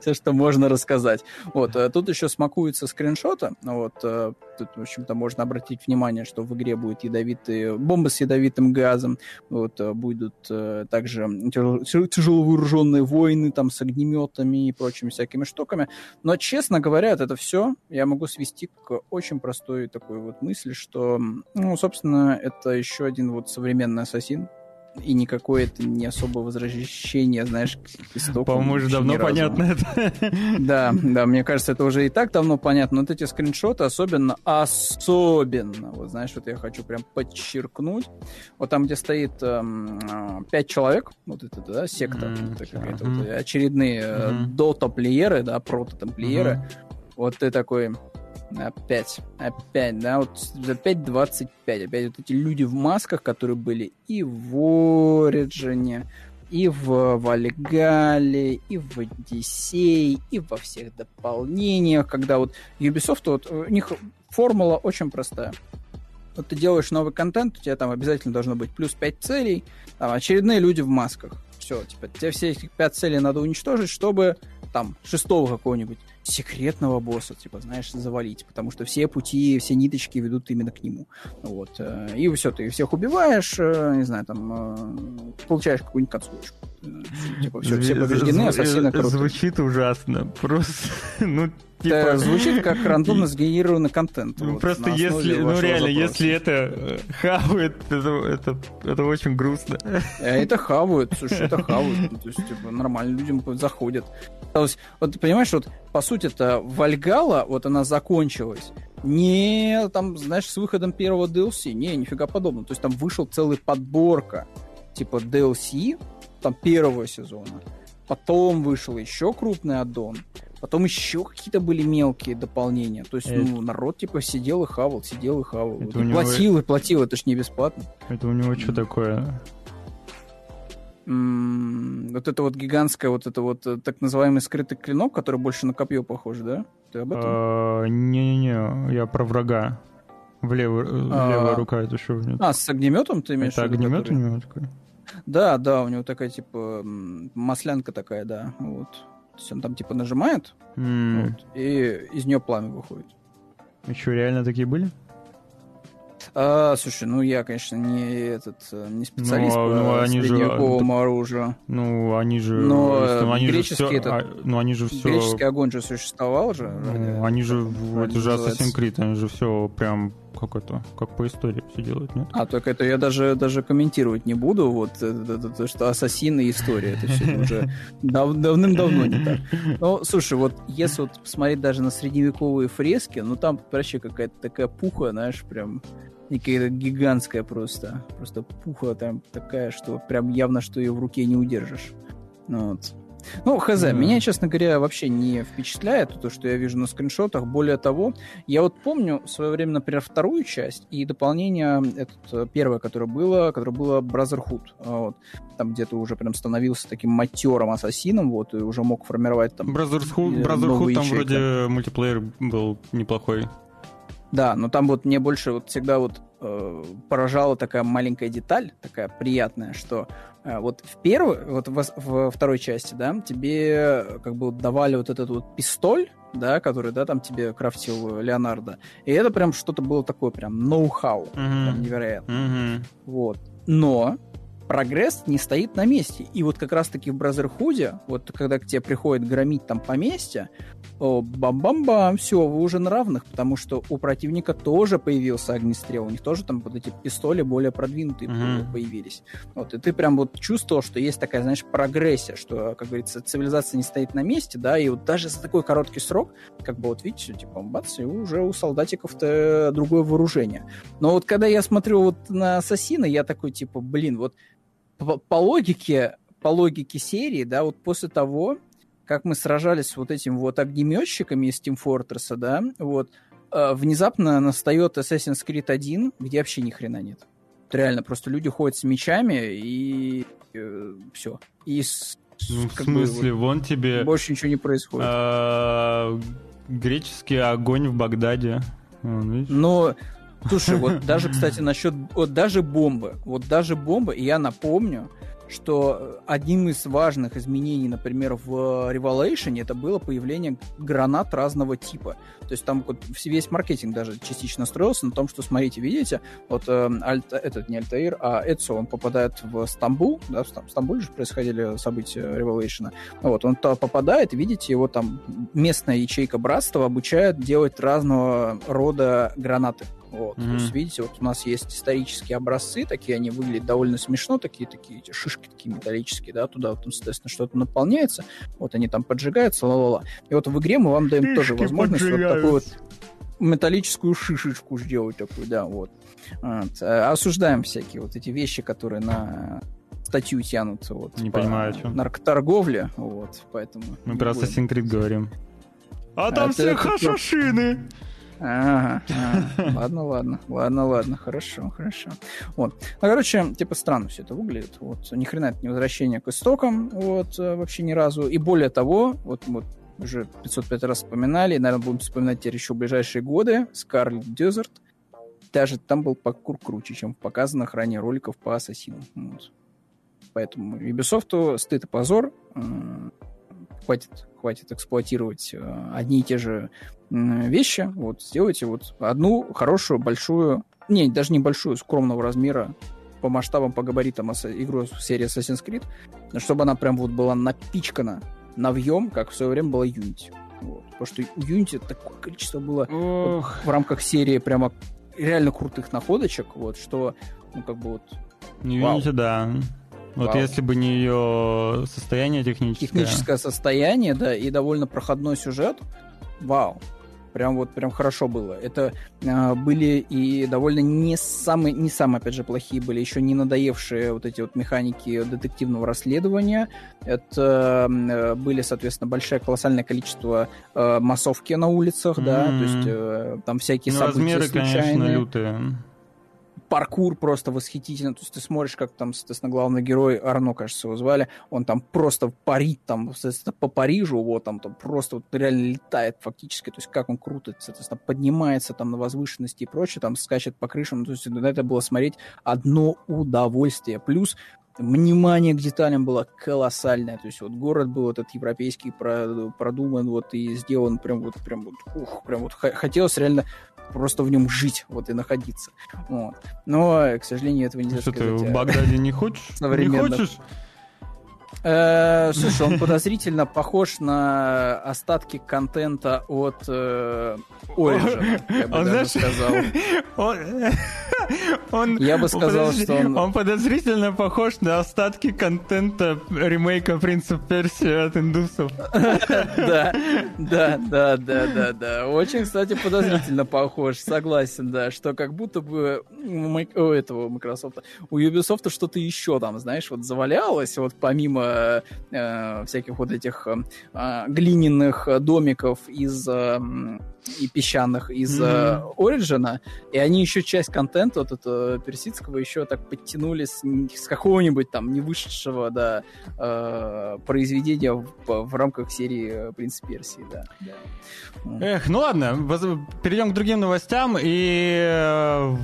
все, что можно рассказать. Вот. Э, тут еще смакуется скриншота. Вот. Э, тут, в общем-то, можно обратить внимание, что в игре будет ядовитые бомбы с ядовитым газом. Вот. Э, будут также тяжело вооруженные воины там с огнеметами и прочими всякими штуками. Но, честно говоря, это все я могу свести к очень простой такой вот мысли, что, ну, собственно, это еще один вот современный ассасин, и никакое это не особое возвращение, знаешь, к истокам. По-моему, уже давно понятно это. [laughs] Да, да, мне кажется, это уже и так давно понятно, но вот эти скриншоты особенно, особенно, вот знаешь, вот я хочу прям подчеркнуть, вот там, где стоит эм, пять человек, вот это, да, секта, mm-hmm. это какая-то mm-hmm. вот, очередные mm-hmm. дота-плееры, да, прото-тамплиеры, mm-hmm. вот ты такой, Опять, опять, да, вот опять 25, опять вот эти люди в масках, которые были и в Ориджине, и в Вальгале, и в Одиссее, и во всех дополнениях, когда вот Ubisoft, вот у них формула очень простая. Вот ты делаешь новый контент, у тебя там обязательно должно быть плюс 5 целей, там очередные люди в масках. Все, типа, тебе все эти 5 целей надо уничтожить, чтобы там шестого какого-нибудь секретного босса, типа, знаешь, завалить, потому что все пути, все ниточки ведут именно к нему. Вот. Э, и все, ты всех убиваешь, э, не знаю, там, э, получаешь какую-нибудь концовочку. Типа, все, все побеждены, ассасины. Звучит ужасно. Просто, [laughs] ну, Типа... [laughs] Звучит как рандомно сгенерированный контент. Ну, вот, просто если, ну реально, запроса. если это э, хавает, это, это, это очень грустно. Э, это хавают, слушай, это хавают. Ну, то есть, типа, нормально людям заходят. То есть, вот понимаешь, вот по сути это Вальгала, вот она закончилась. Не, там, знаешь, с выходом первого DLC, не, нифига подобного. То есть там вышел целый подборка, типа DLC, там первого сезона. Потом вышел еще крупный аддон. Потом еще какие-то были мелкие дополнения. То есть, это... ну, народ типа сидел и хавал, сидел и хавал. Это и него... Платил и платил, это ж не бесплатно. Это у него что такое? вот это вот гигантское, вот это вот э, так называемый скрытый клинок, который больше на копье похож, да? Ты об этом? А, не-не-не, я про врага. В левую, а... левая рука это что? А, с огнеметом ты имеешь это в виду? огнемет который... у него такой? Да, да, у него такая, типа, маслянка такая, да, вот. То есть он там, типа, нажимает, mm. вот, и из нее пламя выходит. И что, реально такие были? А, слушай, ну я, конечно, не этот не специалист ну, по ну, они средневековому же, оружию. Ну, они же. Но ну, они греческий же все, этот, а, ну, они же все. Греческий огонь же существовал же. Ну, они же, это же Assassin's Creed, они же все прям как это, как по истории все делают, нет? А, так это я даже, даже комментировать не буду, вот, то, что ассасины и история, это все [laughs] уже дав, давным-давно не так. Ну, слушай, вот если вот посмотреть даже на средневековые фрески, ну там вообще какая-то такая пуха, знаешь, прям какая-то гигантская просто. Просто пуха там такая, что прям явно, что ее в руке не удержишь. Ну, вот. Ну, хз, mm. меня, честно говоря, вообще не впечатляет то, что я вижу на скриншотах. Более того, я вот помню в свое время, например, вторую часть и дополнение, этот, э, первое, которое было, которое было Brotherhood. А, вот, там где то уже прям становился таким матерым ассасином, вот, и уже мог формировать там Brotherhood, Brotherhood там вроде мультиплеер был неплохой. Да, но там вот мне больше вот всегда вот э, поражала такая маленькая деталь, такая приятная, что э, вот в первой, вот в, в второй части, да, тебе как бы давали вот этот вот пистоль, да, который, да, там тебе крафтил Леонардо, и это прям что-то было такое прям ноу-хау, mm-hmm. невероятно. Mm-hmm. Вот. Но прогресс не стоит на месте. И вот как раз-таки в Бразерхуде, вот когда к тебе приходит громить там поместье, бам-бам-бам, все, вы уже на равных, потому что у противника тоже появился огнестрел, у них тоже там вот эти пистоли более продвинутые mm-hmm. появились. Вот, и ты прям вот чувствовал, что есть такая, знаешь, прогрессия, что, как говорится, цивилизация не стоит на месте, да, и вот даже за такой короткий срок, как бы вот видите, типа, бац, и уже у солдатиков-то другое вооружение. Но вот когда я смотрю вот на Ассасина, я такой, типа, блин, вот по, по логике, по логике серии, да, вот после того, как мы сражались с вот этим вот огнеметчиками из Team Fortress, да, вот, э, внезапно настает Assassin's Creed 1, где вообще ни хрена нет. Реально, просто люди ходят с мечами и э, все. И с, ну, в смысле, бы, вот, вон тебе... Больше ничего не происходит. А, греческий огонь в Багдаде. Но, слушай, вот даже, кстати, насчет... Вот даже бомбы. Вот даже бомбы, и я напомню, что одним из важных изменений, например, в Revelation это было появление гранат разного типа. То есть там вот весь маркетинг даже частично строился на том, что, смотрите, видите, вот э, Альт, этот не Альтаир, а Эцо, он попадает в Стамбул, да, в Стамбуле же происходили события Revelation. Вот, он туда попадает, видите, его там местная ячейка братства обучает делать разного рода гранаты. Вот. Mm-hmm. То есть, видите, вот у нас есть исторические образцы, такие они выглядят довольно смешно, такие, такие эти шишки такие металлические, да, туда вот, соответственно, что-то наполняется, вот они там поджигаются, ла-ла-ла. И вот в игре мы вам даем Шишки тоже возможность вот такую вот металлическую шишечку сделать такую, да, вот. вот. Э, осуждаем всякие вот эти вещи, которые на статью тянутся вот не по понимаю, о чем. наркоторговле, вот, поэтому... Мы про Assassin's Creed говорим. А, а там все хашашины! Ага, ага. [laughs] ладно, ладно, ладно, ладно, хорошо, хорошо. Вот. Ну, короче, типа странно все это выглядит. Вот, ни хрена это не возвращение к истокам, вот, э, вообще ни разу. И более того, вот, вот уже 505 раз вспоминали, и, наверное, будем вспоминать теперь еще в ближайшие годы, Scarlet Desert, даже там был паркур круче, чем в показанных ранее роликов по Ассасину. Вот. Поэтому Ubisoft стыд и позор. Хватит, хватит эксплуатировать э, одни и те же вещи, вот, сделайте вот одну хорошую, большую, не, даже небольшую, скромного размера по масштабам, по габаритам игру серии Assassin's Creed, чтобы она прям вот была напичкана навьем, как в свое время была Unity. Вот. Потому что у Unity такое количество было вот, в рамках серии прямо реально крутых находочек, вот, что, ну, как бы вот... Unity, вау. да. Вот Вау. если бы не ее состояние техническое. Техническое состояние, да, и довольно проходной сюжет. Вау. Прям вот прям хорошо было. Это э, были и довольно не самые, не самые, опять же, плохие были, еще не надоевшие вот эти вот механики детективного расследования. Это э, были, соответственно, большое колоссальное количество э, массовки на улицах, mm-hmm. да, то есть э, там всякие ну, события размеры, случайные. конечно, лютые паркур просто восхитительно. То есть ты смотришь, как там, соответственно, главный герой, Арно, кажется, его звали, он там просто парит там, соответственно, по Парижу, вот там, там просто вот реально летает фактически, то есть как он круто, соответственно, поднимается там на возвышенности и прочее, там скачет по крышам, то есть на это было смотреть одно удовольствие. Плюс внимание к деталям было колоссальное. То есть вот город был этот европейский продуман вот и сделан прям вот прям вот ух, прям вот хотелось реально просто в нем жить, вот и находиться. Вот. Но, к сожалению, этого нельзя Что сказать. Что ты в Багдаде не хочешь? [laughs] Не хочешь? Э, слушай, он подозрительно похож на остатки контента от э, Origin, я бы даже сказал. [laughs] Он, я бы сказал, что он... Он подозрительно похож на остатки контента ремейка Принца Персии от индусов. [laughs] Да, да, да, да, да, да. Очень, кстати, подозрительно похож, согласен, да, что как будто бы у этого Microsoft, у Ubisoft что-то еще там, знаешь, вот завалялось, вот помимо э, всяких вот этих э, глиняных домиков из э, и песчаных из mm-hmm. И они еще часть контента вот этого персидского еще так подтянули с, с какого-нибудь там не вышедшего да, э, произведения в, в рамках серии «Принц Персии», да. да. Эх, ну ладно, перейдем к другим новостям и э,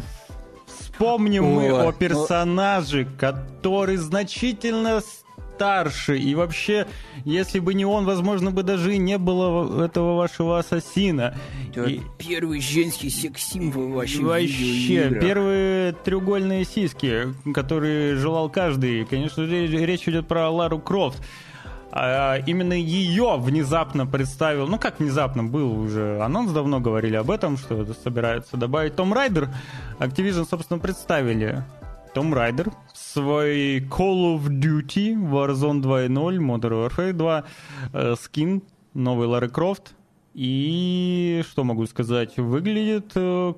вспомним О, мы о ну персонаже, ну... который значительно старше. И вообще, если бы не он, возможно, бы даже и не было этого вашего ассасина. Это и... первый женский секс-символ вообще. Вообще, первые треугольные сиськи, которые желал каждый. Конечно, речь идет про Лару Крофт. А именно ее внезапно представил, ну как внезапно, был уже анонс, давно говорили об этом, что это собирается добавить Том Райдер. Activision, собственно, представили том Райдер, свой Call of Duty, Warzone 2.0, Modern Warfare 2, э, скин, новый Лары Крофт. И что могу сказать, выглядит э,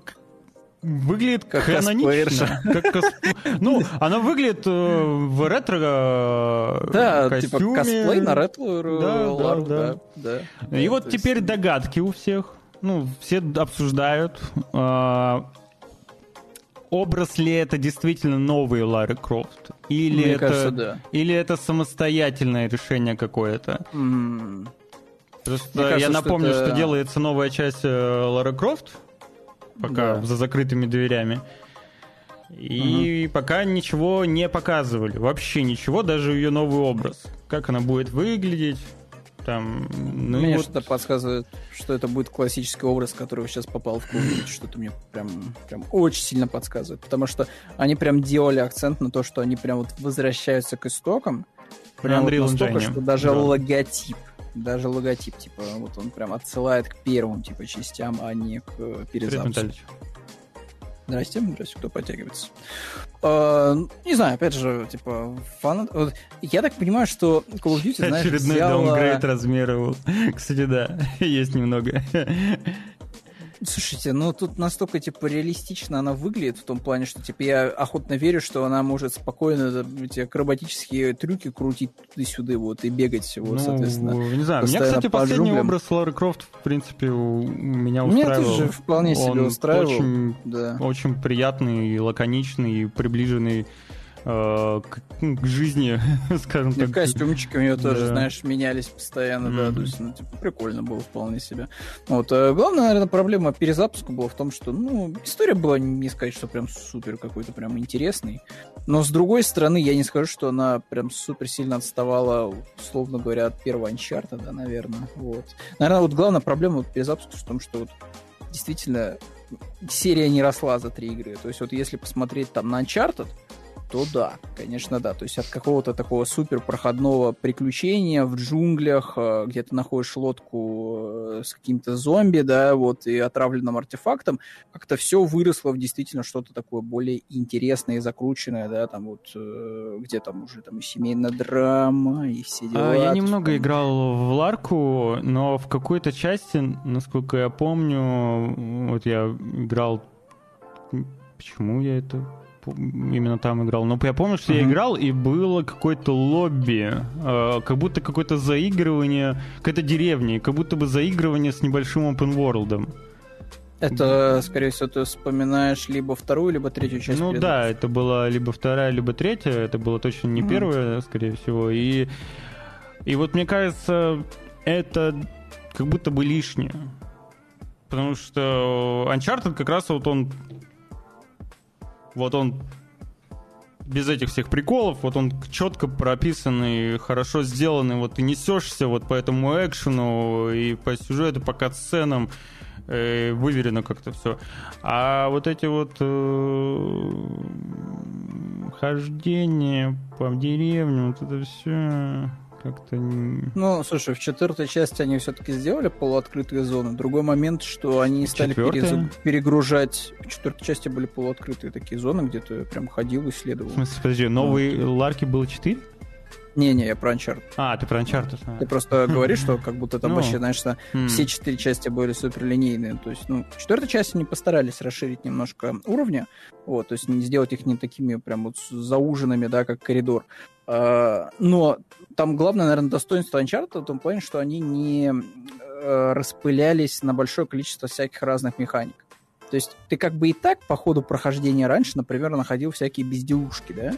выглядит как канонично. [laughs] Как косп... Ну, она выглядит э, в ретро э, да, костюме. типа косплей на ретро да, Лару, да, да. да. да. И вот теперь есть... догадки у всех. Ну, все обсуждают. Э, образ ли это действительно новый Ларри Крофт? Или, Мне это, кажется, да. или это самостоятельное решение какое-то? Mm. Просто кажется, я напомню, что, это... что делается новая часть э, Лары Крофт, пока да. за закрытыми дверями. И угу. пока ничего не показывали. Вообще ничего, даже ее новый образ. Как она будет выглядеть, там, ну мне вот... что-то подсказывает, что это будет классический образ, который сейчас попал в клуб. [clears throat] Что-то мне прям, прям очень сильно подсказывает. Потому что они прям делали акцент на то, что они прям вот возвращаются к истокам. Прям вот настолько, Engine. что даже да. логотип даже логотип, типа, вот он прям отсылает к первым, типа, частям, а не к перезапуску. Здрасте, здрасте, кто подтягивается. Uh, не знаю, опять же, типа, фанат... Вот, я так понимаю, что Call of Duty, знаешь, Очередной взяла... даунгрейд размера. [laughs] Кстати, да, [laughs] есть немного. Слушайте, ну тут настолько, типа, реалистично она выглядит, в том плане, что, типа, я охотно верю, что она может спокойно эти акробатические трюки крутить туда-сюда, вот, и бегать, вот, ну, соответственно. Не знаю, меня, кстати, последний джунглям. образ Лары Крофт, в принципе, меня устраивал. Меня тоже вполне себе Он устраивал. Очень, да. очень приятный, лаконичный, приближенный Э, к, к жизни, [laughs] скажем так. Костюмчики у нее тоже, знаешь, менялись постоянно, да, то есть, ну, типа, прикольно было вполне себе. Вот, э, главная, наверное, проблема перезапуска была в том, что, ну, история была, не сказать, что прям супер какой-то прям интересный, но, с другой стороны, я не скажу, что она прям супер сильно отставала, условно говоря, от первого Uncharted, да, наверное, вот. Наверное, вот главная проблема вот перезапуска в том, что вот действительно серия не росла за три игры. То есть вот если посмотреть там на Uncharted, то да, конечно, да. То есть от какого-то такого супер проходного приключения в джунглях, э, где ты находишь лодку э, с каким-то зомби, да, вот, и отравленным артефактом, как-то все выросло в действительно что-то такое более интересное и закрученное, да, там вот, э, где там уже там и семейная драма, и все дела. А, я немного там... играл в Ларку, но в какой-то части, насколько я помню, вот я играл... Почему я это именно там играл. Но я помню, что uh-huh. я играл, и было какое-то лобби, э, как будто какое-то заигрывание, какая-то деревня, как будто бы заигрывание с небольшим open world. Это, скорее всего, ты вспоминаешь либо вторую, либо третью часть. Ну да, это была либо вторая, либо третья. Это было точно не mm-hmm. первая, скорее всего. И, и вот мне кажется, это как будто бы лишнее. Потому что Uncharted как раз вот он вот он без этих всех приколов, вот он четко прописанный, хорошо сделанный, вот ты несешься вот по этому экшену и по сюжету, по катсценам, э, выверено как-то все. А вот эти вот э, хождения по деревням, вот это все как-то... Ну, слушай, в четвертой части они все-таки сделали полуоткрытые зоны. Другой момент, что они стали перез... перегружать... В четвертой части были полуоткрытые такие зоны, где ты прям ходил, исследовал. В смысле, подожди, новые ну, Ларки было 4? Не-не, я про Uncharted. А, ты про Uncharted. А. Ты просто говоришь, что как будто там ну, вообще, знаешь, что все четыре части были суперлинейные. То есть, ну, в четвертой части они постарались расширить немножко уровня, вот, то есть не сделать их не такими прям вот зауженными, да, как коридор. А, но там главное, наверное, достоинство Uncharted в том плане, что они не э, распылялись на большое количество всяких разных механик. То есть ты как бы и так по ходу прохождения раньше, например, находил всякие безделушки, да,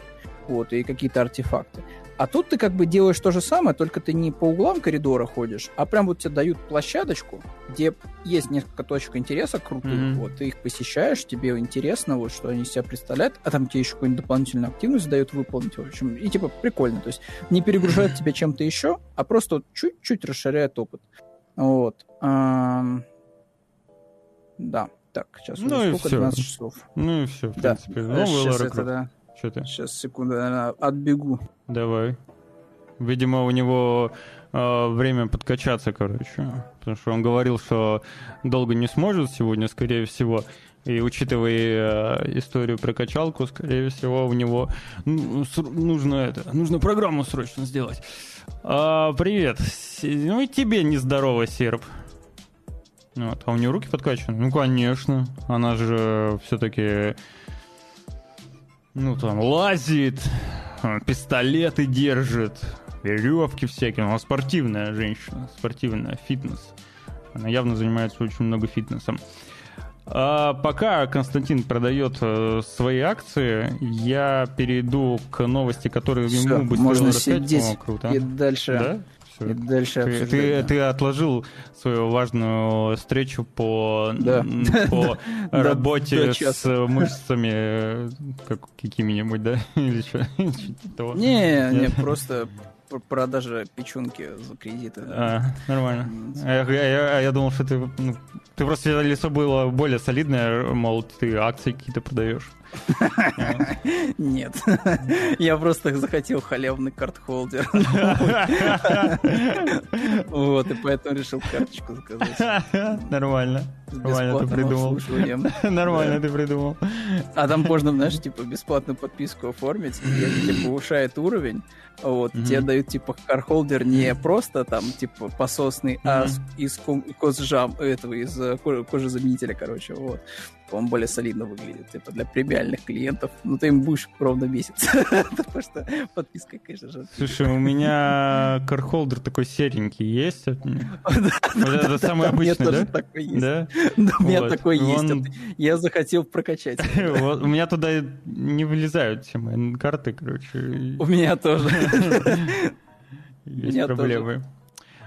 вот, и какие-то артефакты. А тут ты как бы делаешь то же самое, только ты не по углам коридора ходишь, а прям вот тебе дают площадочку, где есть несколько точек интереса крутых, mm-hmm. вот, ты их посещаешь, тебе интересно, вот, что они из себя представляют, а там тебе еще какую-нибудь дополнительную активность дают выполнить, в общем, и типа прикольно, то есть не перегружают тебя чем-то еще, а просто вот чуть-чуть расширяет опыт. Вот. А... Да. Так, сейчас ну уже сколько? 12 часов. Ну и все, в да. принципе. Новый Сейчас это, да. Что ты? Сейчас, секунду, наверное, отбегу. Давай. Видимо, у него э, время подкачаться, короче. Потому что он говорил, что долго не сможет сегодня, скорее всего. И учитывая э, историю про качалку, скорее всего, у него ну, нужно это, нужно программу срочно сделать. А, привет. Ну и тебе нездорово, серп. Вот. А у нее руки подкачаны? Ну, конечно. Она же все-таки ну, там, лазит, пистолеты держит, веревки всякие. Она спортивная женщина, спортивная, фитнес. Она явно занимается очень много фитнесом. А пока Константин продает э, свои акции, я перейду к новости, которые Все, ему бы можно сидеть О, круто. и дальше да? И дальше ты, ты, ты отложил свою важную встречу по, да. [laughs] по работе с мышцами как, какими-нибудь, да? [laughs] Или что? [laughs] Не, не, просто продажа печенки за кредиты. А, нормально. А я, я, я думал, что ты, ну, ты просто лицо было более солидное, мол, ты акции какие-то продаешь. Нет. Я просто захотел халявный карт-холдер. Вот, и поэтому решил карточку заказать. Нормально. Нормально ты придумал. [laughs] Нормально ты придумал. А там можно, знаешь, типа бесплатную подписку оформить, и это тебе повышает уровень. Вот, тебе дают типа кархолдер не просто там типа пососный, а из кожжам этого, из э, кожезаменителя, короче, вот он более солидно выглядит, типа для премиальных клиентов. Ну, ты им будешь ровно месяц. [laughs] Потому что подписка, конечно же. Слушай, у меня кархолдер такой серенький есть. [laughs] Это самый обычный, да? такой есть. Да? У меня такой есть. Я захотел прокачать. [laughs] У меня туда не вылезают все мои карты, короче. У меня тоже. Есть проблемы.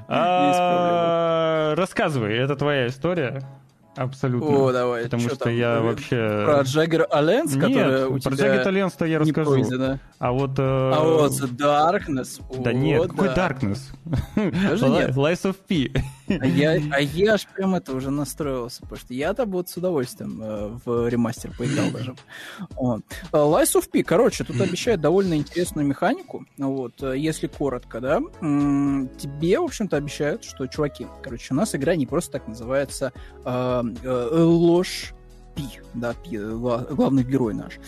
А, рассказывай, это твоя история. Абсолютно. О, давай. Потому что, что я вообще... Про Джаггер Аленс, который у про Джаггер Аленс-то я расскажу. Пройдено. А вот... Э... А вот The Darkness. Да О, нет, какой да. Darkness? Даже нет. Lies of P. А я, [laughs] а я аж прям это уже настроился, потому что я-то вот с удовольствием э, в ремастер поиграл даже. Вот. Э, Lies of P, короче, тут обещают довольно интересную механику, вот, э, если коротко, да, тебе, в общем-то, обещают, что, чуваки, короче, у нас игра не просто так называется э, э, ложь Пи, да, Пи, главный герой наш.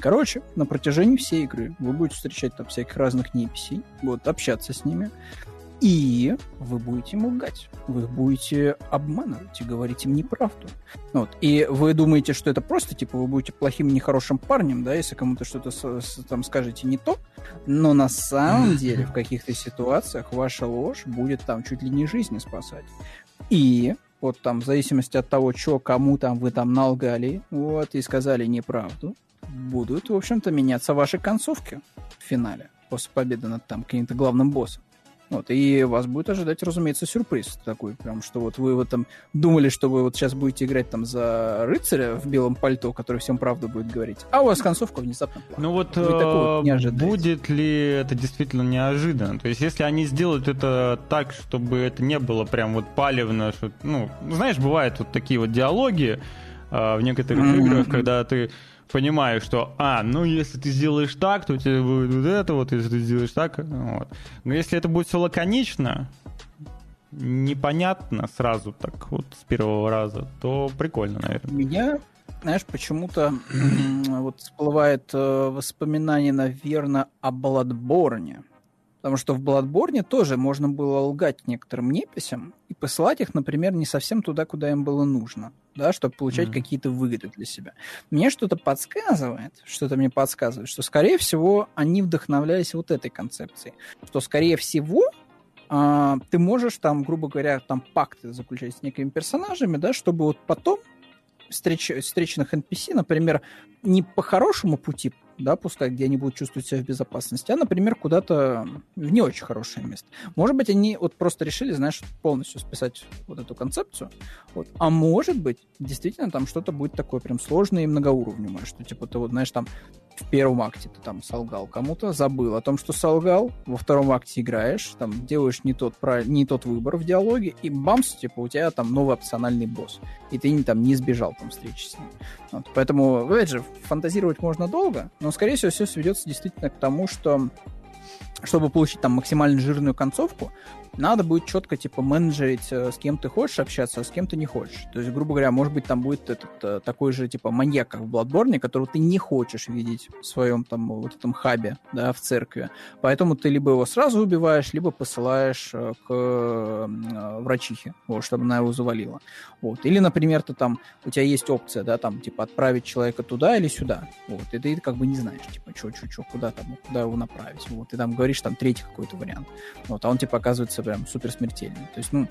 Короче, на протяжении всей игры вы будете встречать там всяких разных неписей, вот, общаться с ними, и вы будете им лгать. Вы будете обманывать и говорить им неправду. Вот. И вы думаете, что это просто, типа, вы будете плохим, нехорошим парнем, да, если кому-то что-то там скажете не то. Но на самом [laughs] деле в каких-то ситуациях ваша ложь будет там чуть ли не жизни спасать. И вот там в зависимости от того, что кому там вы там налгали, вот, и сказали неправду, будут, в общем-то, меняться ваши концовки в финале после победы над там каким-то главным боссом. Вот, и вас будет ожидать, разумеется, сюрприз такой, прям, что вот вы вот там думали, что вы вот сейчас будете играть там за рыцаря в белом пальто, который всем правду будет говорить, а у вас концовка внезапно плохая. Ну вот, вот э, будет ли это действительно неожиданно? То есть, если они сделают это так, чтобы это не было прям вот палевно, что, ну, знаешь, бывают вот такие вот диалоги э, в некоторых mm-hmm. играх, когда ты понимаю, что, а, ну, если ты сделаешь так, то у тебя будет вот это вот, если ты сделаешь так, вот. Но если это будет все лаконично, непонятно сразу так вот с первого раза, то прикольно, наверное. Меня, знаешь, почему-то [clears throat] вот всплывает э, воспоминание, наверное, о Бладборне. Потому что в Bloodborne тоже можно было лгать некоторым неписям и посылать их, например, не совсем туда, куда им было нужно, да, чтобы получать mm-hmm. какие-то выгоды для себя. Мне что-то подсказывает, что-то мне подсказывает, что, скорее всего, они вдохновлялись вот этой концепцией. Что, скорее всего, а, ты можешь там, грубо говоря, там пакты заключать с некими персонажами, да, чтобы вот потом встреч, встреченных NPC, например, не по хорошему пути да, пускай, где они будут чувствовать себя в безопасности, а, например, куда-то в не очень хорошее место. Может быть, они вот просто решили, знаешь, полностью списать вот эту концепцию, вот. а может быть, действительно там что-то будет такое прям сложное и многоуровневое, что типа ты вот, знаешь, там в первом акте ты там солгал кому-то, забыл о том, что солгал, во втором акте играешь, там делаешь не тот, не тот выбор в диалоге, и бамс, типа у тебя там новый опциональный босс, и ты не, там не сбежал там встречи с ним. Вот. Поэтому, опять же, фантазировать можно долго, но, скорее всего, все сведется действительно к тому, что чтобы получить там максимально жирную концовку, надо будет четко, типа, менеджерить, э, с кем ты хочешь общаться, а с кем ты не хочешь. То есть, грубо говоря, может быть, там будет этот э, такой же, типа, маньяк, как в Bloodborne, которого ты не хочешь видеть в своем там вот этом хабе, да, в церкви. Поэтому ты либо его сразу убиваешь, либо посылаешь э, к врачихе, вот, чтобы она его завалила. Вот. Или, например, ты там, у тебя есть опция, да, там, типа, отправить человека туда или сюда. Вот. И ты как бы не знаешь, типа, что, что, что, куда там, куда его направить. Вот. И там говоришь, там, третий какой-то вариант. Вот. А он, типа, оказывается прям супер смертельный. То есть, ну,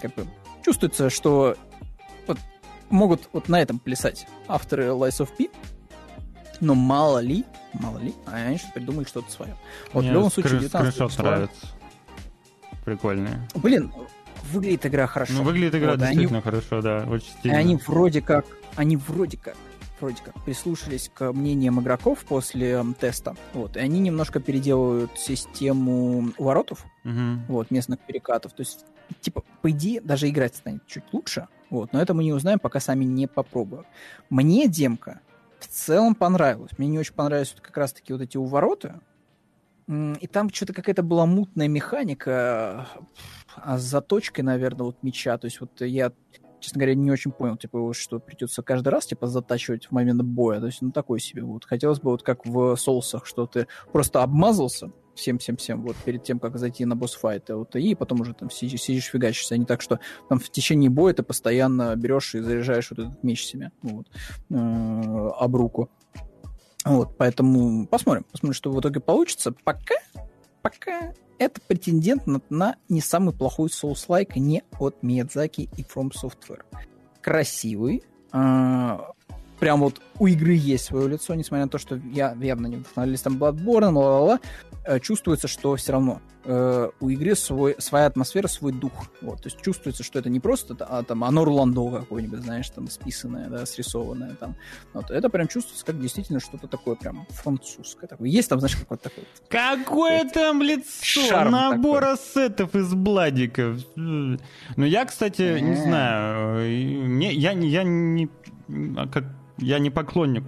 как бы чувствуется, что вот могут вот на этом плясать авторы Lies of P, но мало ли, мало ли, а они что придумали что-то свое. Вот Мне в любом случае 19 нравится. Прикольные. Блин, выглядит игра хорошо. Ну, выглядит игра вот, действительно они, хорошо, да, очень стильно. Они вроде как, они вроде как вроде как прислушались к мнениям игроков после теста, вот, и они немножко переделывают систему воротов, угу. вот, местных перекатов, то есть, типа, по идее, даже играть станет чуть лучше, вот, но это мы не узнаем, пока сами не попробуем. Мне демка в целом понравилась, мне не очень понравились вот как раз-таки вот эти увороты, и там что-то какая-то была мутная механика, а с заточкой, наверное, вот меча, то есть вот я честно говоря, не очень понял, типа, что придется каждый раз, типа, затачивать в момент боя. То есть, ну, такой себе. Вот хотелось бы, вот как в соусах, что ты просто обмазался всем-всем-всем, вот перед тем, как зайти на босс-файт, вот, и потом уже там сидишь, сидишь фигачишься, а не так, что там в течение боя ты постоянно берешь и заряжаешь вот этот меч себе, вот, э, об руку. Вот, поэтому посмотрим, посмотрим, что в итоге получится. Пока, пока это претендент на, на не самый плохой соус-лайк не от Миядзаки и From Software. Красивый, э, прям вот у игры есть свое лицо, несмотря на то, что я явно не вдохновлялись там Bloodborne, ла-ла-ла, э, чувствуется, что все равно э, у игры свой, своя атмосфера, свой дух. Вот, то есть чувствуется, что это не просто а, там Анор Ландо какой-нибудь, знаешь, там списанное, да, срисованное там. Вот, это прям чувствуется как действительно что-то такое прям французское. Такое. Есть там, знаешь, какое-то такое. Какое там лицо? Набор такой. ассетов из бладиков. Ну, я, кстати, не знаю, мне, я, я не... А как я не поклонник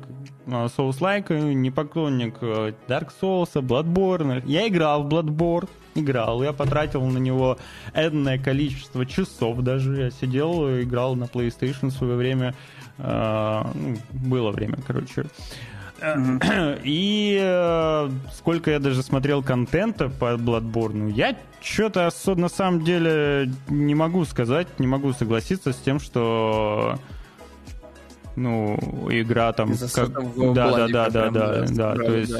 Souls-like, не поклонник э, Dark Souls, Bloodborne. Я играл в Bloodborne, играл, я потратил на него энное количество часов даже. Я сидел, играл на PlayStation в свое время. Э, ну, было время, короче. [clears throat] И э, сколько я даже смотрел контента по Bloodborne, я что-то на самом деле не могу сказать, не могу согласиться с тем, что ну, игра там... Как... Да, да, да, да, да, да, то есть...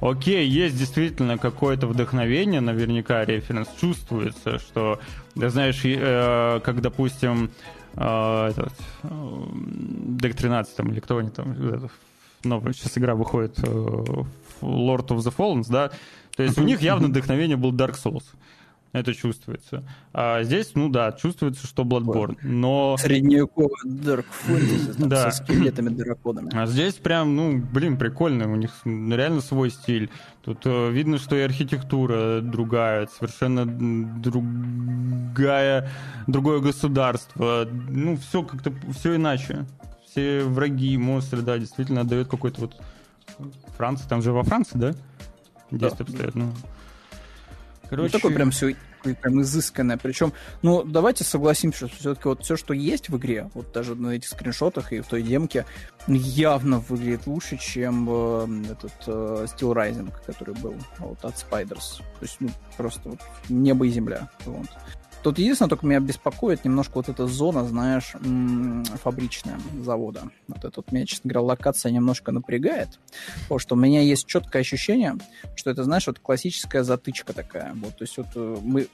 Окей, есть действительно какое-то вдохновение, наверняка референс чувствуется, что, да, знаешь, э, как, допустим, э, этот, э, Deck 13 там, или кто они там, новая сейчас игра выходит, Lord of the Fallen, да, то есть у них явно вдохновение был Dark Souls это чувствуется. А здесь, ну да, чувствуется, что Bloodborne, но... Средневековый Dark Fantasy [clears throat] да. со скелетами, драконами. А здесь прям, ну, блин, прикольно, у них реально свой стиль. Тут э, видно, что и архитектура другая, совершенно другая, другое государство. Ну, все как-то, все иначе. Все враги, монстры, да, действительно дает какой-то вот... Франция, там же во Франции, да? Действие да. обстоят, ну... Короче... Ну, такое прям все прям изысканное. Причем, ну, давайте согласимся, что все-таки вот все, что есть в игре, вот даже на этих скриншотах и в той демке, явно выглядит лучше, чем э, этот э, Steel Rising, который был вот, от Spiders. То есть, ну, просто вот небо и земля. Вот. Тут единственное, только меня беспокоит немножко вот эта зона, знаешь, фабричная завода. Вот это вот меня, честно говоря, локация немножко напрягает, потому что у меня есть четкое ощущение, что это, знаешь, вот классическая затычка такая. Вот, то есть вот э, мы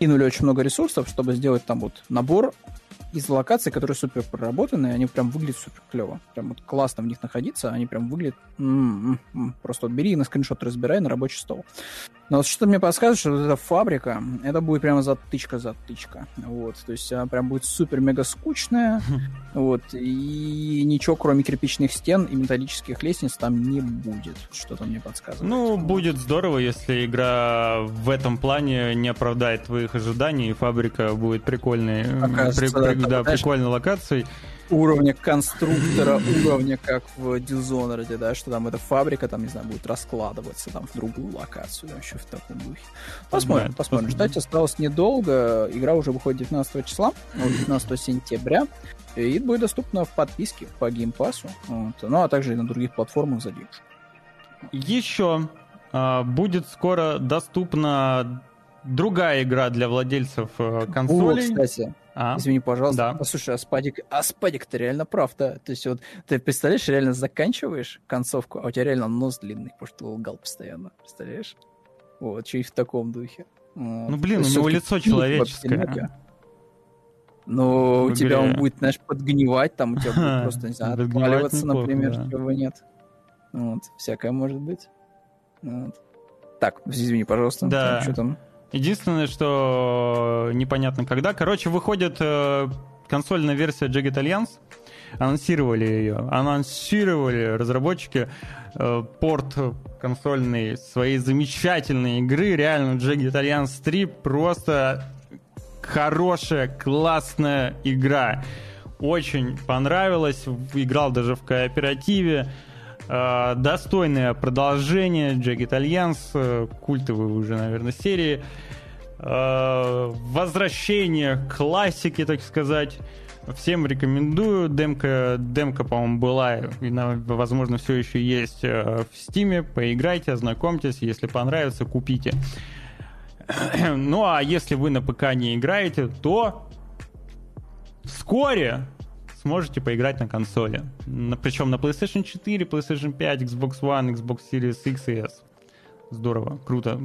кинули очень много ресурсов, чтобы сделать там вот набор из локаций, которые супер проработанные, они прям выглядят супер клево. Прям вот классно в них находиться, они прям выглядят... М-м-м. Просто вот бери и на скриншот разбирай на рабочий стол. Но вот что-то мне подсказывает, что вот эта фабрика, это будет прямо затычка-затычка. Вот, то есть она прям будет супер-мега скучная, [laughs] вот, и ничего, кроме кирпичных стен и металлических лестниц там не будет. Что-то мне подсказывает. Ну, будет здорово, если игра в этом плане не оправдает твоих ожиданий, и фабрика будет прикольной, при, при, да, прикольной локацией уровня конструктора, уровня, как в Dishonored, да, что там эта фабрика, там, не знаю, будет раскладываться там в другую локацию, да, еще в таком духе. Посмотрим, да, посмотрим. Ждать осталось недолго. Игра уже выходит 19 числа, 19 сентября, и будет доступна в подписке по геймпасу, вот, ну, а также и на других платформах за денежку. Еще а, будет скоро доступна другая игра для владельцев э, консолей. О, кстати, а? Извини, пожалуйста. Да. Послушай, Аспадик, Аспадик, ты реально прав, да? То есть вот ты представляешь, реально заканчиваешь концовку, а у тебя реально нос длинный, потому что ты лгал постоянно, представляешь? Вот, что и в таком духе. Вот. Ну, блин, у него лицо [laughs] человеческое. Но у тебя он будет, знаешь, подгнивать, там у тебя будет [laughs] просто, не знаю, отваливаться, например, да. чего нет. Вот, всякое может быть. Вот. Так, извини, пожалуйста. Да. Что там? Единственное, что непонятно когда. Короче, выходит э, консольная версия Jagged Alliance. Анонсировали ее. Анонсировали разработчики э, порт консольный своей замечательной игры. Реально, Jagged Alliance 3 просто хорошая, классная игра. Очень понравилась. Играл даже в кооперативе. Э, достойное продолжение Jagged Alliance, э, культовые уже, наверное, серии. Э, возвращение к классике, так сказать. Всем рекомендую. Демка, демка по-моему, была, и, возможно, все еще есть в Стиме. Поиграйте, ознакомьтесь. Если понравится, купите. [clears throat] Ну, а если вы на ПК не играете, то вскоре сможете поиграть на консоли. Причем на PlayStation 4, PlayStation 5, Xbox One, Xbox Series X и S. Здорово, круто.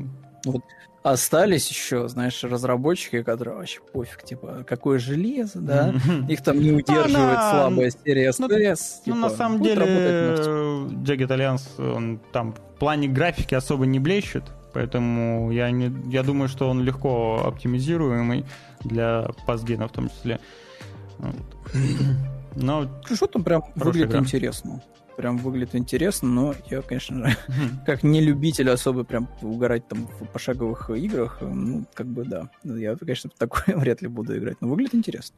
Вот остались еще, знаешь, разработчики, которые вообще пофиг, типа, какое железо, да, их там не удерживает Она... слабая серия СТС. Ну, типа, ну, на самом деле, Jagged Alliance, он там в плане графики особо не блещет, поэтому я, не, я думаю, что он легко оптимизируемый для пасгена в том числе. Но что там прям выглядит игра. интересно прям выглядит интересно, но я, конечно же, [laughs] как не любитель особо прям угорать там в пошаговых играх, ну, как бы да. Я, конечно, такое [laughs] вряд ли буду играть, но выглядит интересно.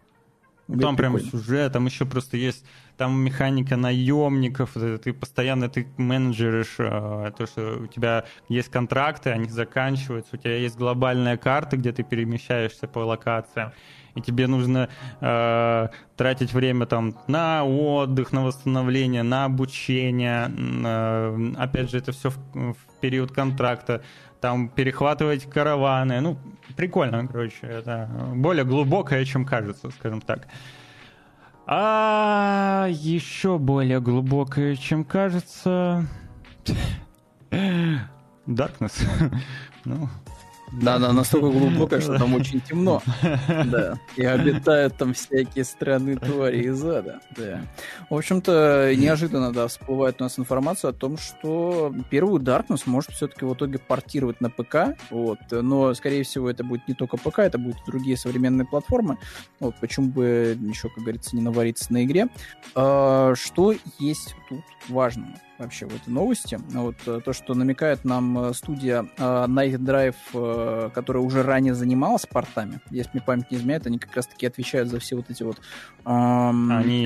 Выглядит там прям сюжет, там еще просто есть там механика наемников, ты постоянно ты менеджеришь э, то, что у тебя есть контракты, они заканчиваются, у тебя есть глобальная карта, где ты перемещаешься по локациям и тебе нужно э, тратить время там на отдых, на восстановление, на обучение, э, опять же, это все в, в период контракта, там перехватывать караваны, ну, прикольно, короче, это более глубокое, чем кажется, скажем так. А еще более глубокое, чем кажется... [laughs] Darkness. [laughs] ну, да, да, настолько глубоко, что там очень темно. [laughs] Да. И обитают там всякие странные твари из ада. Да. В общем-то, неожиданно, да, всплывает у нас информация о том, что первую Darkness может все-таки в итоге портировать на ПК. Вот. Но, скорее всего, это будет не только ПК, это будут другие современные платформы. Вот. Почему бы еще, как говорится, не навариться на игре. А, что есть тут важного? Вообще в этой новости. Вот э, то, что намекает нам э, студия э, Night Drive, которая уже ранее занималась портами. Если мне память не изменяет, они как раз-таки отвечают за все вот эти вот эм, они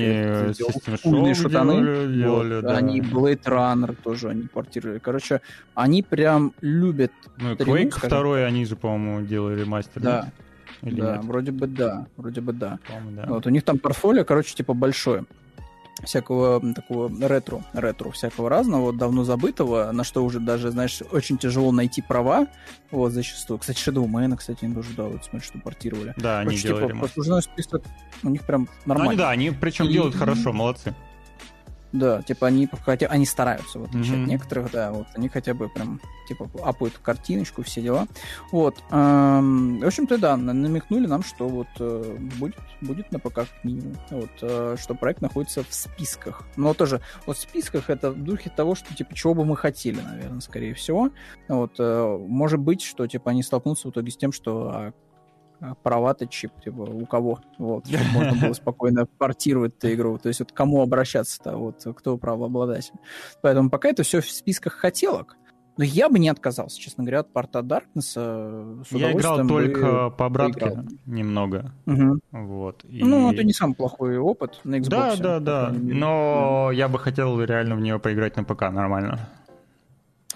умные шутаны. Делали, делали, вот, да. Они Blade Runner тоже они портировали. Короче, они прям любят ну, Quake второй они же, по-моему, делали мастер. Да. Или да, нет? вроде бы да, вроде бы да. да. Вот у них там портфолио, короче, типа большое всякого такого ретро, ретро всякого разного, вот, давно забытого, на что уже даже, знаешь, очень тяжело найти права, вот, зачастую. Кстати, Shadowman, кстати, они тоже, да, вот, смотри, что портировали. Да, они Короче, делали. Типа, послужной список у них прям нормально. Ну, да, они причем И... делают хорошо, молодцы. Да, типа они хотя они стараются, вот mm-hmm. от некоторых, да, вот они хотя бы прям типа апают картиночку, все дела. Вот. Эм, в общем-то, да, намекнули нам, что вот э, будет, будет на ПК как минимум. Вот, э, что проект находится в списках. Но тоже вот в списках это в духе того, что типа чего бы мы хотели, наверное, скорее всего. Вот, э, может быть, что типа они столкнутся в итоге с тем, что а, права-то чип, типа, у кого, вот, чтобы можно было спокойно портировать эту игру. То есть вот кому обращаться-то, вот, кто правообладатель. Поэтому пока это все в списках хотелок, но я бы не отказался, честно говоря, от порта Darkness. Я играл только по обратке поиграл. немного. Угу. Вот. И... Ну, это не самый плохой опыт на Xbox. Да, да, да. Но да. я бы хотел реально в нее поиграть на ПК нормально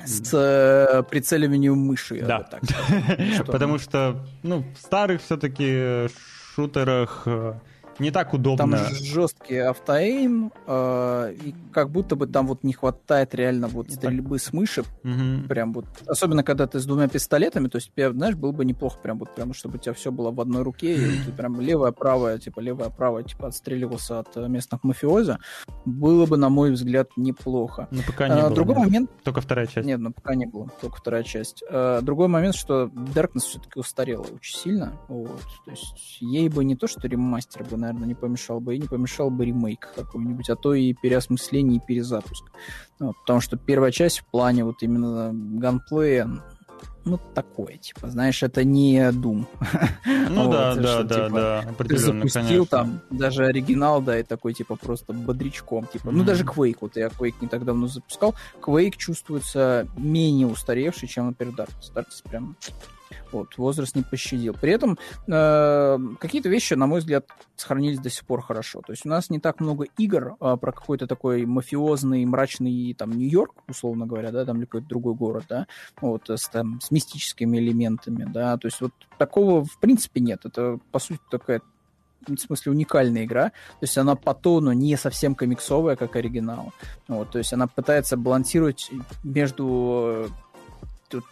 с э, прицеливанием мыши. Да, так [laughs] потому что ну, в старых все-таки шутерах э, не так удобно. Там жесткий автоэйм, э, и как будто бы там вот не хватает реально вот стрельбы с мыши. Угу. Прям вот. Особенно, когда ты с двумя пистолетами, то есть, знаешь, было бы неплохо прям вот, прям, чтобы у тебя все было в одной руке, и [clears throat] ты прям левая, правая, типа левая, правая, типа отстреливался от местных мафиози. Было бы, на мой взгляд, неплохо. Ну, пока не а, было. Другой нет. момент... Только вторая часть. Нет, ну пока не было, только вторая часть. А, другой момент, что Darkness все-таки устарела очень сильно. Вот. То есть ей бы не то, что ремастер бы, наверное, наверное, не помешал бы, и не помешал бы ремейк какой-нибудь, а то и переосмысление и перезапуск. Ну, потому что первая часть в плане вот именно ганплея, ну, такое, типа, знаешь, это не Doom. Ну [laughs] вот, да, да, что, да, типа, да, определенно, запустил конечно. там даже оригинал, да, и такой, типа, просто бодрячком, типа, mm-hmm. ну, даже Quake, вот я Quake не так давно запускал, Quake чувствуется менее устаревший, чем, например, Darkness. Darkness прям вот, возраст не пощадил. При этом э, какие-то вещи, на мой взгляд, сохранились до сих пор хорошо. То есть у нас не так много игр э, про какой-то такой мафиозный, мрачный там Нью-Йорк, условно говоря, да, там или какой-то другой город, да, вот, с, там, с мистическими элементами, да, то есть вот такого в принципе нет. Это, по сути, такая в смысле уникальная игра. То есть она по тону не совсем комиксовая, как оригинал. Вот, то есть она пытается балансировать между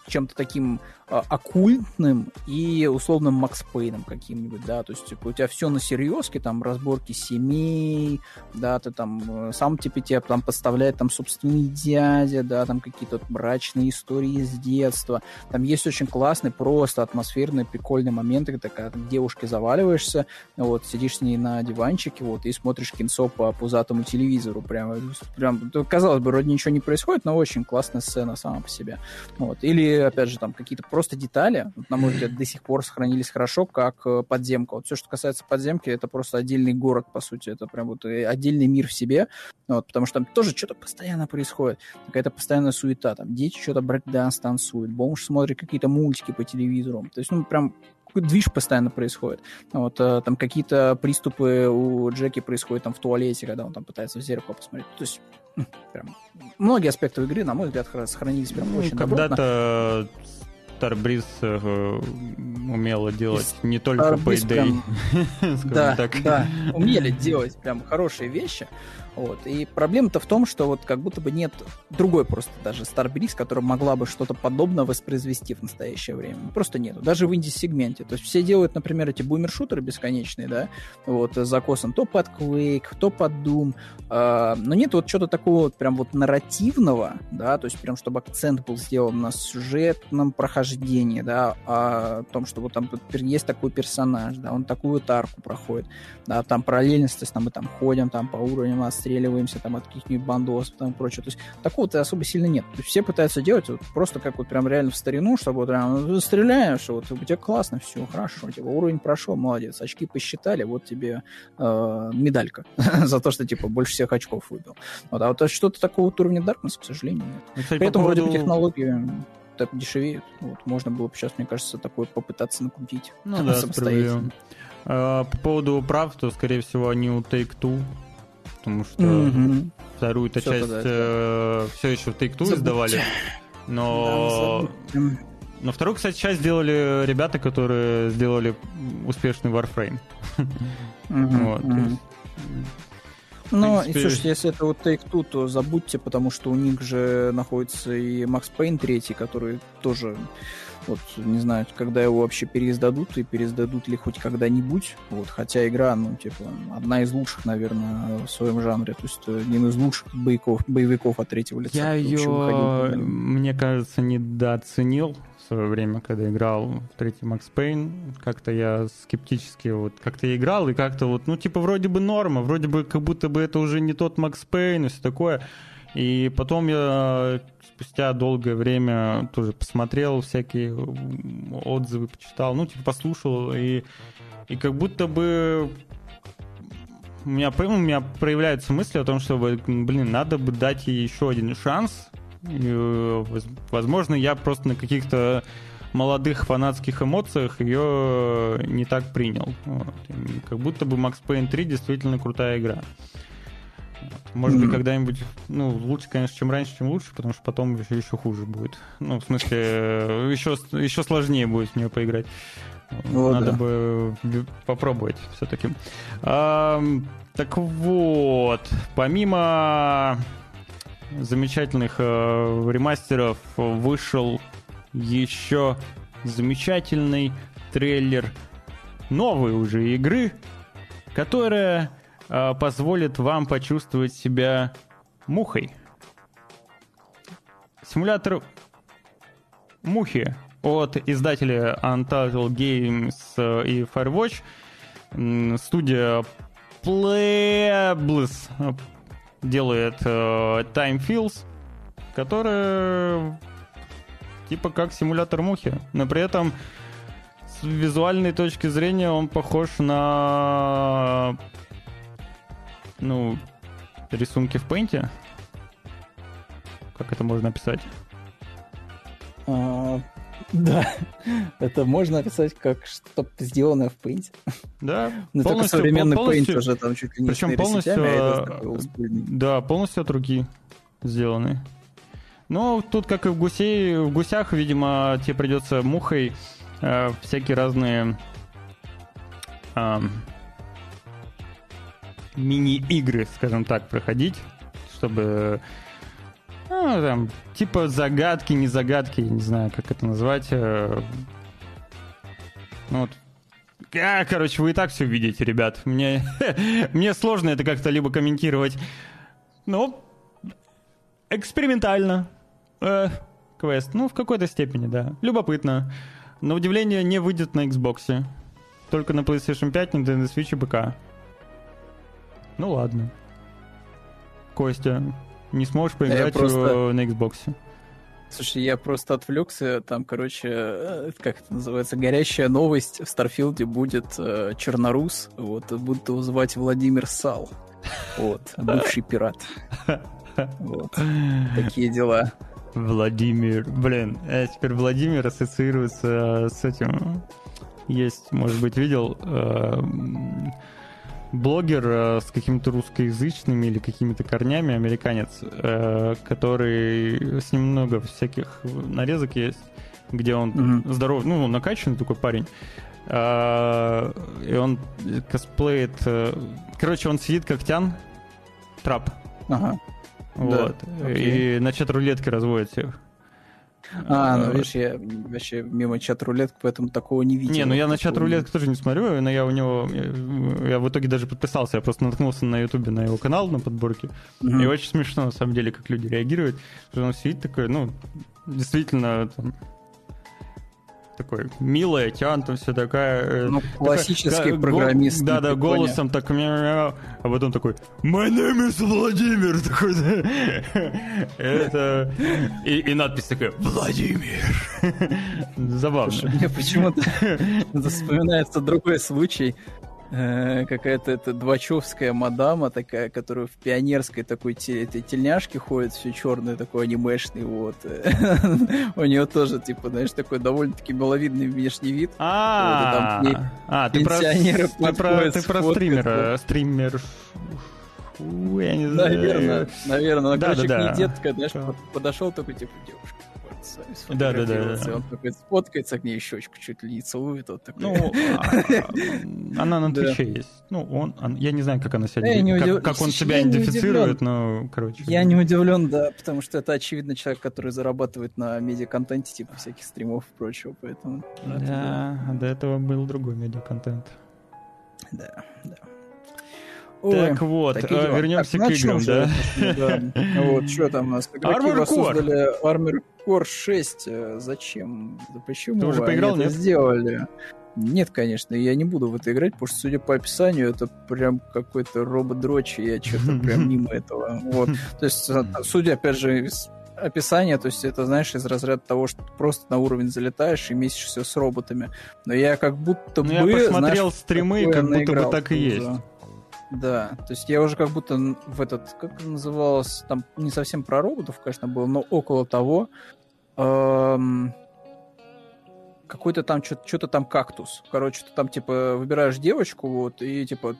чем-то таким оккультным и условным Макс Пейном каким-нибудь, да, то есть, типа, у тебя все на серьезке, там, разборки семей, да, ты там, э, сам, типа, тебя там подставляет там собственный дядя, да, там какие-то брачные истории с детства, там есть очень классный, просто атмосферный, прикольный момент, когда ты к девушке заваливаешься, вот, сидишь с ней на диванчике, вот, и смотришь кинцо по пузатому телевизору, прям, прям, казалось бы, вроде ничего не происходит, но очень классная сцена сама по себе, вот, или, опять же, там, какие-то просто детали, на мой взгляд, до сих пор сохранились хорошо, как э, подземка, вот, все, что касается подземки, это просто отдельный город, по сути, это прям вот э, отдельный мир в себе, вот, потому что там тоже что-то постоянно происходит, какая-то постоянная суета, там, дети что-то брейкданс танцуют, бомж смотрит какие-то мультики по телевизору, то есть, ну, прям движ постоянно происходит. Вот, э, там какие-то приступы у Джеки происходят там в туалете, когда он там пытается в зеркало посмотреть. То есть, прям, многие аспекты игры, на мой взгляд, сохранились прям ну, очень Когда-то э, умела делать Из не только Starbreeze Payday. Прям... [laughs] да, так. да, умели делать прям хорошие вещи. Вот. И проблема-то в том, что вот как будто бы нет другой просто даже Starbreeze, которая могла бы что-то подобное воспроизвести в настоящее время. Просто нету. Даже в инди-сегменте. То есть все делают, например, эти бумер-шутеры бесконечные, да, вот, с закосом то под Quake, то под Doom, э, но нет вот что-то такого вот прям вот нарративного, да, то есть прям чтобы акцент был сделан на сюжетном прохождении, да, о том, что вот там есть такой персонаж, да, он такую вот арку проходит, да, там параллельность, то есть там мы там ходим там по уровням, отстреливаемся там от каких-нибудь бандосов там и прочее. То есть такого-то особо сильно нет. То есть все пытаются делать вот, просто как вот прям реально в старину, чтобы вот прям ну, стреляешь, вот у тебя классно, все хорошо, типа уровень прошел, молодец, очки посчитали, вот тебе э, медалька [laughs] за то, что типа больше всех очков выбил. Вот, а вот что-то такого уровня Darkness, к сожалению, нет. Ну, кстати, При этом по поводу... вроде бы технологии так дешевеют. Вот, можно было бы сейчас, мне кажется, такое попытаться накупить ну, [laughs] да, самостоятельно. А, по поводу прав, то, скорее всего, они у Take-Two потому что mm-hmm. вторую-то часть э, все еще в Take-Two издавали, но... Да, но вторую, кстати, часть сделали ребята, которые сделали успешный Warframe. Mm-hmm. вот, mm-hmm. Ну, принципе... и слушайте, если это вот Take-Two, то забудьте, потому что у них же находится и Max Payne 3, который тоже вот не знаю, когда его вообще переиздадут и переиздадут ли хоть когда-нибудь. Вот, хотя игра, ну, типа, одна из лучших, наверное, в своем жанре. То есть один из лучших боевиков, боевиков от третьего лица. Я ее, мне кажется, недооценил в свое время, когда играл в третий Макс Пейн. Как-то я скептически вот как-то я играл, и как-то вот, ну, типа, вроде бы норма, вроде бы как будто бы это уже не тот Макс Пейн и все такое. И потом я спустя долгое время тоже посмотрел всякие отзывы, почитал, ну, типа, послушал, и, и как будто бы у меня, у меня проявляются мысли о том, что, блин, надо бы дать ей еще один шанс. И, возможно, я просто на каких-то молодых фанатских эмоциях ее не так принял. Вот. Как будто бы Max Payne 3 действительно крутая игра. Может быть, когда-нибудь, ну, лучше, конечно, чем раньше, чем лучше, потому что потом еще, еще хуже будет. Ну, в смысле, еще, еще сложнее будет в нее поиграть. Вот, Надо да. бы попробовать все-таки. А, так вот, помимо замечательных э, ремастеров вышел еще замечательный трейлер новой уже игры, которая э, позволит вам почувствовать себя мухой. Симулятор мухи от издателя Untitled Games э, и Firewatch. Студия Playables делает э, Time Feels, которая типа как симулятор мухи, но при этом с визуальной точки зрения он похож на ну, рисунки в пейнте? Как это можно описать? А, да, [laughs] это можно описать как что-то сделанное в пейнте. Да, [laughs] ну, только современный пейнт уже там чуть ли не Причем полностью, а да, полностью от руки сделаны. Ну, тут, как и в, гусей, в гусях, видимо, тебе придется мухой э, всякие разные э, мини-игры, скажем так, проходить, чтобы Ну, там, типа загадки, не загадки, я не знаю, как это назвать. э, Ну, вот. А, короче, вы и так все видите, ребят. Мне, [laughs] мне сложно это как-то либо комментировать. Ну, экспериментально. Э, квест. Ну, в какой-то степени, да. Любопытно. На удивление, не выйдет на Xbox. Только на PlayStation 5, Nintendo Switch и ПК. Ну ладно. Костя, не сможешь поиграть просто- э, на Xbox. Слушай, я просто отвлекся. Там, короче, э, как это называется, горящая новость. В Starfield е будет э, чернорус. Вот, будут его звать Владимир Сал. Вот, [laughs] бывший пират. Вот, такие дела. Владимир. Блин, э, теперь Владимир ассоциируется с этим. Есть, может быть, видел э, блогер э, с какими-то русскоязычными или какими-то корнями, американец, э, который с ним много всяких нарезок есть, где он Мгм. здоровый, ну, накачанный такой парень. А, и он косплеит... э, Короче, он сидит как тян, трап. Ага. Вот. окей. И на чат рулетки разводит всех. А, ну Э, видишь, я вообще мимо чат-рулетки, поэтому такого не видел. Не, ну я на чат Такого не- рулетку тоже не смотрю, но я у него... Я, в итоге даже подписался, я просто наткнулся на ютубе на его канал, на подборке. Мгм. И очень смешно, на самом деле, как люди реагируют. Что он сидит такой, ну, действительно, там, такой милая, там все такая... э, Ну, классический такая, программист. Да, да, голосом так мяу-мяу, а потом такой My name is Владимир. [laughs] Такой, да. Это... И, и надпись такая Владимир. [laughs] Забавно. Слушай, мне почему-то [laughs] вспоминается другой случай. Э, Какая-то это двачевская мадама такая, которая в пионерской такой те- этой тельняшке ходит, все черный такой анимешный, вот. [laughs] У нее тоже, типа, знаешь, такой довольно-таки миловидный внешний вид. А, а, ты про, стримера, стример, я не знаю. Наверное, наверное. Да, короче, к ней детка, знаешь, подошел такой, типа, девушка, вот, с вами Да, да, да, сфотографироваться». да. Он такой сфоткается к ней щечку чуть ли не целует, вот такой. Ну, а, она на. Твиче есть. Ну, он, я не знаю, как она себя, как, он себя идентифицирует, но, короче. Я не удивлен, да, потому что это, очевидно, человек, который зарабатывает на медиаконтенте, типа всяких стримов и прочего, поэтому... это Да, до этого был другой медиаконтент. Да, да. Так вот, дела. вернемся Так, к играм, да? да. [laughs] Вот, что там у нас? Игроки воссоздали Armored Core 6. Э, Зачем? Да почему Ты уже поиграл, нет? сделали? Нет, конечно, я не буду в это играть, потому что, судя по описанию, это прям какой-то робот-дрочь, и я что-то [laughs] прям мимо этого. Вот. То есть, э, судя, опять же, из описания, то есть это, знаешь, из разряда того, что ты просто на уровень залетаешь и месишься с роботами. Но я как будто Ну, бы, я посмотрел знаешь, стримы, как будто бы так и есть. Да, то есть я уже как будто в этот, как это называлось, там не совсем про роботов, конечно, было, но около того. Эм, какой-то там что-то там кактус. Короче, ты там типа выбираешь девочку, вот, и типа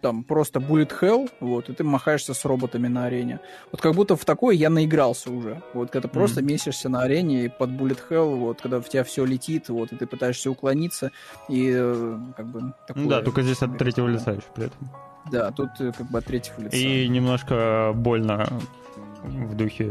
там просто bullet hell, вот, и ты махаешься с роботами на арене. Вот как будто в такое я наигрался уже. Вот когда ты просто месишься на арене и под bullet hell, вот, когда в тебя все летит, вот, и ты пытаешься уклониться, и э, как бы Ну такое. да, только здесь от третьего лица еще при этом. Да, тут э, как бы от третьего лица. И немножко больно в духе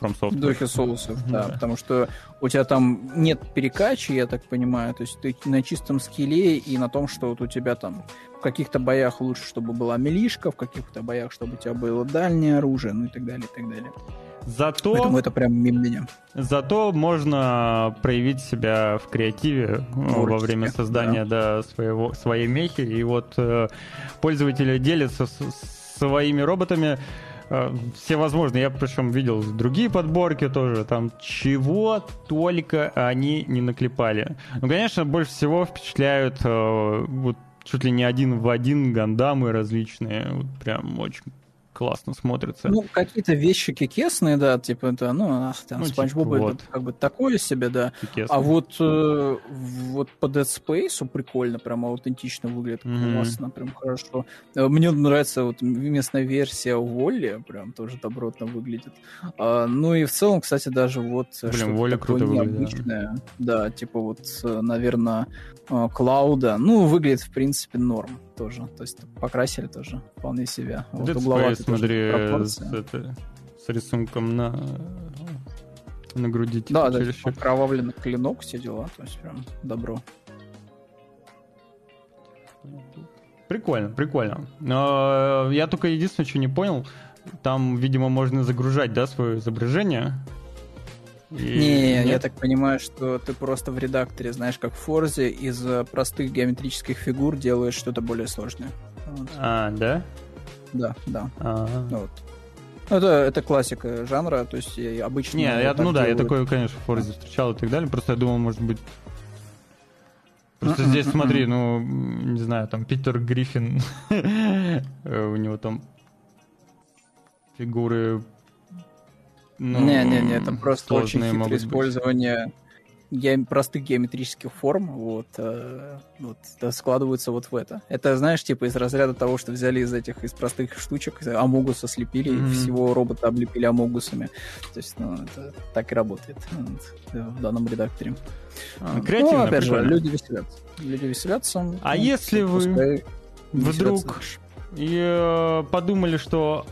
From Software. В духе соусов, да, Да. потому что у тебя там нет перекачи, я так понимаю, то есть ты на чистом скилле и на том, что вот у тебя там в каких-то боях лучше, чтобы была милишка, в каких-то боях, чтобы у тебя было дальнее оружие, ну и так далее, и так далее. Зато, Поэтому это прям мимо меня. зато можно проявить себя в креативе ну, во Творчески, время создания да. своего, своей мехи. И вот э, пользователи делятся с- с своими роботами э, все возможные. Я причем видел другие подборки тоже, там чего только они не наклепали. Ну, конечно, больше всего впечатляют э, вот чуть ли не один в один гандамы различные. Вот прям очень классно смотрится. Ну, какие-то вещи кекесные, да, типа это, ну, ах, там, Ну, Спанч типа, Боба вот. это как бы такое себе, да. Чудесно. А вот, э, вот по Dead Space прикольно, прям аутентично выглядит, Мгм. классно, прям хорошо. Э, Мне нравится вот местная версия Волли, прям тоже добротно выглядит. А, ну и в целом, кстати, даже вот э, Блин, что-то Воля круто выглядит, да. необычное. Да, типа вот, наверное, Клауда. Ну, выглядит, в принципе, норм тоже. То есть покрасили тоже вполне. Dead угловатый Space, тоже смотри, пропорции. с, это, с рисунком на, на груди. Да, да, окровавленный клинок, все дела, то есть прям добро. Прикольно, прикольно. Но я только единственное, что не понял, там, видимо, можно загружать, да, свое изображение. Не, Нет? я так понимаю, что ты просто в редакторе, знаешь, как в Форзе, из простых геометрических фигур делаешь что-то более сложное. Вот. А, да? Да, да. А-а-а. Вот. Ну, это, это классика жанра, то есть обычно... Не, я, ну да, я такой, конечно, в Форзе встречал и так далее, просто я думал, может быть, Просто здесь смотри, ну, не знаю, там Питер Гриффин, [laughs] у него там фигуры... Ну, это просто очень хитрое использование ге- простых геометрических форм, вот, э, вот складываются вот в это. Это, знаешь, типа из разряда того, что взяли из этих, из простых штучек, амогуса слепили, mm-hmm. всего робота облепили амогусами. То есть, ну, это так и работает вот, в данном редакторе. А, Креативно, ну, опять прикольно. же, люди веселятся. Люди веселятся. А ну, если вы вдруг и, э, подумали, что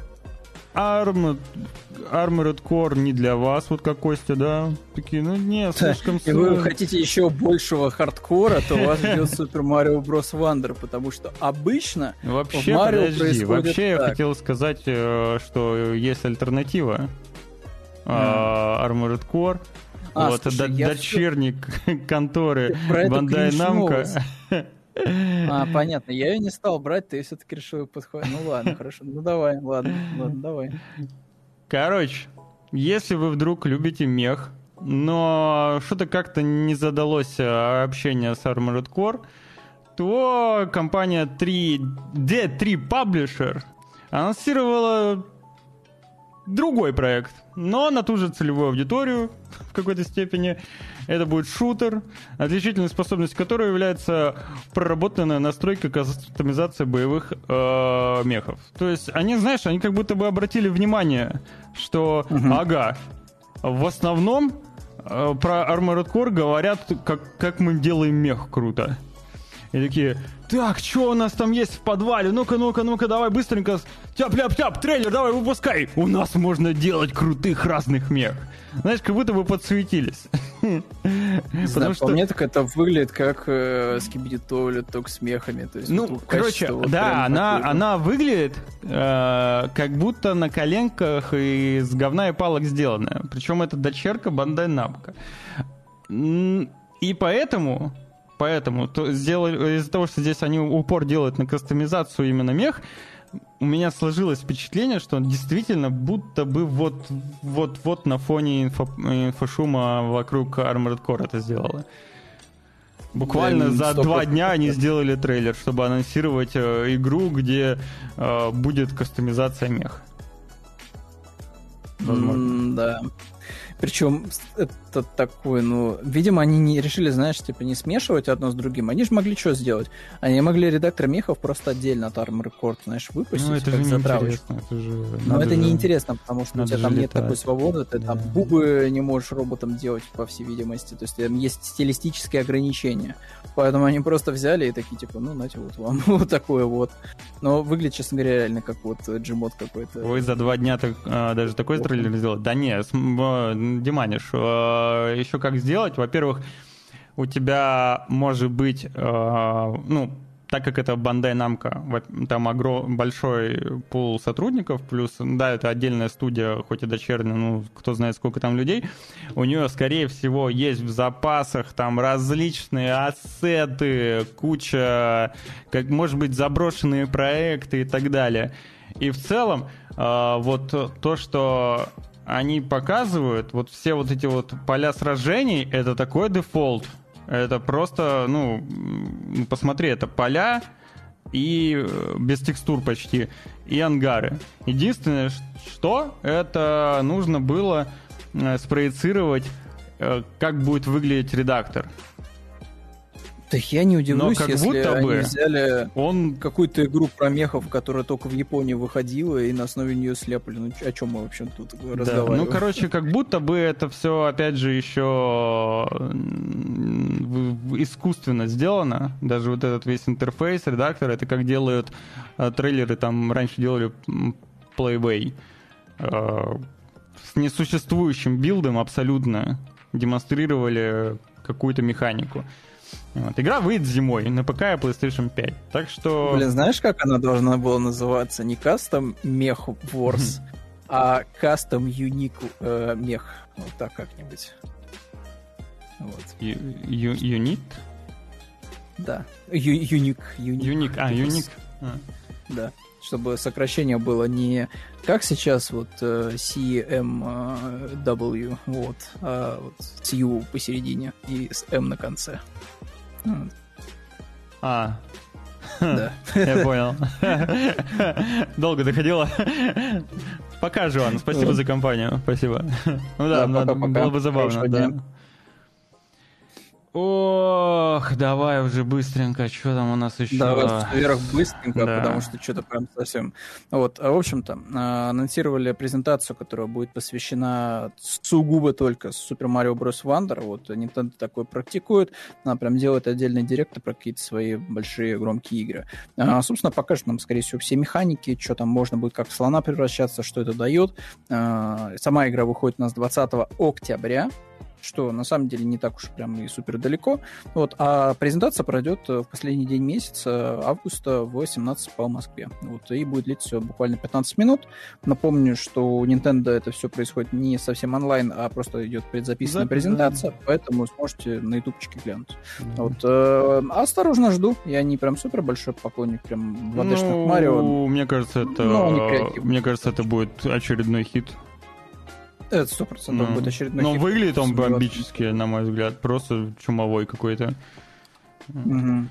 Armored, Armored Core не для вас, вот как Костя, да? Такие, ну не, слишком И вы хотите еще большего хардкора, то вас ждет Super Mario Bros. Wonder, потому что обычно вообще, в Mario подожди, происходит Вообще так. я хотел сказать, э, что есть альтернатива mm. Armored Core. А, вот, слушай, дочерник все... [laughs] конторы Bandai Namco. [laughs] А, понятно. Я ее не стал брать, ты все-таки решил подходить. Ну ладно, хорошо. Ну давай, ладно, ладно, давай. Короче, если вы вдруг любите мех, но что-то как-то не задалось а, общение с Armored Core, то компания 3, D3 Publisher анонсировала другой проект, но на ту же целевую аудиторию [laughs] в какой-то степени. Это будет шутер, отличительной способностью которого является проработанная настройка кастомизации боевых э, мехов. То есть они, знаешь, они как будто бы обратили внимание, что, угу. ага, в основном э, про Armored Core говорят, как, как мы делаем мех круто. И такие, так, что у нас там есть в подвале? Ну-ка, ну-ка, ну-ка, давай быстренько. Тяп-ляп-тяп, трейлер, давай выпускай. У нас можно делать крутых разных мех. Знаешь, как будто бы подсуетились. Потому что... Мне так это выглядит как э, скибидитовлю, только с мехами. Ну, короче, да, она, она выглядит э, как будто на коленках из говна и палок сделанная. Причем это дочерка Бандай Намка. И поэтому поэтому то, сделали, из-за того, что здесь они упор делают на кастомизацию именно мех, у меня сложилось впечатление, что он действительно будто бы вот вот вот на фоне инфо, инфошума вокруг Armored Core это сделало. Буквально да, за два дня они сделали трейлер, чтобы анонсировать э, игру, где э, будет кастомизация мех. Возможно. Mm, да. Причем это такое, ну, видимо, они не решили, знаешь, типа не смешивать одно с другим. Они же могли что сделать? Они могли редактор мехов просто отдельно от Armor Core, знаешь, выпустить, ну, это как же затравочку. Это же... Но это же... неинтересно, потому что у тебя там летать. нет такой свободы, ты да. там бубы не можешь роботом делать, по всей видимости. То есть там есть стилистические ограничения. Поэтому они просто взяли и такие, типа, ну, знаете, вот вам [laughs] вот такое вот. Но выглядит, честно говоря, реально как вот джимод какой-то. Вы за два дня так, а, даже такой трейлер сделали? Да нет, Диманиш, э, еще как сделать? Во-первых, у тебя может быть, э, ну, так как это Бандай Намка, там огром, большой пул сотрудников, плюс, да, это отдельная студия, хоть и дочерняя, ну, кто знает, сколько там людей, у нее, скорее всего, есть в запасах там различные ассеты, куча, как, может быть, заброшенные проекты и так далее. И в целом, э, вот то, что они показывают, вот все вот эти вот поля сражений, это такой дефолт. Это просто, ну, посмотри, это поля и э, без текстур почти, и ангары. Единственное, что это нужно было э, спроецировать, э, как будет выглядеть редактор. Да я не удивлюсь, как если будто они бы взяли он... какую-то игру про мехов, которая только в Японии выходила, и на основе нее слепли. Ну, о чем мы вообще тут да. разговариваем? Ну, короче, как будто бы это все, опять же, еще искусственно сделано. Даже вот этот весь интерфейс, редактор, это как делают э, трейлеры, там раньше делали Playway. Э, с несуществующим билдом абсолютно демонстрировали какую-то механику. Вот. Игра выйдет зимой на ПК и PlayStation 5. Так что... Блин, знаешь, как она должна была называться? Не Custom Mech Wars, а Custom Unique э, Mech. Вот так как-нибудь. Вот. Юнит? Да. Юник. Юник. А, Юник. А. Да. Чтобы сокращение было не как сейчас вот э, CMW, вот, а вот с U посередине и с M на конце. А. Да. [laughs] Я понял. Долго доходило. Пока, Жуан. Спасибо за компанию. Спасибо. Ну да, было бы забавно. Да. Ох, давай уже быстренько, что там у нас еще? Давай вверх быстренько, да. потому что что-то прям совсем... Вот, а в общем-то, а, анонсировали презентацию, которая будет посвящена сугубо только Super Mario Bros. Wonder. Вот, Nintendo такое практикует, она прям делает отдельный директор про какие-то свои большие громкие игры. А, собственно, покажет нам, скорее всего, все механики, что там можно будет как в слона превращаться, что это дает. А, сама игра выходит у нас 20 октября, что на самом деле не так уж прям и супер далеко. Вот, а презентация пройдет в последний день месяца, августа в 18 по Москве. Вот, и будет длиться буквально 15 минут. Напомню, что у Nintendo это все происходит не совсем онлайн, а просто идет предзаписанная Запись, презентация, да. поэтому сможете на ютубчике глянуть. Mm-hmm. Вот, э, осторожно жду. Я не прям супер большой поклонник прям 2D-шных ну, Марио. Мне кажется, это, мне кажется, это будет очередной хит это сто процентов ну, будет очередной Но выглядит он бомбически, на мой взгляд. Просто чумовой какой-то. Угу.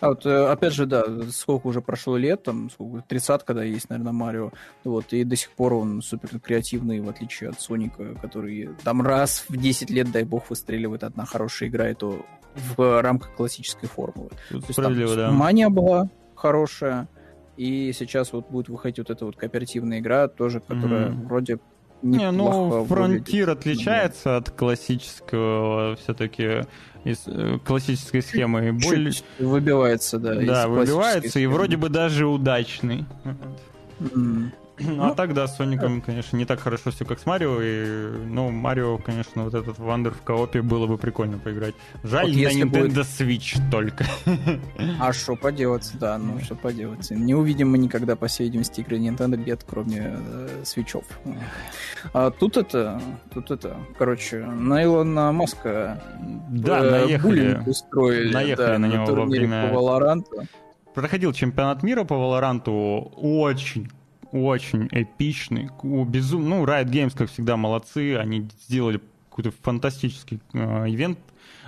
А вот, э, опять же, да, сколько уже прошло лет, там, сколько, 30, когда есть, наверное, Марио, вот, и до сих пор он супер креативный, в отличие от Соника, который там раз в 10 лет, дай бог, выстреливает одна хорошая игра, и то в рамках классической формулы. Тут то есть, там, да. Мания была хорошая, и сейчас вот будет выходить вот эта вот кооперативная игра, тоже, которая mm-hmm. вроде не, ну, Frontier отличается да. от классического все-таки из э, классической схемы. Более... выбивается, да. Да, выбивается и вроде бы даже удачный. Mm. Ну, а так, да, с Соником, конечно, не так хорошо все, как с Марио. И, ну, Марио, конечно, вот этот Вандер в коопе было бы прикольно поиграть. Жаль, вот на Nintendo будет... Switch только. А что поделать, да, ну что поделать. Не увидим мы никогда, по всей видимости, игры Nintendo где-то, кроме э, свечов. А тут это, тут это, короче, на Илона Маска да, э, наехали, устроили наехали да, на него на во время... по Valorant. Проходил чемпионат мира по Валоранту очень очень эпичный, безум... ну, Riot Games, как всегда, молодцы, они сделали какой-то фантастический э, ивент,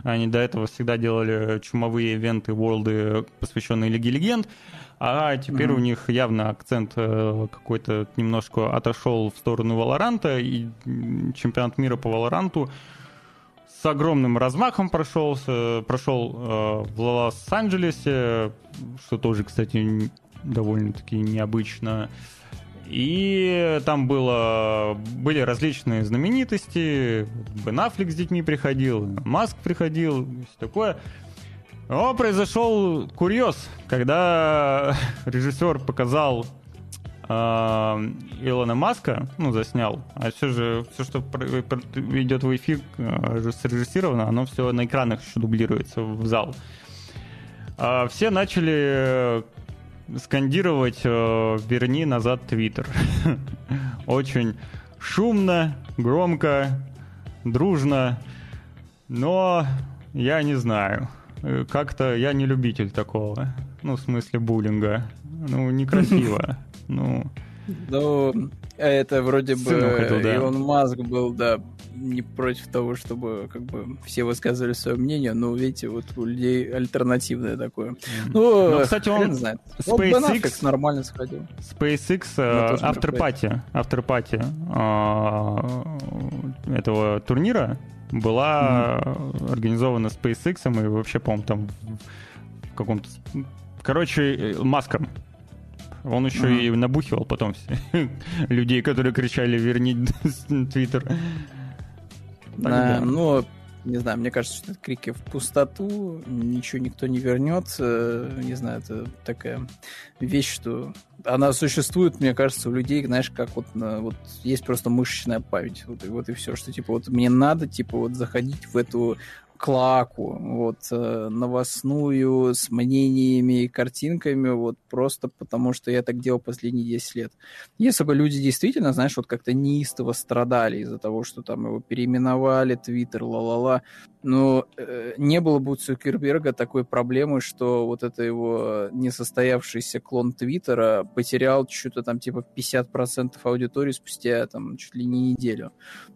они до этого всегда делали чумовые ивенты, ворлды, посвященные Лиге Легенд, а теперь mm-hmm. у них явно акцент э, какой-то немножко отошел в сторону Валоранта, и чемпионат мира по Валоранту с огромным размахом прошелся, прошел э, в Лос-Анджелесе, что тоже, кстати, довольно-таки необычно. И там было, были различные знаменитости. Бен Аффлек с детьми приходил, Маск приходил, все такое. Но произошел курьез, когда [laughs] режиссер показал э, Илона Маска, ну, заснял, а все же, все, что идет в эфир, э, срежиссировано, оно все на экранах еще дублируется в зал. А все начали скандировать э, «Верни назад Твиттер». [laughs] Очень шумно, громко, дружно, но я не знаю. Э, как-то я не любитель такого. Ну, в смысле буллинга. Ну, некрасиво. [laughs] Ну... Ну, это вроде бы хотел, да. Илон Маск был, да, не против того, чтобы как бы все высказывали свое мнение, но видите, вот у людей альтернативное такое. Ну, ну кстати, он знает. SpaceX вот нормально сходил. SpaceX uh, After Party, этого турнира была mm-hmm. организована SpaceX и вообще, по-моему, там в каком-то... Короче, э, Маском. Он еще mm-hmm. и набухивал потом [laughs] людей, которые кричали «Верни [laughs] Твиттер». Да, ну, не знаю, мне кажется, что это крики в пустоту, ничего никто не вернет. Не знаю, это такая вещь, что она существует, мне кажется, у людей, знаешь, как вот, вот есть просто мышечная память. Вот, и вот и все, что типа вот мне надо, типа вот заходить в эту клаку, вот, э, новостную, с мнениями и картинками, вот, просто потому что я так делал последние 10 лет. Если бы люди действительно, знаешь, вот как-то неистово страдали из-за того, что там его переименовали, Твиттер, ла-ла-ла, но э, не было бы у Цукерберга такой проблемы, что вот это его несостоявшийся клон Твиттера потерял что-то там типа 50% аудитории спустя там чуть ли не неделю.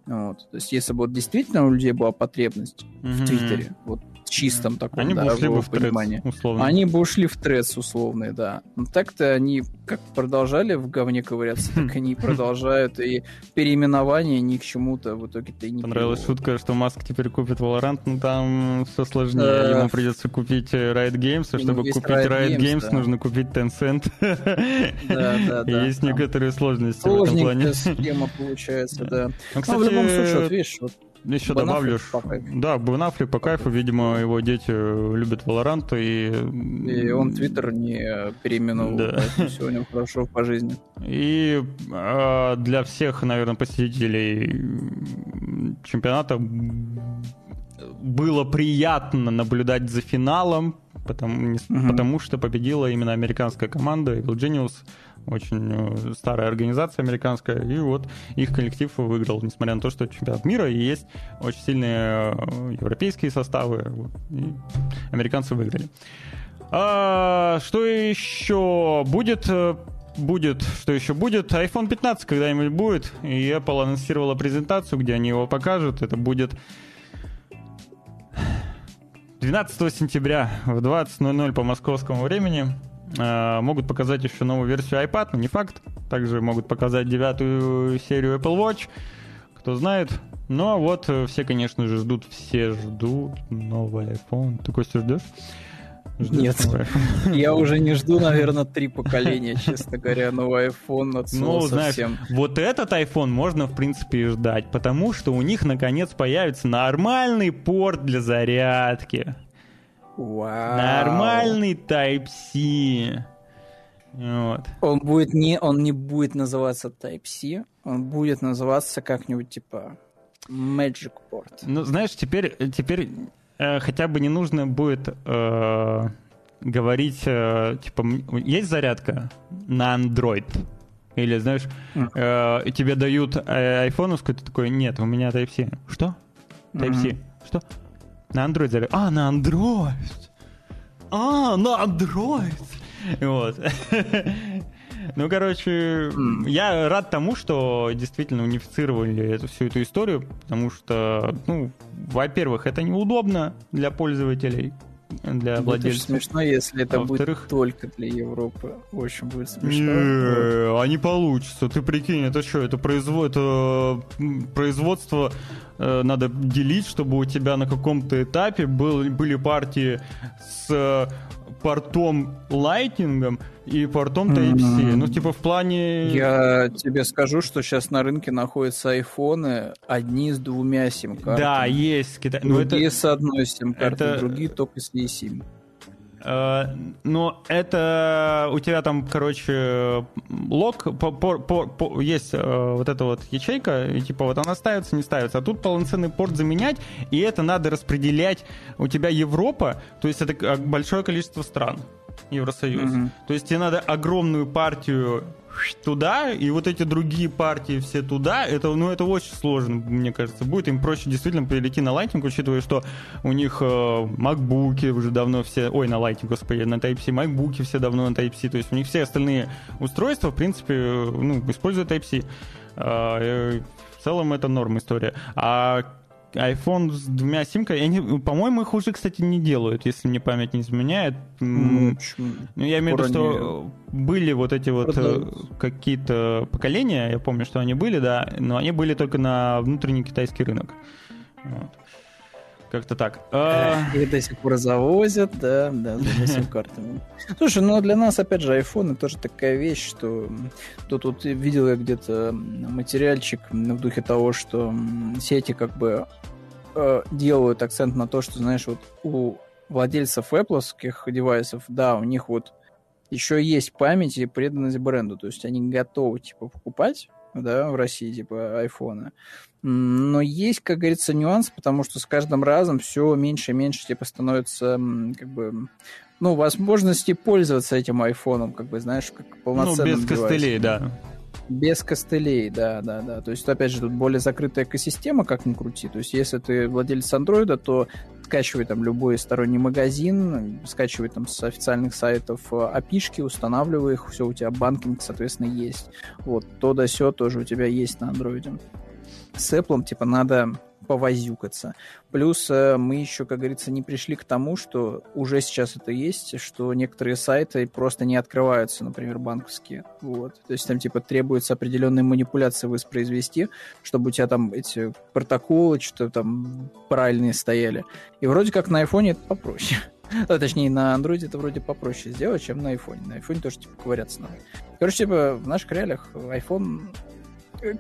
Вот. То есть если бы вот действительно у людей была потребность mm-hmm. в Твиттере, вот чистом таком, они да, бы ушли бы в трец, условно. Они бы ушли в трец условный, да. Но так-то они как продолжали в говне ковыряться, так они продолжают, и переименование ни к чему-то в итоге-то и не Понравилась шутка, что Маск теперь купит Valorant, ну там все сложнее. Ему придется купить э, Riot Games, а чтобы купить Riot Games, нужно купить Tencent. Да, да, да. Есть некоторые сложности в этом плане. схема получается, да. Ну, в любом случае, вот видишь, вот еще Бен добавлю, да, Бен Аффлек по кайфу, видимо, его дети любят Valorant, и... И он Твиттер не переименовал, да. все у него хорошо по жизни. И э, для всех, наверное, посетителей чемпионата было приятно наблюдать за финалом, потому, угу. потому что победила именно американская команда Evil Genius очень э, старая организация американская, и вот их коллектив выиграл, несмотря на то, что чемпионат мира, и есть очень сильные э, европейские составы, и американцы выиграли. А, что еще будет? Э, будет, что еще будет? iPhone 15 когда-нибудь будет, и Apple анонсировала презентацию, где они его покажут. Это будет 12 сентября в 20.00 по московскому времени. Э, могут показать еще новую версию iPad, но не факт. Также могут показать девятую серию Apple Watch. Кто знает. Ну а вот э, все, конечно же, ждут, все ждут новый iPhone. Ты, Костя, ждешь? Ждешь Нет, [laughs] я уже не жду, наверное, три поколения, честно говоря, новый iPhone от Ну, знаешь, вот этот iPhone можно, в принципе, и ждать, потому что у них, наконец, появится нормальный порт для зарядки. Вау. Нормальный Type-C. Вот. Он будет не, он не будет называться Type-C, он будет называться как-нибудь типа Magic Port. Ну, знаешь, теперь, теперь э, хотя бы не нужно будет э, говорить, э, типа, есть зарядка на Android? Или, знаешь, э, тебе дают э, iPhone, ты такой, нет, у меня Type-C. Что? Type-C. Mm-hmm. Что? На Android залез. А, на Android! А, на Android! Вот. [laughs] Ну, короче, я рад тому, что действительно унифицировали эту, всю эту историю, потому что, ну, во-первых, это неудобно для пользователей, для владельцев. Это смешно, если это будет только для Европы. Очень будет смешно. Не, а не получится. Ты прикинь, это что, это, производ... это производство э, надо делить, чтобы у тебя на каком-то этапе был, были партии с портом лайтингом и портом Type-C. Mm-hmm. Ну, типа в плане... Я тебе скажу, что сейчас на рынке находятся айфоны одни с двумя сим-картами. Да, есть. Кита... Другие это... с одной сим-картой, это... другие только с eSIM. Э, но это у тебя там, короче, лог, по, по, по, есть э, вот эта вот ячейка, и типа вот она ставится, не ставится. А тут полноценный порт заменять, и это надо распределять. У тебя Европа, то есть это большое количество стран. Евросоюз. Угу. То есть тебе надо огромную партию туда, и вот эти другие партии все туда, это, ну, это очень сложно, мне кажется, будет. Им проще действительно перейти на Lightning, учитывая, что у них э, уже давно все, ой, на Lightning, господи, на Type-C, макбуки все давно на Type-C, то есть у них все остальные устройства, в принципе, ну, используют Type-C. Э, в целом это норм история. А iPhone с двумя симками, они, по-моему, их уже, кстати, не делают, если мне память не изменяет. Ну, ну я имею в виду, что были вот эти вот. Э, какие-то поколения, я помню, что они были, да, но они были только на внутренний китайский рынок. Вот. Как-то так. А... Их до сих пор завозят, да, да, за сим-картами. Слушай, ну для нас, опять же, iPhone тоже такая вещь, что тут вот видел я где-то материальчик в духе того, что сети как бы э, делают акцент на то, что, знаешь, вот у владельцев Apple девайсов, да, у них вот еще есть память и преданность бренду, то есть они готовы, типа, покупать, да, в России, типа, айфона. Но есть, как говорится, нюанс, потому что с каждым разом все меньше и меньше, типа, становится, как бы, ну, возможности пользоваться этим айфоном, как бы, знаешь, как полноценным Ну, без девайсом. костылей, да. Без костылей, да, да, да. То есть, опять же, тут более закрытая экосистема, как ни крути. То есть, если ты владелец андроида, то скачивай там любой сторонний магазин, скачивай там с официальных сайтов э, опишки, устанавливай их, все, у тебя банкинг, соответственно, есть. Вот, то да все тоже у тебя есть на андроиде. С Apple, типа, надо повозюкаться. Плюс э, мы еще, как говорится, не пришли к тому, что уже сейчас это есть, что некоторые сайты просто не открываются, например, банковские. Вот. То есть там типа требуется определенные манипуляции воспроизвести, чтобы у тебя там эти протоколы что-то там правильные стояли. И вроде как на айфоне это попроще. [laughs] А, точнее, на андроиде это вроде попроще сделать, чем на айфоне. На айфоне тоже, типа, ковыряться надо. Короче, типа, в наших реалиях iPhone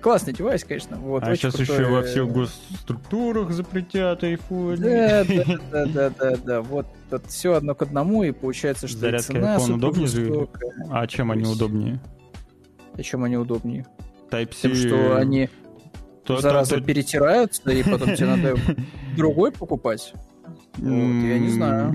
классный девайс, конечно. Вот, а сейчас крутой... еще во всех госструктурах запретят iPhone. Да, да, да, да, да, да. Вот, вот все одно к одному, и получается, что Зарядка цена iPhone удобнее же. А чем они удобнее? А чем они удобнее? Type-C... Тем, что они то, зараза то, то... перетираются, и потом тебе надо [laughs] другой покупать. Вот, я не знаю.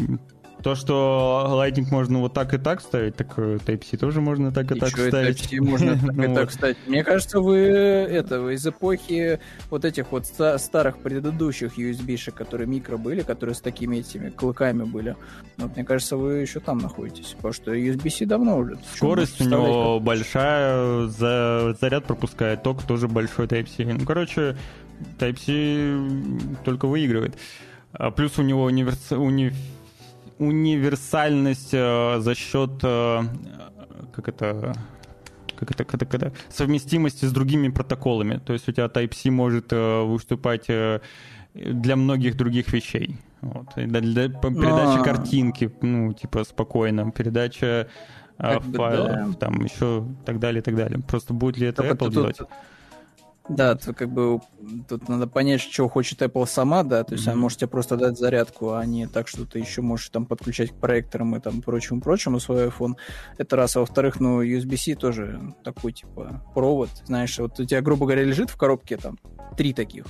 То, что Lightning можно вот так и так ставить, так э, Type-C тоже можно так и, и так что, ставить. Type-C можно [laughs] так и так ставить. Мне кажется, вы это из эпохи вот этих вот старых предыдущих USB-шек, которые микро были, которые с такими этими клыками были. Вот, мне кажется, вы еще там находитесь, потому что USB-C давно уже. Скорость у него большая, за заряд пропускает, ток тоже большой Type-C. Ну, короче, Type-C только выигрывает. А плюс у него универс... уни универсальность э, за счет э, как это как это, это, когда совместимости с другими протоколами. То есть у тебя Type-C может э, выступать э, для многих других вещей. Вот. Для, для передачи А-а-а. картинки, ну, типа, спокойно, передача э, файлов, да. там еще так далее, так далее. Просто будет ли это Apple делать? Тут, да, тут как бы тут надо понять, чего хочет Apple сама, да, то есть mm-hmm. она может тебе просто дать зарядку, а не так, что ты еще можешь там подключать к проекторам и там прочему-прочему свой iPhone. Это раз. А во-вторых, ну, USB-C тоже такой, типа, провод, знаешь, вот у тебя, грубо говоря, лежит в коробке там три таких,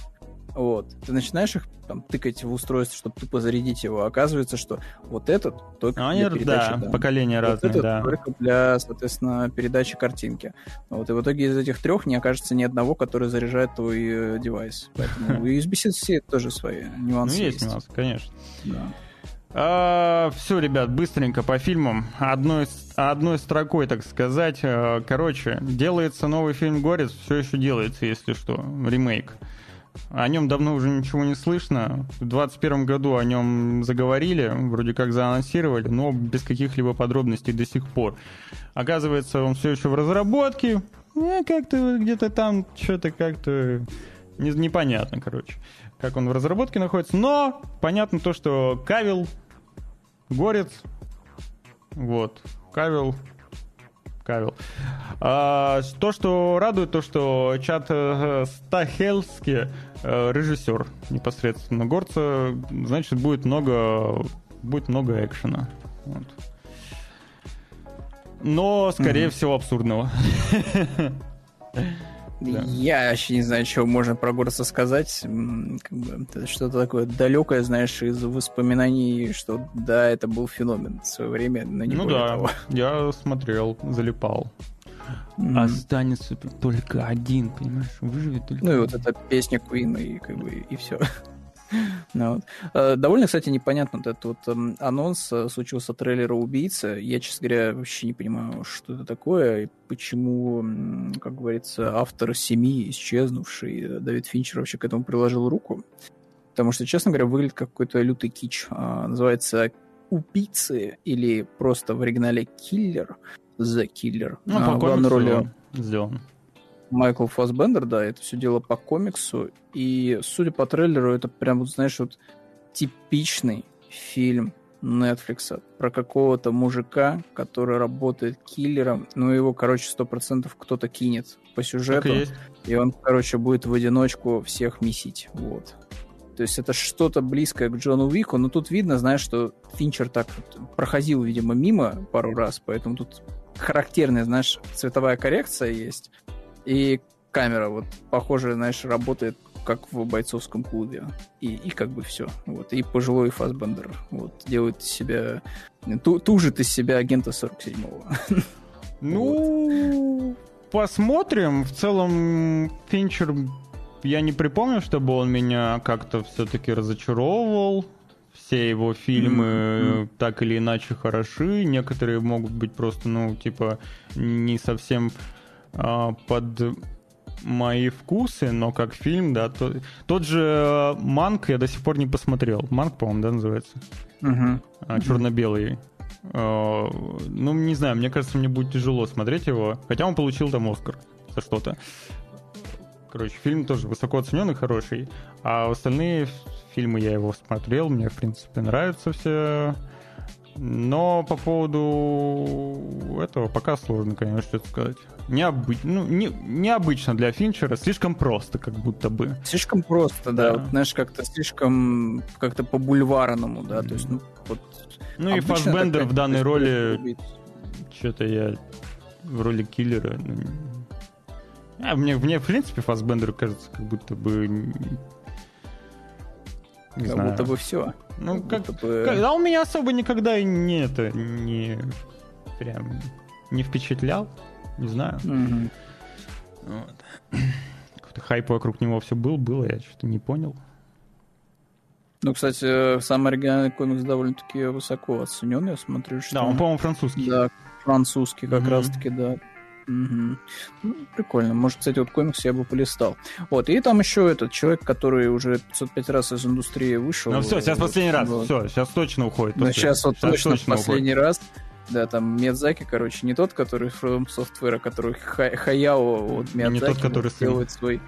вот. Ты начинаешь их там тыкать в устройство, чтобы тупо зарядить его. Оказывается, что вот этот только Они, для передачи да, поколения вот разные, этот да. только для, соответственно, передачи картинки. Вот. И в итоге из этих трех не окажется ни одного, который заряжает твой э, девайс. Поэтому [laughs] USB-C тоже свои нюансы ну, есть. есть нюансы, конечно. Да. А, все, ребят, быстренько по фильмам. Одной, одной строкой, так сказать. А, короче, делается новый фильм «Горец», все еще делается, если что, ремейк. О нем давно уже ничего не слышно. В 2021 году о нем заговорили, вроде как заанонсировали, но без каких-либо подробностей до сих пор. Оказывается, он все еще в разработке. Э, как-то где-то там что-то как-то не, непонятно, короче, как он в разработке находится. Но понятно то, что Кавил, Горец, вот, Кавил Кавил. А, то, что радует, то, что чат э, Стахельский, э, режиссер непосредственно Горца, значит, будет много, будет много экшена. Вот. Но, скорее mm-hmm. всего, абсурдного. [laughs] Да. Я вообще не знаю, чего можно про Горца сказать. Как бы, что-то такое далекое, знаешь, из воспоминаний, что да, это был феномен в свое время, но не Ну да, того. я смотрел, залипал. Mm-hmm. Останется только один, понимаешь, выживет только Ну и вот эта песня Queen, и как бы и все. [laughs] Ну, вот. Э, довольно, кстати, непонятно вот этот вот эм, анонс э, случился трейлера «Убийца». Я, честно говоря, вообще не понимаю, что это такое, и почему, как говорится, автор «Семи», исчезнувший, э, Давид Финчер вообще к этому приложил руку. Потому что, честно говоря, выглядит как какой-то лютый кич. А, называется «Убийцы» или просто в оригинале «Киллер», «The Killer». Ну, а, по главной роли сделан. Майкл Фасбендер, да, это все дело по комиксу. И, судя по трейлеру, это прям, вот, знаешь, вот типичный фильм Netflix про какого-то мужика, который работает киллером, ну его, короче, сто процентов кто-то кинет по сюжету, и, и он, короче, будет в одиночку всех месить, вот. То То есть это что-то близкое к Джону Уику, но тут видно, знаешь, что Финчер так проходил, видимо, мимо пару раз, поэтому тут характерная, знаешь, цветовая коррекция есть, и камера вот, похоже, знаешь, работает как в бойцовском клубе. И, и как бы все. Вот. И пожилой Фасбендер вот, делает из себя... Ту, тужит из себя агента 47-го. [laughs] Ну, посмотрим. В целом, Финчер, я не припомню, чтобы он меня как-то все-таки разочаровывал. Все его фильмы mm-hmm. так или иначе хороши. Некоторые могут быть просто, ну, типа, не совсем под мои вкусы, но как фильм, да, то, тот же э, Манк я до сих пор не посмотрел. Манк, по-моему, да, называется? Угу. А, черно-белый. А, ну, не знаю, мне кажется, мне будет тяжело смотреть его, хотя он получил там Оскар за что-то. Короче, фильм тоже высоко оцененный, хороший. А остальные фильмы я его смотрел, мне, в принципе, нравятся все. Но по поводу этого пока сложно, конечно, что-то сказать. Необы... Ну, не... Необычно для Финчера, слишком просто, как будто бы. Слишком просто, да. да. Вот, знаешь, как-то слишком как-то по бульварному, да. То есть, ну, вот ну и Фассбендер в данной роли... Что-то я в роли киллера... Ну, а, мне, мне, в принципе, Фассбендер кажется, как будто бы... Не как знаю. будто бы все. Ну, как, как бы... А он меня особо никогда не это не прям не впечатлял. Не знаю. Угу. Вот. [clears throat] Какой-то хайп вокруг него все был, было, я что-то не понял. Ну, кстати, сам оригинальный комикс довольно-таки высоко оценен, я смотрю, что... Да, он, по-моему, французский. Да, французский как mm-hmm. раз-таки, да. Угу. Ну, прикольно. Может, кстати, вот комикс я бы полистал. Вот, и там еще этот человек, который уже 505 раз из индустрии вышел. Ну все, сейчас последний раз. Вот. Все, сейчас точно уходит. Ну, сейчас вот сейчас точно, точно последний уходит. раз. Да, там Миядзаки, короче, не тот, который From Software, а который Хаяо, вот Миядзаки, не тот, который делает свой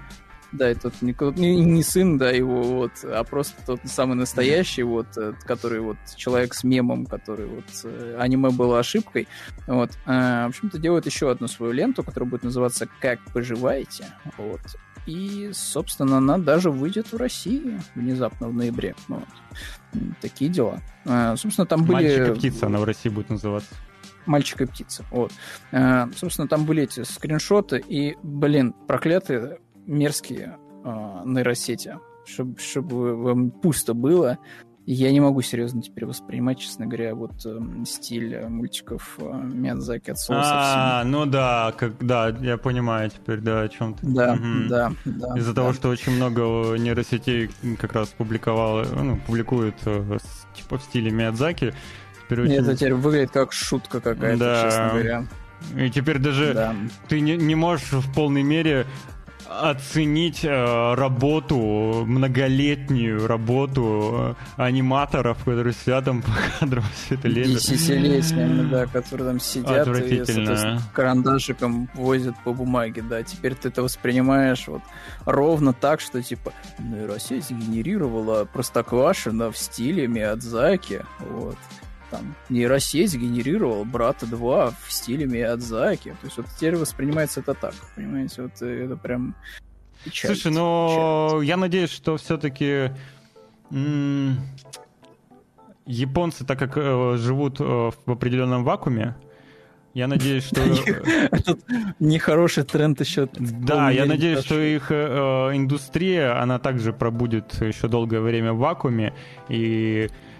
да, и тот не, не, не сын, да, его вот, а просто тот самый настоящий, вот, э, который вот человек с мемом, который вот э, аниме было ошибкой. Вот. А, в общем-то, делает еще одну свою ленту, которая будет называться «Как поживаете?». Вот. И, собственно, она даже выйдет в России внезапно в ноябре. Вот. Такие дела. А, собственно, там были... Мальчик и птица она в России будет называться. Мальчик и птица. Вот. А, собственно, там были эти скриншоты, и, блин, проклятые мерзкие э, нейросети, чтобы, чтобы вам пусто было. Я не могу серьезно теперь воспринимать, честно говоря, вот э, стиль мультиков э, Миядзаки от Соуса. А, ну да, как, да, я понимаю теперь, да, о чем ты. Да, угу. да, да. Из-за да. того, что очень много нейросетей как раз публиковало, ну, публикуют э, типа в стиле Миядзаки. Теперь очень... Это теперь выглядит как шутка какая-то, да. честно говоря. И теперь даже да. ты не, не можешь в полной мере оценить э, работу, многолетнюю работу аниматоров, которые сидят там [laughs] по кадрам все это лето. Десятилетиями, да, которые там сидят и карандашиком возят по бумаге, да. Теперь ты это воспринимаешь вот ровно так, что типа нейросеть генерировала Простоквашино в стиле Миядзаки, вот там нейросеть генерировал брата 2 в стиле Миядзаки. То есть вот теперь воспринимается это так, понимаете? Вот э, это прям печаль. Слушай, но печаль. я надеюсь, что все-таки м- японцы, так как э, живут э, в определенном вакууме, я надеюсь, что... [laughs] Этот нехороший тренд еще... Да, я надеюсь, что их э, индустрия, она также пробудет еще долгое время в вакууме, и Э,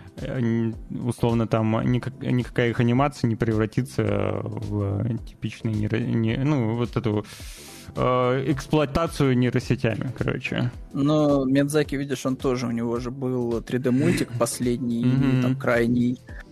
условно там никак, никакая их анимация не превратится в типичный не, ну вот эту э, эксплуатацию нейросетями, короче. Но Медзаки, видишь, он тоже, у него же был 3D-мультик [laughs] последний, mm-hmm. там, крайний, э,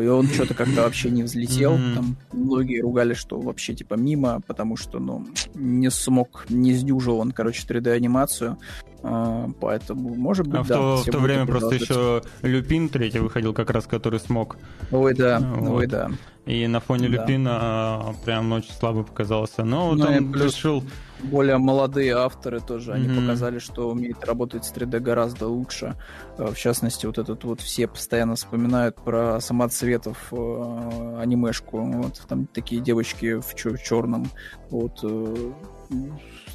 и он что-то как-то вообще не взлетел. Там многие ругали, что вообще типа мимо, потому что, ну, не смог, не сдюжил он, короче, 3D-анимацию. А, поэтому, может быть, а да. В то, в то время просто еще Люпин третий выходил, как раз который смог. Ой, да, вот. ой, да. И на фоне да. Люпина а, прям очень слабо показался. Но вот ну, он решил... Более молодые авторы тоже, они mm-hmm. показали, что умеет работать с 3D гораздо лучше. А, в частности, вот этот вот все постоянно вспоминают про самоцветов э, анимешку. Вот там такие девочки в, чер- в черном. Вот, э,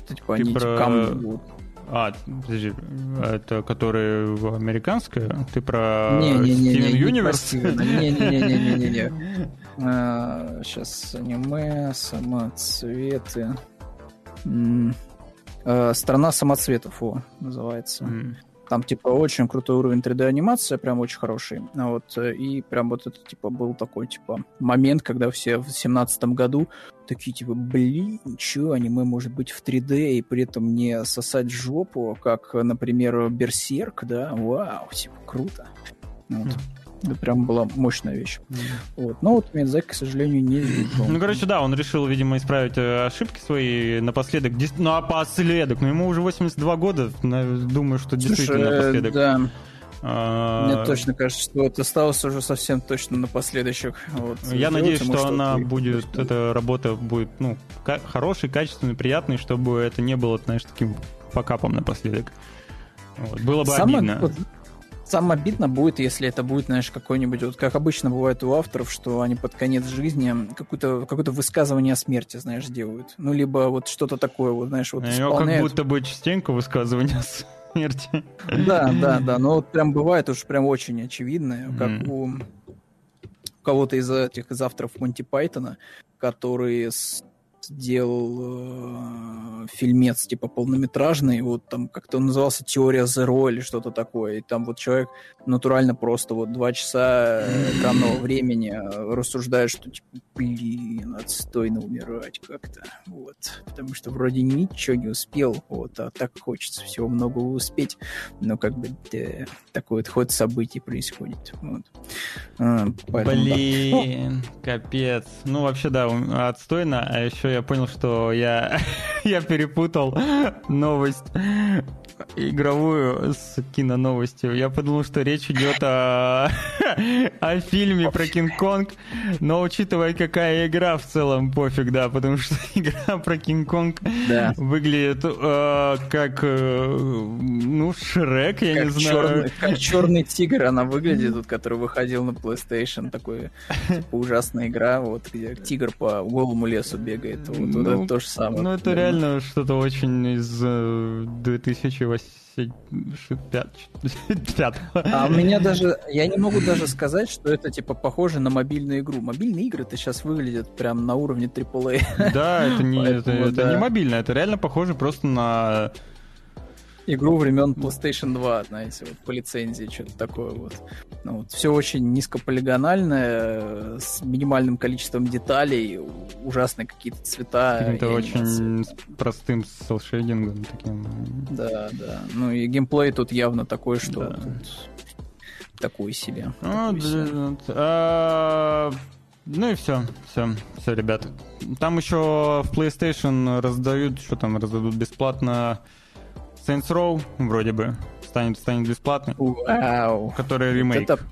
типа, они про... камни, вот А, подожди, это которая американская? Ты про Стивен Юниверс? Не-не-не-не-не-не-не. [laughs] Сейчас аниме, самоцветы. А, Страна самоцветов, о, называется. Там, типа, очень крутой уровень 3D-анимации, прям очень хороший. Вот, и прям вот это, типа, был такой, типа, момент, когда все в семнадцатом году такие, типа, блин, чё, аниме может быть в 3D и при этом не сосать жопу, как, например, Берсерк, да? Вау, типа, круто. Вот. Это прям была мощная вещь. Mm. Вот. Но вот Миядзаки, к сожалению, не [clears throat] видел. Ну, короче, да, он решил, видимо, исправить э, ошибки свои напоследок. Напоследок. Но ему уже 82 года. Думаю, что Слушай, действительно напоследок. Да. А... Мне точно кажется, что вот осталось уже совсем точно на последующих. Вот, Я надеюсь, что, что она будет, точно. эта работа будет, ну, хорошей, качественной, приятной, чтобы это не было, знаешь, таким покапом напоследок. Вот. Было бы Самое, обидно. Самое обидно будет, если это будет, знаешь, какой-нибудь, вот как обычно бывает у авторов, что они под конец жизни какое-то какое высказывание о смерти, знаешь, делают. Ну, либо вот что-то такое, вот, знаешь, вот исполняют. как будто бы частенько высказывание о смерти. Да, да, да, [laughs] но вот прям бывает уж прям очень очевидное, как mm. у кого-то из этих из авторов Монти Пайтона, который сделал э, фильмец типа полнометражный, вот там как-то он назывался «Теория Zero» или что-то такое, и там вот человек натурально просто вот два часа экранного [laughs] времени э, рассуждает, что типа, блин, отстойно умирать как-то, вот, потому что вроде ничего не успел, вот, а так хочется всего много успеть, но как бы да, такой вот ход событий происходит, вот. А, поэтому, блин, да. капец, ну вообще да, отстойно, а еще я понял, что я, [laughs] я перепутал новость игровую с киноновостью. Я подумал, что речь идет о, [laughs] о фильме про Кинг-Конг, но учитывая, какая игра в целом, пофиг, да, потому что [laughs] игра про Кинг-Конг да. выглядит э, как, э, ну, Шрек, я как не знаю. Черный, как черный тигр она выглядит, тут, который выходил на PlayStation, такой типа, ужасная игра, вот, где тигр по голому лесу бегает, вот, ну, это то же самое. Ну, это реально что-то очень из 2008 пят. [laughs] А у меня даже, я не могу даже сказать, что это типа похоже на мобильную игру. Мобильные игры-то сейчас выглядят прям на уровне AAA. Да, это не, Поэтому, это, да. это не мобильно, это реально похоже просто на игру времен PlayStation 2, знаете, вот по лицензии, что-то такое вот. Ну, вот. Все очень низкополигональное, с минимальным количеством деталей, ужасные какие-то цвета. Это очень с простым селшейдингом таким. Да, да. Ну и геймплей тут явно такой, что да. тут такой себе. Ну, такой себе. А... Ну и все, все, все, ребят. Там еще в PlayStation раздают, что там раздадут бесплатно Saints Row вроде бы станет, станет бесплатный. Вау. Который ремейк. Вот это...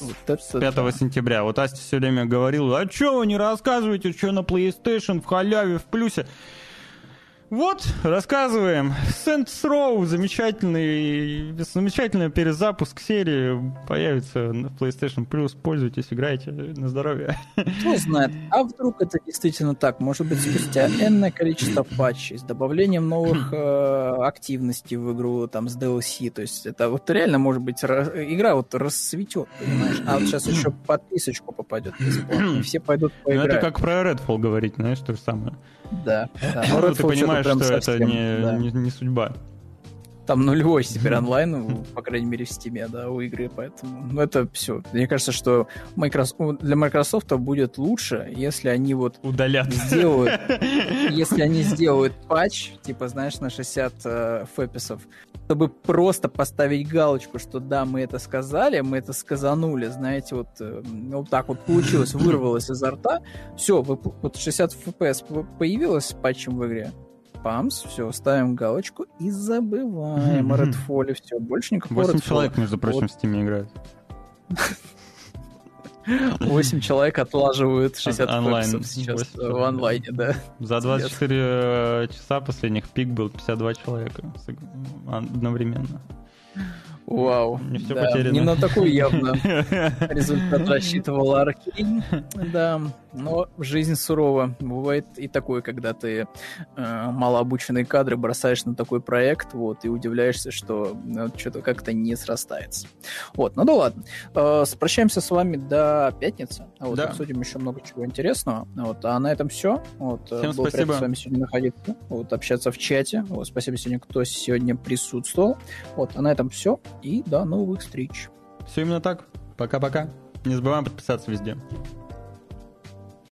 Вот это с 5 да. сентября. Вот Асти все время говорил, а что вы не рассказываете, что на PlayStation в халяве, в плюсе? Вот, рассказываем. Saints Row, замечательный, замечательный перезапуск серии, появится на PlayStation Plus, пользуйтесь, играйте, на здоровье. Кто знает, а вдруг это действительно так? Может быть, спустя энное количество патчей, с добавлением новых э, активностей в игру, там, с DLC, то есть это вот реально, может быть, игра вот расцветет, понимаешь? А вот сейчас еще подписочку попадет бесплатно, все пойдут поиграть. Ну, это как про Redfall говорить, знаешь, то же самое. Да. да. Ну, ты понимаешь, что совсем, это не, да. не, не судьба. Там нулевой теперь онлайн, по крайней мере, в Steam, да, у игры, поэтому... Ну, это все. Мне кажется, что Microsoft, для Microsoft будет лучше, если они вот... Удалят. Сделают... [laughs] Если они сделают патч, типа, знаешь, на 60 э, фэписов, чтобы просто поставить галочку, что да, мы это сказали, мы это сказанули, знаете, вот, э, вот так вот получилось, [laughs] вырвалось изо рта, все, вот 60 FPS появилось патчем в игре, памс, все, ставим галочку и забываем о все, больше никакого 8 Redfall. человек, между прочим, вот. в Steam играют. [laughs] 8 человек отлаживают 60 онлайн. сейчас 8, в онлайне, да. За 24 э, часа последних пик был 52 человека одновременно. Вау. Не все да, потеряно. Не на такой явно [laughs] результат рассчитывал Аркейн. Да, но жизнь сурова. Бывает и такое, когда ты э, малообученные кадры бросаешь на такой проект, вот, и удивляешься, что ну, что-то как-то не срастается. Вот, ну да ладно. Э, прощаемся с вами до пятницы. Вот, да. обсудим еще много чего интересного. Вот, а на этом все. Вот, Всем Было спасибо. с вами сегодня находиться, вот, общаться в чате. Вот, спасибо сегодня, кто сегодня присутствовал. Вот, а на этом все. И до новых встреч. Все именно так. Пока-пока. Не забываем подписаться везде.